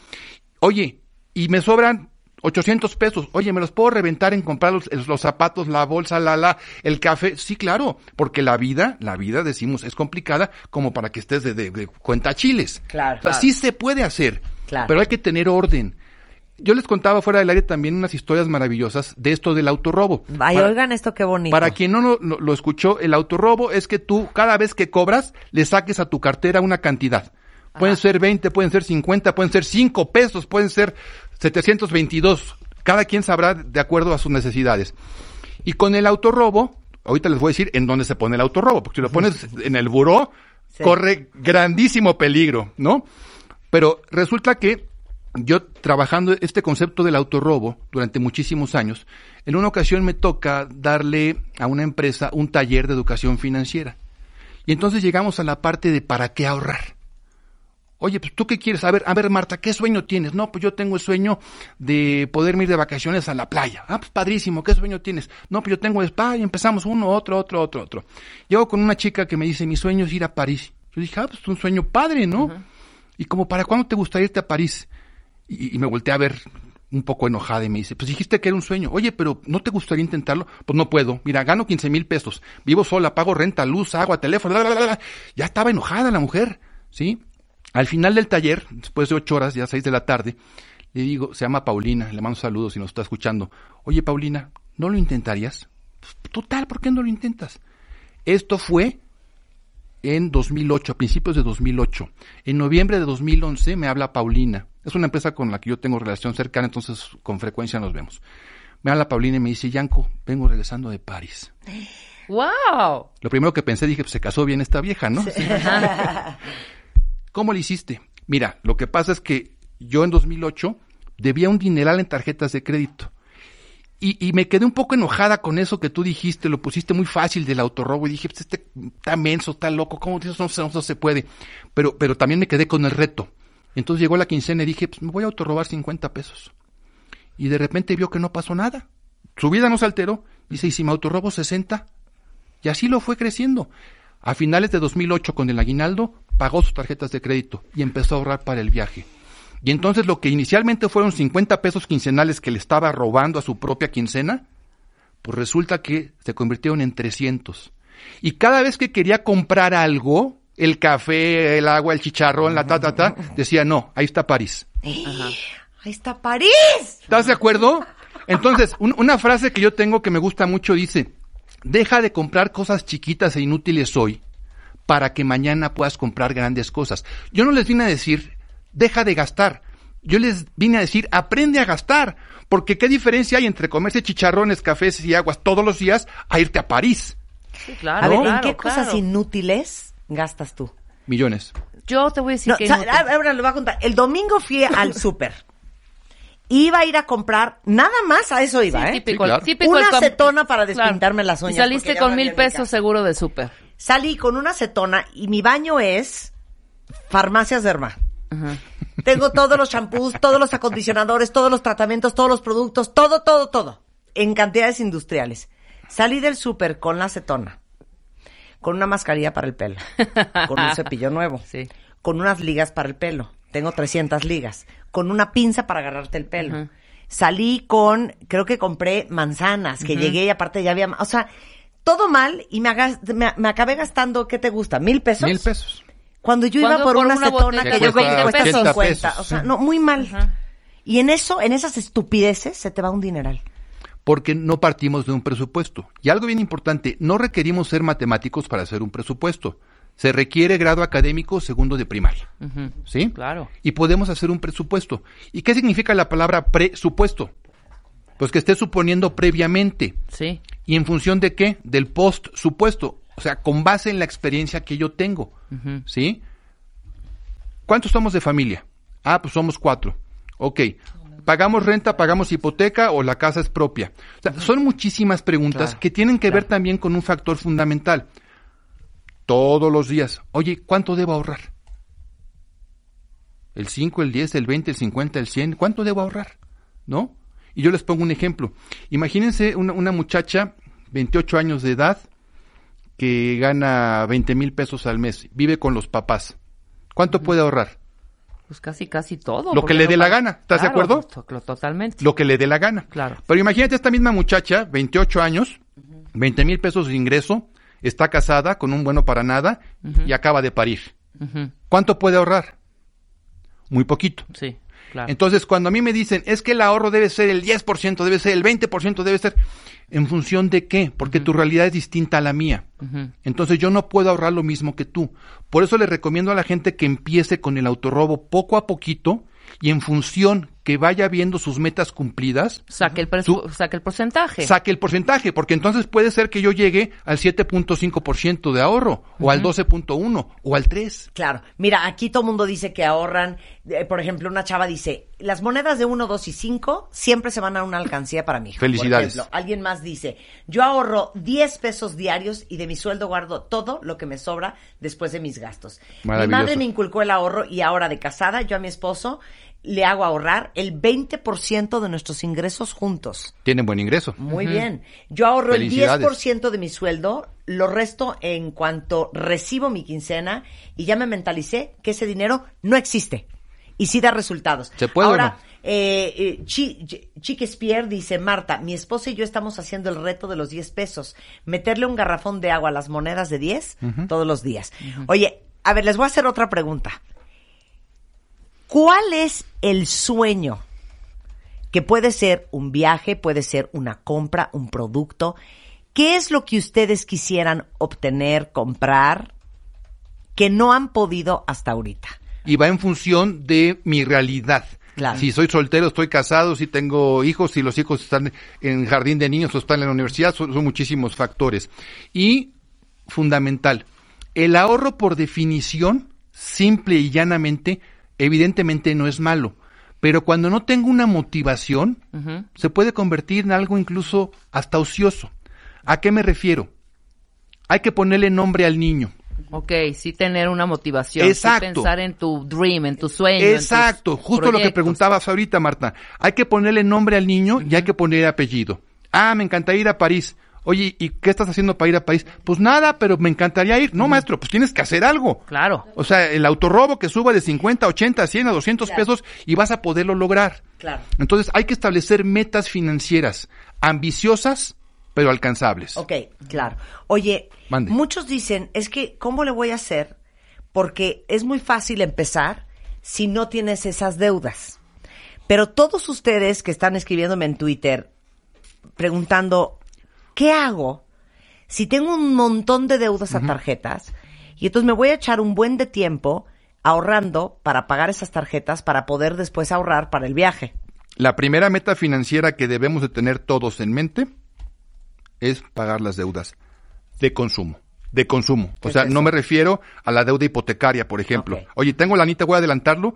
Oye, y me sobran 800 pesos. Oye, ¿me los puedo reventar en comprar los, los zapatos, la bolsa, la, la, el café? Sí, claro, porque la vida, la vida, decimos, es complicada como para que estés de, de, de cuenta chiles. Claro, claro. Sí se puede hacer, Claro. pero hay que tener orden. Yo les contaba fuera del aire también unas historias maravillosas de esto del autorrobo. Ay, Para- oigan esto qué bonito. para quien no lo, lo- lo escuchó, el autorrobo es que tú, cada vez que cobras, le saques a tu cartera una cantidad. Pueden ser 20, pueden ser 50, pueden ser 5 pesos, pueden ser 722. Cada quien sabrá de acuerdo a sus necesidades. Y con el autorrobo, ahorita les voy a decir en dónde se pone el autorrobo, porque si lo pones en el buró, Sí. corre grandísimo peligro, ¿no? Pero resulta que yo trabajando este concepto del autorrobo durante muchísimos años, en una ocasión me toca darle a una empresa un taller de educación financiera. Y entonces llegamos a la parte de para qué ahorrar. Oye, pues tú qué quieres? A ver, a ver, Marta, ¿qué sueño tienes? No, pues yo tengo el sueño de poderme ir de vacaciones a la playa. Ah, pues padrísimo, ¿qué sueño tienes? No, pues yo tengo el spa y empezamos uno, otro, otro, otro, otro. Llego con una chica que me dice, mi sueño es ir a París. Yo dije, ah, pues es un sueño padre, ¿no? Y como, ¿para cuándo te gustaría irte a París? Y, y me volteé a ver un poco enojada y me dice, pues dijiste que era un sueño. Oye, pero ¿no te gustaría intentarlo? Pues no puedo. Mira, gano 15 mil pesos. Vivo sola, pago renta, luz, agua, teléfono. la, la, la, la. Ya estaba enojada la mujer, ¿sí? Al final del taller, después de ocho horas, ya seis de la tarde, le digo, se llama Paulina, le mando saludos si nos está escuchando. Oye, Paulina, ¿no lo intentarías? Pues, total, ¿por qué no lo intentas? Esto fue en 2008, a principios de 2008. En noviembre de 2011 me habla Paulina. Es una empresa con la que yo tengo relación cercana, entonces con frecuencia nos vemos. Me habla Paulina y me dice, Yanko, vengo regresando de París. [gasps] ¡Wow! Lo primero que pensé, dije, pues se casó bien esta vieja, ¿no? [laughs] ¿Cómo le hiciste? Mira, lo que pasa es que yo en 2008 debía un dineral en tarjetas de crédito. Y, me quedé un poco enojada con eso que tú dijiste, lo pusiste muy fácil del autorrobo y dije, pues este está menso, está loco, ¿cómo eso no, no se puede? Pero, pero también me quedé con el reto. Entonces llegó la quincena y dije, pues me voy a autorrobar 50 pesos. Y de repente vio que no pasó nada. Su vida no se alteró. Dice, ¿y si me autorrobo 60? Y así lo fue creciendo. A finales de 2008, con el aguinaldo, pagó sus tarjetas de crédito y empezó a ahorrar para el viaje. Y entonces lo que inicialmente fueron 50 pesos quincenales que le estaba robando a su propia quincena, pues resulta que se convirtieron en 300. Y cada vez que quería comprar algo, el café, el agua, el chicharrón, la ta, ta, ta, decía, no, ahí está París. Ahí está París. ¿Estás de acuerdo? Entonces, un- una frase que yo tengo que me gusta mucho dice, deja de comprar cosas chiquitas e inútiles hoy para que mañana puedas comprar grandes cosas. Yo no les vine a decir, deja de gastar. Yo les vine a decir, aprende a gastar. Porque qué diferencia hay entre comerse chicharrones, cafés y aguas todos los días a irte a París. Sí, claro. a ver, ¿en claro, qué cosas inútiles gastas tú? Millones. Yo te voy a decir No, que o sea, ahora lo voy a contar. El domingo fui al [laughs] súper. Iba a ir a comprar, nada más a eso iba, Sí, ¿eh? típico, Sí, claro. típico una acetona para Claro. despintarme las Y uñas. saliste porque ya con mil pesos seguro de súper. Salí con una acetona y mi baño es farmacias Derma. Tengo todos los champús, todos los acondicionadores, todos los tratamientos, todos los productos, todo, todo, todo. En cantidades industriales. Salí del súper con la acetona. Con una mascarilla para el pelo. Con un cepillo nuevo. Con unas ligas para el pelo. Tengo 300 ligas. Con una pinza para agarrarte el pelo. Salí con, creo que compré manzanas, que llegué y aparte ya había, o sea, todo mal y me, hagas- me, me acabé gastando, ¿qué te gusta? ¿Mil pesos? Mil pesos. Cuando yo iba por, por una una acetona que yo cuesta cuesta 80 50. pesos. O sea, no, muy mal. Y en eso, en esas estupideces, se te va un dineral. porque no partimos de un presupuesto. Y algo bien importante, no requerimos ser matemáticos para hacer un presupuesto. Se requiere grado académico segundo de primaria. ¿Sí? Claro. Y podemos hacer un presupuesto. ¿Y qué significa la palabra presupuesto? Pues que esté suponiendo previamente. Sí. ¿Y en función de qué? Del post supuesto. O sea, con base en la experiencia que yo tengo. ¿Sí? ¿Cuántos somos de familia? Ah, pues somos cuatro. Ok. ¿Pagamos renta, pagamos hipoteca o la casa es propia? O sea, son muchísimas preguntas Claro, que tienen que ver también con un factor fundamental. Todos los días. Oye, ¿cuánto debo ahorrar? ¿El 5, el 10, el 20, el 50, el 100? ¿Cuánto debo ahorrar? ¿No? Y yo les pongo un ejemplo. Imagínense una, una muchacha, 28 años de edad, que gana 20 mil pesos al mes, vive con los papás. ¿Cuánto puede ahorrar? Pues casi, casi todo. Lo que le no dé la gana, ¿estás de acuerdo? to- Totalmente. Lo que le dé la gana. Claro. Pero imagínate esta misma muchacha, 28 años, 20 mil pesos de ingreso, está casada con un bueno para nada y acaba de parir. ¿Cuánto puede ahorrar? Muy poquito. Sí, claro. Entonces, cuando a mí me dicen, es que el ahorro debe ser el 10%, debe ser el 20%, debe ser... ¿En función de qué? Porque tu realidad es distinta a la mía. Entonces yo no puedo ahorrar lo mismo que tú. Por eso le recomiendo a la gente que empiece con el autorrobo poco a poquito y en función que vaya viendo sus metas cumplidas, Saque el, saque el porcentaje. saque el porcentaje, porque entonces puede ser que yo llegue al 7.5% de ahorro, o al Ujú. 12.1, o al 3. Claro. Mira, aquí todo el mundo dice que ahorran. eh, por ejemplo, una chava dice, las monedas de 1, 2 y 5 siempre se van a una alcancía para mi hija. Felicidades. Por ejemplo, alguien más dice, yo ahorro 10 pesos diarios y de mi sueldo guardo todo lo que me sobra después de mis gastos. Mi madre me inculcó el ahorro y ahora de casada, yo a mi esposo le hago ahorrar el 20% de nuestros ingresos juntos. Tienen buen ingreso. Muy bien. Yo ahorro el Felicidades. 10% de mi sueldo, lo resto en cuanto recibo mi quincena y ya me mentalicé que ese dinero no existe y sí da resultados. ¿Se puede o Ahora, no? eh, eh, Chiquespierre dice, Marta, mi esposa y yo estamos haciendo el reto de los 10 pesos. Meterle un garrafón de agua a las monedas de 10 Ujú. todos los días. Oye, a ver, les voy a hacer otra pregunta. ¿Cuál es el sueño? Que puede ser un viaje, puede ser una compra, un producto. ¿Qué es lo que ustedes quisieran obtener, comprar, que no han podido hasta ahorita? Y va en función de mi realidad. Claro. Si soy soltero, estoy casado, si tengo hijos, si los hijos están en jardín de niños o están en la universidad, son, son muchísimos factores. Y fundamental, el ahorro por definición, simple y llanamente, evidentemente no es malo. Pero cuando no tengo una motivación, se puede convertir en algo incluso hasta ocioso. ¿A qué me refiero? Hay que ponerle nombre al niño. Ok, sí tener una motivación. sí Exacto. pensar en tu dream, en tu sueño. en tus Exacto, justo lo que preguntabas ahorita, Marta. Hay que ponerle nombre al niño y hay que ponerle apellido. Ah, me encantaría ir a París. Oye, ¿y qué estás haciendo para ir a París? Pues nada, pero me encantaría ir. No, maestro, pues tienes que hacer algo. Claro. O sea, el autorrobo que suba de 50, 80, 100 a 200 pesos y vas a poderlo lograr. Claro. Entonces, hay que establecer metas financieras ambiciosas, pero alcanzables. Ok, claro. Oye, Mande. muchos dicen, es que, ¿cómo le voy a hacer? Porque es muy fácil empezar si no tienes esas deudas. Pero todos ustedes que están escribiéndome en Twitter preguntando, ¿qué hago si tengo un montón de deudas a tarjetas? Y entonces me voy a echar un buen de tiempo ahorrando para pagar esas tarjetas para poder después ahorrar para el viaje. La primera meta financiera que debemos de tener todos en mente es pagar las deudas de consumo. De consumo. O ¿Qué sea, es no me refiero a la deuda hipotecaria, por ejemplo. Oye, tengo la anita, voy a adelantarlo.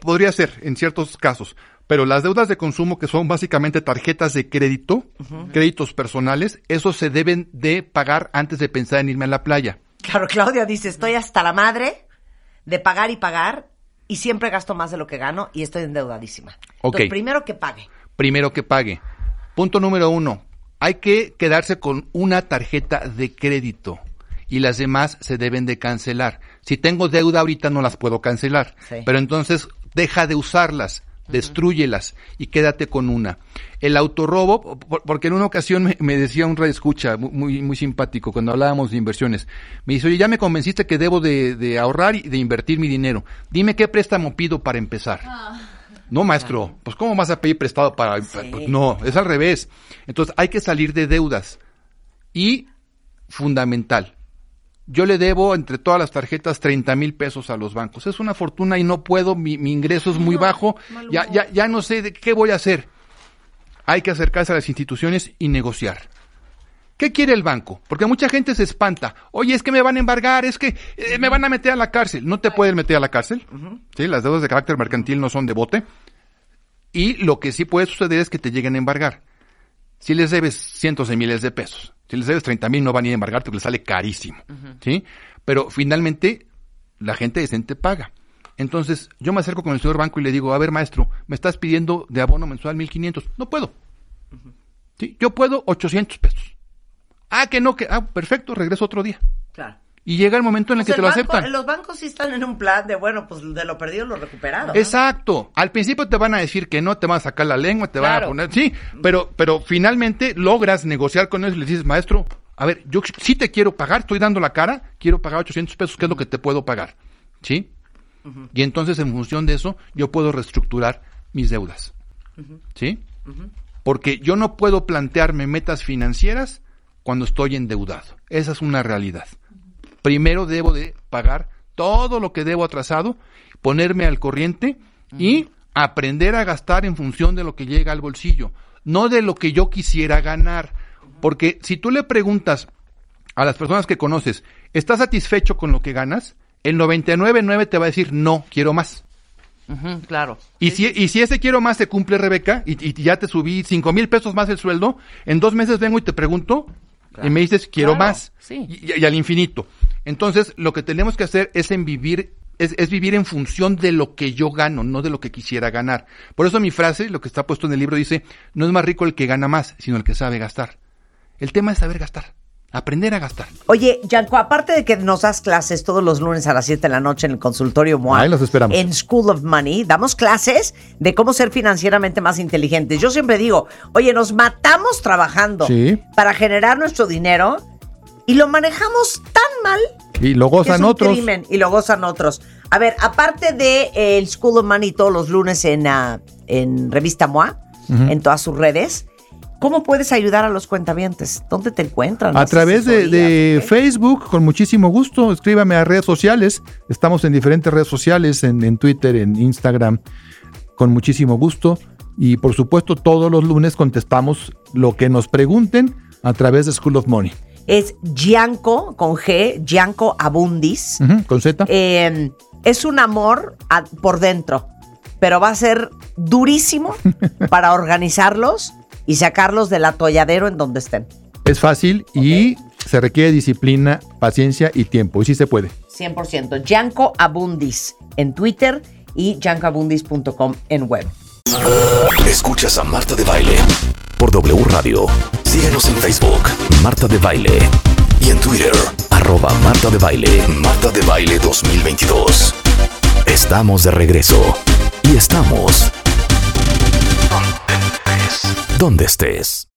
Podría ser, en ciertos casos. Pero las deudas de consumo, que son básicamente tarjetas de crédito, créditos personales, esos se deben de pagar antes de pensar en irme a la playa. Claro, Claudia dice, estoy hasta la madre de pagar y pagar y siempre gasto más de lo que gano y estoy endeudadísima. Ok. Entonces, primero que pague. primero que pague. Punto número uno, hay que quedarse con una tarjeta de crédito y las demás se deben de cancelar. Si tengo deuda ahorita no las puedo cancelar, Sí. pero entonces deja de usarlas, destrúyelas y quédate con una. El autorrobo, por- porque en una ocasión me, me decía un escucha muy, muy, muy simpático cuando hablábamos de inversiones. Me dice, oye, ya me convenciste que debo de, de ahorrar y de invertir mi dinero. Dime qué préstamo pido para empezar. No, maestro, pues ¿cómo vas a pedir prestado para...? pues, no, es al revés. Entonces hay que salir de deudas. Y, fundamental, yo le debo entre todas las tarjetas 30 mil pesos a los bancos. Es una fortuna y no puedo, mi, mi ingreso es muy bajo, ya, ya, ya no sé de qué voy a hacer. Hay que acercarse a las instituciones y negociar. ¿Qué quiere el banco? Porque mucha gente se espanta. Oye, es que me van a embargar, es que eh, me van a meter a la cárcel. No te pueden meter a la cárcel. ¿sí? Las deudas de carácter mercantil no son de bote. Y lo que sí puede suceder es que te lleguen a embargar. Si les debes cientos de miles de pesos, si les debes 30 mil no van a ir a embargarte porque les sale carísimo. ¿sí? Pero finalmente la gente decente paga. Entonces yo me acerco con el señor banco y le digo, a ver maestro, me estás pidiendo de abono mensual 1500. No puedo. ¿Sí? Yo puedo 800 pesos. Ah, que no, que, ah, perfecto, regreso otro día. Claro. Y llega el momento en el sea, que te lo aceptan. Los bancos sí están en un plan de, bueno, pues de lo perdido lo recuperado. ¿no? Exacto. Al principio te van a decir que no, te van a sacar la lengua, te van a poner, sí, pero, pero finalmente logras negociar con ellos y les dices, maestro, a ver, yo sí te quiero pagar, estoy dando la cara, quiero pagar 800 pesos, ¿qué es lo que te puedo pagar? ¿Sí? Y entonces en función de eso, yo puedo reestructurar mis deudas. ¿Sí? Porque yo no puedo plantearme metas financieras cuando estoy endeudado. Esa es una realidad. Primero debo de pagar todo lo que debo atrasado, ponerme al corriente y aprender a gastar en función de lo que llega al bolsillo, no de lo que yo quisiera ganar. Porque si tú le preguntas a las personas que conoces, ¿estás satisfecho con lo que ganas? El 99.9 te va a decir, no, quiero más. Claro. Y si, y si ese quiero más te cumple, Rebeca, y, y ya te subí cinco mil pesos más el sueldo, en dos meses vengo y te pregunto, y me dices, quiero Claro, más. sí. Y, y al infinito. Entonces, lo que tenemos que hacer es en vivir, es, es vivir en función de lo que yo gano, no de lo que quisiera ganar. Por eso mi frase, lo que está puesto en el libro, dice, no es más rico el que gana más, sino el que sabe gastar. El tema es saber gastar, aprender a gastar. Oye, Yanko, aparte de que nos das clases todos los lunes a las 7 de la noche en el consultorio MOA, Ahí los esperamos. en School of Money, damos clases de cómo ser financieramente más inteligentes. Yo siempre digo, oye, nos matamos trabajando Sí. para generar nuestro dinero y lo manejamos tan mal Y lo que es gozan un otros. crimen y lo gozan otros. A ver, aparte de eh, el School of Money todos los lunes en, ah, en Revista MOA, en todas sus redes, ¿cómo puedes ayudar a los cuentavientes? ¿Dónde te encuentran? A ¿Las través de, Facebook, con muchísimo gusto, escríbame a redes sociales. Estamos en diferentes redes sociales, en, en Twitter, en Instagram, con muchísimo gusto. Y por supuesto, todos los lunes contestamos lo que nos pregunten a través de School of Money. Es Gianco, con G, Gianco Abundis. Con Z. Eh, es un amor a- por dentro, pero va a ser durísimo [laughs] para organizarlos y sacarlos del atolladero en donde estén. Es fácil y se requiere disciplina, paciencia y tiempo. Y sí se puede. 100%. Yanko Abundis en Twitter y yankoabundis.com en web. Escuchas a Marta de Baile por W Radio. Síguenos en Facebook, Marta de Baile. Y en Twitter, arroba Marta de Baile, Marta de Baile 2022. Estamos de regreso. Y estamos... Donde estés.